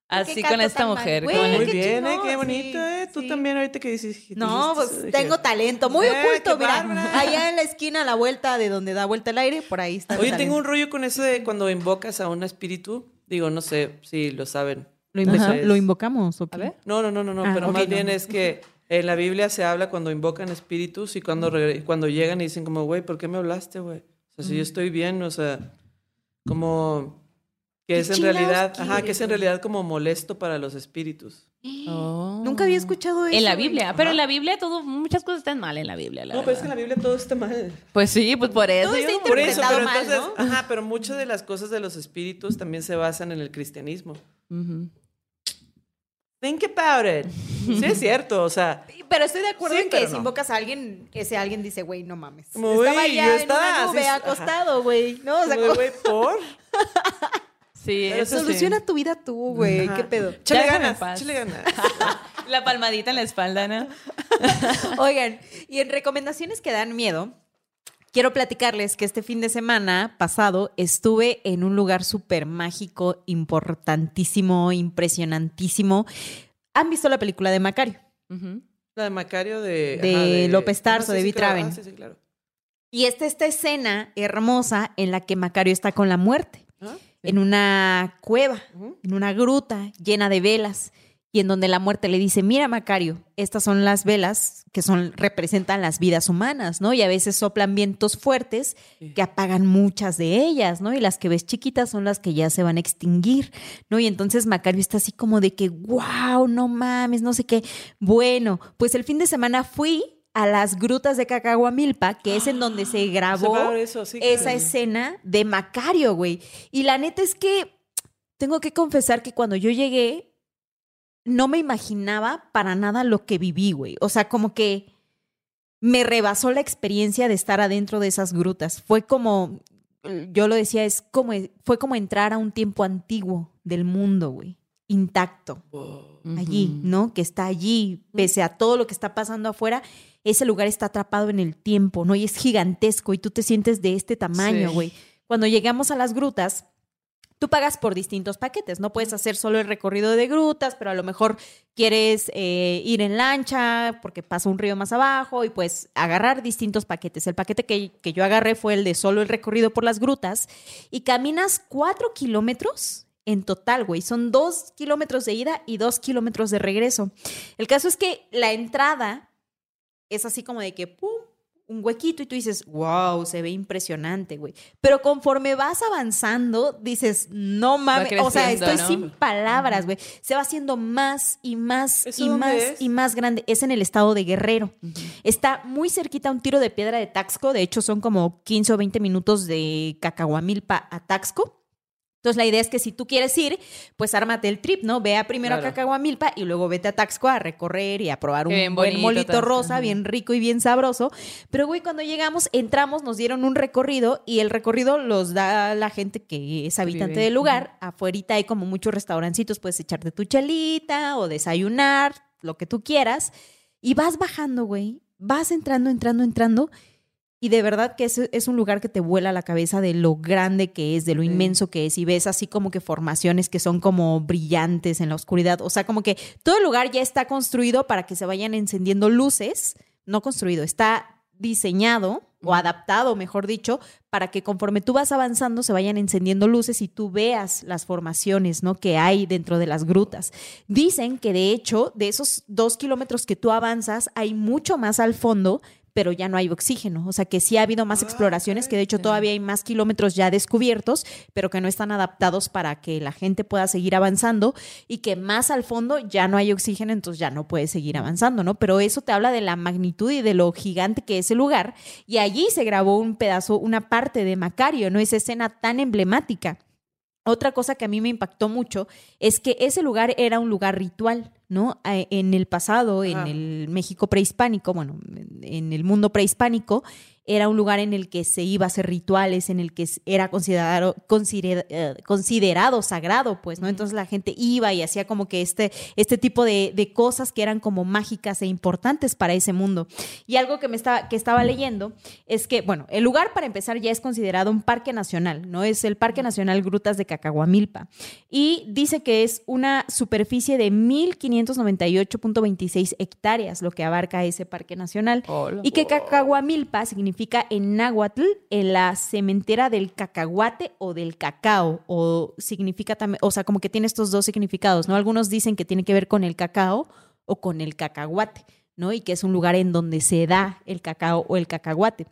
Así ¿Qué con esta mujer. Güey, Muy bien, ¿eh? chingón, Qué bonito, sí, ¿eh? Tú sí. también ahorita que dices. No, dijiste, pues tengo talento, muy Eh, oculto, mira. bárbara. Allá en la esquina, a la vuelta de donde da vuelta el aire, por ahí está. Oye, tengo un rollo con eso de cuando invocas a un espíritu. Digo, no sé si lo saben. ¿Lo, invoca- invoca- ¿Lo invocamos o qué? Ver. No, no, no, no, no, Ah, pero más no, bien no. es que en la Biblia se habla cuando invocan espíritus y cuando, cuando llegan y dicen como, güey, ¿por qué me hablaste, güey? O sea, si Mm. yo estoy bien, o sea, como que ¿Qué es en realidad, ajá, que es en realidad como molesto para los espíritus. Oh. Nunca había escuchado eso. En la. Biblia, pero en la Biblia todo, muchas cosas están mal en la Biblia, la No, pero es que en verdad. la Biblia todo está mal. Pues sí, pues por eso. Todo está Por eso, pero mal, entonces, ¿no? ajá, pero muchas de las cosas de los espíritus también se basan en el cristianismo. Ujú. Think about it. Sí es cierto, o sea, Pero estoy de acuerdo Sí, en que si no. invocas a alguien, ese alguien dice, güey, no mames. Como, Estaba ya en estaba una nube así, acostado, güey. No, o sea, ¿por? Sí, Pero eso sí. soluciona tu vida tú, güey. Ajá. ¿Qué pedo? En ganas, paz. échale ganas. La palmadita en la espalda, ¿no? Oigan, y en recomendaciones que dan miedo, quiero platicarles que este fin de semana pasado estuve en un lugar súper mágico, importantísimo, impresionantísimo. ¿Han visto la película de Macario? La de Macario de... De López Tarso, sí, de sí, Vi claro. Traven. Ah, sí, sí, claro. Y está esta escena hermosa en la que Macario está con la muerte, Ah, en una cueva, en una gruta llena de velas, y en donde la muerte le dice, mira Macario, estas son las velas que son, representan las vidas humanas, ¿no? Y a veces soplan vientos fuertes que apagan muchas de ellas, ¿no? Y las que ves chiquitas son las que ya se van a extinguir, ¿no? Y entonces Macario está así como de que, wow, no mames, no sé qué. Bueno, pues el fin de semana fui a las grutas de Cacahuamilpa, que es en donde se grabó Se va eso, sí, esa claro. escena de Macario, güey. Y la neta es que tengo que confesar que cuando yo llegué, no me imaginaba para nada lo que viví, güey. O sea, como que me rebasó la experiencia de estar adentro de esas grutas. Fue como, yo lo decía, es como, fue como entrar a un tiempo antiguo del mundo, güey. Intacto Wow. allí. ¿no? Que está allí, pese a todo lo que está pasando afuera, ese lugar está atrapado en el tiempo, ¿no? Y es gigantesco y tú te sientes de este tamaño, Sí. güey. Cuando llegamos a las grutas, tú pagas por distintos paquetes, no puedes hacer solo el recorrido de grutas, pero a lo mejor quieres eh, ir en lancha porque pasa un río más abajo y pues agarrar distintos paquetes. El paquete que, que yo agarré fue el de solo el recorrido por las grutas y caminas cuatro kilómetros en total, güey. Son dos kilómetros de ida y dos kilómetros de regreso. El caso es que la entrada es así como de que, pum, un huequito y tú dices, wow, se ve impresionante, güey. Pero conforme vas avanzando, dices, no mames, o sea, estoy ¿no? sin palabras, güey. Se va haciendo más y más ¿Eso y más es? y más grande. Es en el estado de Guerrero. Está muy cerquita a un tiro de piedra de Taxco. De hecho, son como 15 o 20 minutos de Cacahuamilpa a Taxco. Entonces, la idea es que si tú quieres ir, pues ármate el trip, ¿no? Ve a primero Claro. a Cacahuamilpa y luego vete a Taxco a recorrer y a probar un bien buen bonito, molito Taxco. rosa, Ajá. bien rico y bien sabroso. Pero, güey, cuando llegamos, entramos, nos dieron un recorrido y el recorrido los da la gente que es habitante vive. del lugar. Afuerita hay como muchos restaurancitos, puedes echarte tu chelita o desayunar, lo que tú quieras. Y vas bajando, güey. Vas entrando, entrando, entrando. Y de verdad que es, es un lugar que te vuela la cabeza de lo grande que es, de lo Sí. inmenso que es. Y ves así como que formaciones que son como brillantes en la oscuridad. O sea, como que todo el lugar ya está construido para que se vayan encendiendo luces. No construido, está diseñado o adaptado, mejor dicho, para que conforme tú vas avanzando se vayan encendiendo luces y tú veas las formaciones ¿no? que hay dentro de las grutas. Dicen que de hecho, de esos dos kilómetros que tú avanzas, hay mucho más al fondo pero ya no hay oxígeno. O sea que sí ha habido más Ah, exploraciones, que de hecho todavía hay más kilómetros ya descubiertos, pero que no están adaptados para que la gente pueda seguir avanzando y que más al fondo ya no hay oxígeno, entonces ya no puedes seguir avanzando, ¿no? Pero eso te habla de la magnitud y de lo gigante que es el lugar. Y allí se grabó un pedazo, una parte de Macario, ¿no? Esa escena tan emblemática. Otra cosa que a mí me impactó mucho es que ese lugar era un lugar ritual, ¿no? Eh, En el pasado, en el México prehispánico, bueno, en el mundo prehispánico, era un lugar en el que se iba a hacer rituales, en el que era considerado, considera- eh, considerado sagrado, pues, ¿no? Entonces la gente iba y hacía como que este, este tipo de, de cosas que eran como mágicas e importantes para ese mundo. Y algo que me estaba, que estaba leyendo es que, bueno, el lugar para empezar ya es considerado un parque nacional, ¿no? Es el Parque Nacional Grutas de Cacahuamilpa. Y dice que es una superficie de 1598.26 hectáreas, lo que abarca ese parque nacional. Hola. Y que Cacahuamilpa significa en náhuatl en la cementera del cacahuate o del cacao, o significa también, o sea, como que tiene estos dos significados, ¿no? Algunos dicen que tiene que ver con el cacao o con el cacahuate, ¿no? Y que es un lugar en donde se da el cacao o el cacahuate.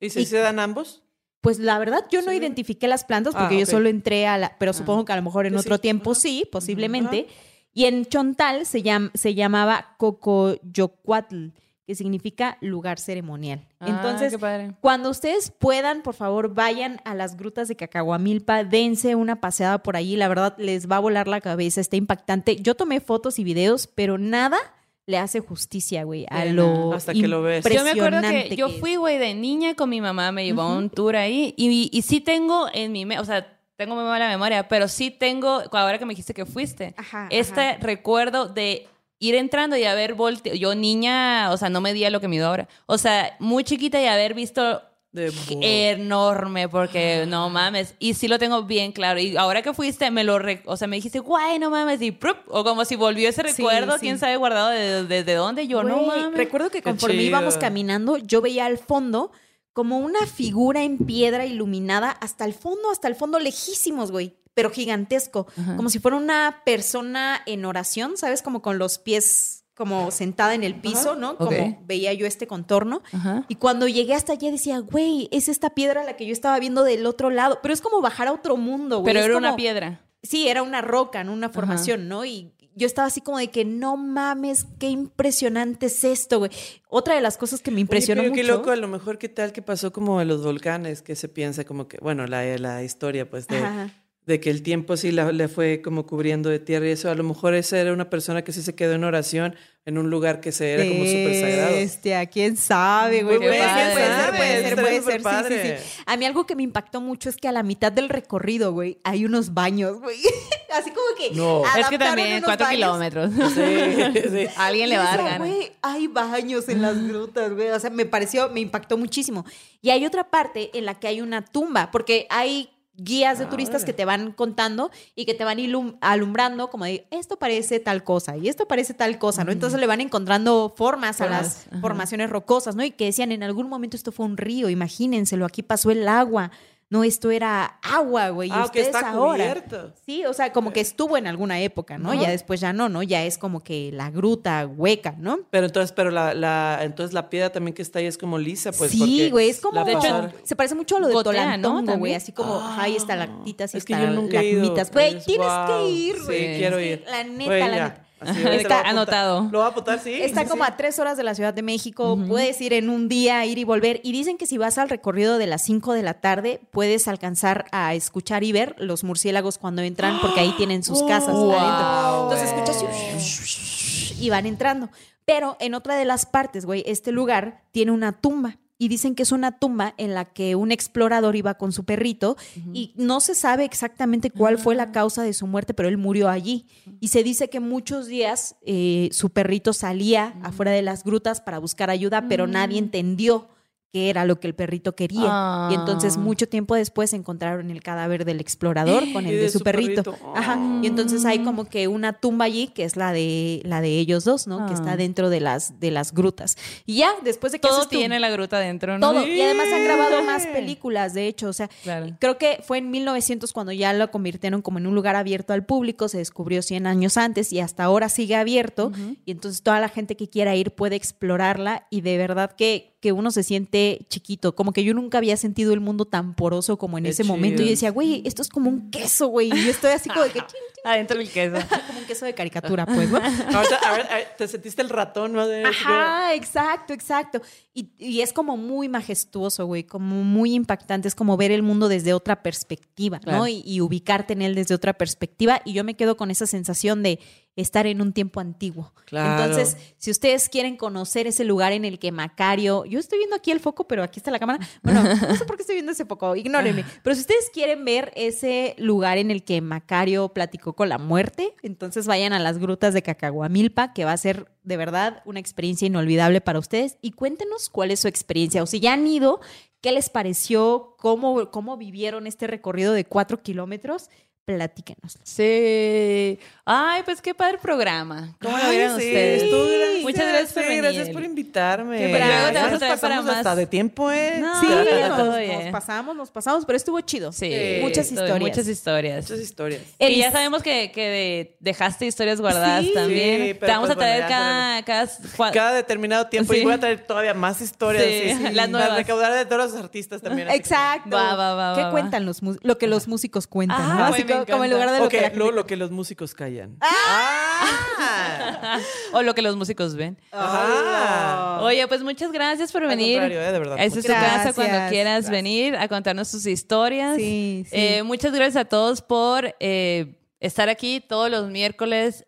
¿Y si Y- se dan ambos? Pues la verdad, yo no Sí. identifiqué las plantas porque Ah, yo solo entré a la. Pero supongo que a lo mejor en otro sí. tiempo sí, posiblemente. Y en Chontal se, llam- se llamaba Cocoyocuatl, que significa lugar ceremonial. Ah, Entonces, qué padre. cuando ustedes puedan, por favor, vayan a las grutas de Cacahuamilpa, dense una paseada por allí. La verdad, les va a volar la cabeza, está impactante. Yo tomé fotos y videos, pero nada le hace justicia, güey, a lo. Hasta que lo ves. Yo me acuerdo que yo fui, güey, de niña con mi mamá, me llevó a un tour ahí y, y sí tengo en mi, o sea, tengo muy mala memoria, pero sí tengo, ahora que me dijiste que fuiste, Ajá, este ajá. recuerdo de ir entrando y haber volteado, yo niña, o sea, no medía lo que mido ahora, o sea, muy chiquita y haber visto De enorme porque no mames y sí lo tengo bien claro. Y ahora que fuiste me lo re- o sea me dijiste guay no mames y ¡prup! o como si volvió ese recuerdo sí. quién sabe guardado desde de, de dónde yo no mames Recuerdo que conforme chido. íbamos caminando, yo veía al fondo como una figura en piedra iluminada hasta el fondo, hasta el fondo, lejísimos, güey, pero gigantesco. Como si fuera una persona en oración, ¿sabes? Como con los pies como sentada en el piso, ¿no? Como veía yo este contorno. Ajá. Y cuando llegué hasta allá decía, güey, es esta piedra la que yo estaba viendo del otro lado. Pero es como bajar a otro mundo, güey. pero Es era una piedra Sí, era una roca, ¿no? Una formación, ¿no? Y yo estaba así como de que no mames, qué impresionante es esto, güey. Otra de las cosas que me impresionó Oye, pero mucho. Qué loco, a lo mejor qué tal que pasó como de los volcanes, que se piensa como que, bueno, la, la historia pues de, Ajá. De que el tiempo sí la- le fue como cubriendo de tierra y eso, a lo mejor esa era una persona que sí se quedó en oración en un lugar que se era como súper sagrado. Este, ¿a quién sabe, güey? Puede ser, puede ser, puede ser, puede. Sí, padre. sí, sí. A mí algo que me impactó mucho es que a la mitad del recorrido, güey, hay unos baños, güey. Así como que. No. es que también cuatro baños. kilómetros Sí, sí. a alguien le va a dar güey, hay baños en las grutas, güey. O sea, me pareció, me impactó muchísimo. Y hay otra parte en la que hay una tumba, porque hay guías de Ah, turistas que te van contando y que te van alumbrando como de esto parece tal cosa y esto parece tal cosa, ¿no? Entonces le van encontrando formas a las formaciones rocosas, ¿no? Y que decían en algún momento esto fue un río, imagínenselo, aquí pasó el agua. No, esto era agua, güey. y Ah, que está ahora. cubierto. Sí, o sea, como que estuvo en alguna época, ¿no? Ya después ya no, ¿no? Ya es como que la gruta hueca, ¿no? Pero entonces, pero la, la, entonces la piedra también que está ahí es como lisa, pues. sí, güey, es como. De hecho, se parece mucho a lo de. Tolantongo, güey. Así como, ajá, ahí está lactitas y es lagmitas. Güey, Es- tienes wow. que ir, Sí, güey. quiero Sí, ir. La neta, la ya. neta. Así, Está lo anotado. Lo voy a apuntar, sí. Está sí, como sí. a tres horas de la Ciudad de México. Puedes ir en un día, ir y volver. Y dicen que si vas al recorrido de las 5 de la tarde, puedes alcanzar a escuchar y ver los murciélagos cuando entran, porque ahí tienen sus casas Wow, adentro. Entonces escuchas y van entrando. Pero en otra de las partes, güey, este lugar tiene una tumba. Y dicen que es una tumba en la que un explorador iba con su perrito y no se sabe exactamente cuál fue la causa de su muerte, pero él murió allí. Y se dice que muchos días eh, su perrito salía afuera de las grutas para buscar ayuda, pero nadie entendió qué era lo que el perrito quería. Ah. Y entonces mucho tiempo después encontraron el cadáver del explorador con el de, de su, su perrito. perrito. Ajá. Y entonces hay como que una tumba allí que es la de la de ellos dos, ¿no? Que está Ah. dentro de las de las grutas. Y ya después de que todo tiene la gruta dentro ¿no? todo. Y además han grabado más películas, de hecho. O sea, Claro. creo que fue en 1900 cuando ya lo convirtieron como en un lugar abierto al público. Se descubrió 100 años antes y hasta ahora sigue abierto. Y entonces toda la gente que quiera ir puede explorarla. Y de verdad que, que uno se siente chiquito. Como que yo nunca había sentido el mundo tan poroso como en Qué ese momento. Y yo decía, güey, esto es como un queso, güey. Y yo estoy así como de que, adentro del queso como un queso de caricatura, pues, ¿no? Ahorita, a ver, a ver, te sentiste el ratón, ¿no? De- Ajá, exacto, exacto. Y, y es como muy majestuoso, güey, como muy impactante. Es como ver el mundo desde otra perspectiva, Claro. ¿no? Y, y ubicarte en él desde otra perspectiva. Y yo me quedo con esa sensación de estar en un tiempo antiguo. Claro. Entonces, si ustedes quieren conocer ese lugar en el que Macario, yo estoy viendo aquí el foco, pero aquí está la cámara. Bueno, no sé por qué estoy viendo ese foco, ignórenme. Pero si ustedes quieren ver ese lugar en el que Macario platicó con la muerte, entonces vayan a las grutas de Cacahuamilpa, que va a ser de verdad una experiencia inolvidable para ustedes. Y cuéntenos cuál es su experiencia, o si ya han ido, qué les pareció, cómo, cómo vivieron este recorrido de cuatro kilómetros. Platíquenos. Sí. Ay, pues qué padre programa. ¿Cómo lo vieron sí, ustedes? estuvo gracias, Muchas gracias por sí, venir. Gracias por invitarme. Luego te vamos a traer para hasta de tiempo, ¿eh? No, Sí, Ah, nos, nos pasamos, nos pasamos, pero estuvo chido. Sí. Muchas todo- historias. Muchas historias. Muchas historias. Y ya sabemos que, que de- dejaste historias guardadas Sí. también. Sí, Te vamos pues a traer bueno, ya cada, cada, determinado tiempo Sí. y voy a traer todavía más historias. Sí, Sí, sí, las Para nuevas. recaudar de todos los artistas también. Exacto. Va, va, va, ¿Qué cuentan los lo que los músicos cuentan? Ah, como, como en lugar de lo que lo los músicos callan. Ah. o lo que los músicos ven. Ajá. Oye, pues muchas gracias por Al venir. contrario, eh, de verdad. Esta es tu casa cuando quieras Gracias. venir a contarnos tus historias. Sí, sí. Eh, muchas gracias a todos por eh, estar aquí todos los miércoles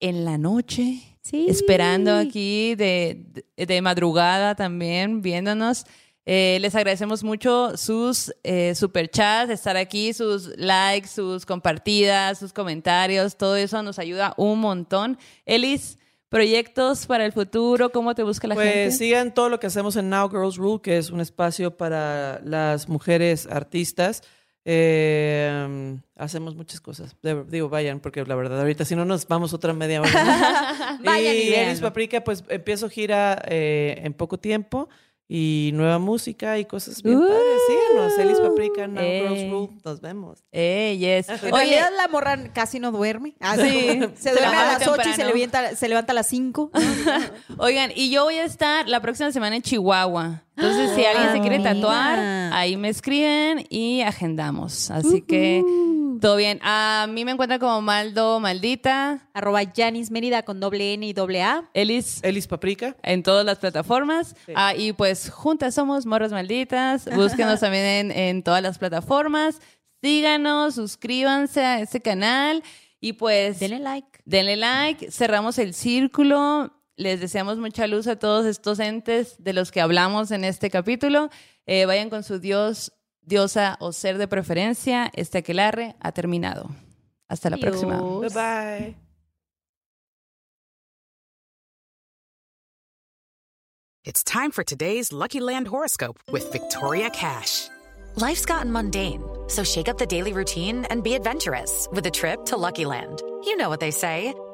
en la noche. Sí. Esperando aquí de, de, de madrugada también, viéndonos. Eh, les agradecemos mucho sus eh, superchats, estar aquí, sus likes, sus compartidas, sus comentarios, todo eso nos ayuda un montón. Elis, proyectos para el futuro, ¿cómo te busca la Pues gente? sigan todo lo que hacemos en Now Girls Rule, que es un espacio para las mujeres artistas. Eh, hacemos muchas cosas. Digo, vayan, porque la verdad, ahorita si no nos vamos otra media hora. Vayan y y. Elis Paprika, pues empiezo gira eh, en poco tiempo y nueva música y cosas bien Uh, padres. Síganos, Elis Paprika, Now eh. Girls Rule. Nos vemos. Eh, yes. En Oye, realidad la morra casi no duerme. Ah, Sí. Se duerme a las 8 y se levanta, se levanta a las 5. Oigan, y yo voy a estar la próxima semana en Chihuahua. Entonces, si alguien se quiere mira. tatuar, ahí me escriben y agendamos. Así que todo bien. A mí me encuentran como Maldo Maldita, Arroba Janis Mérida con doble N y doble A. Elis Elis Paprika. en todas las plataformas. Sí. Ah, y pues juntas somos Morras Malditas. Búsquenos también en, en todas las plataformas. Síganos, suscríbanse a ese canal y pues Denle like. Denle like, cerramos el círculo. Les deseamos mucha luz a todos estos entes de los que hablamos en este capítulo. Eh, vayan con su dios, diosa o ser de preferencia. Este aquelarre ha terminado. Hasta la próxima. Bye bye. It's time for today's Lucky Land horoscope with Victoria Cash. Life's gotten mundane, so shake up the daily routine and be adventurous with a trip to Lucky Land. You know what they say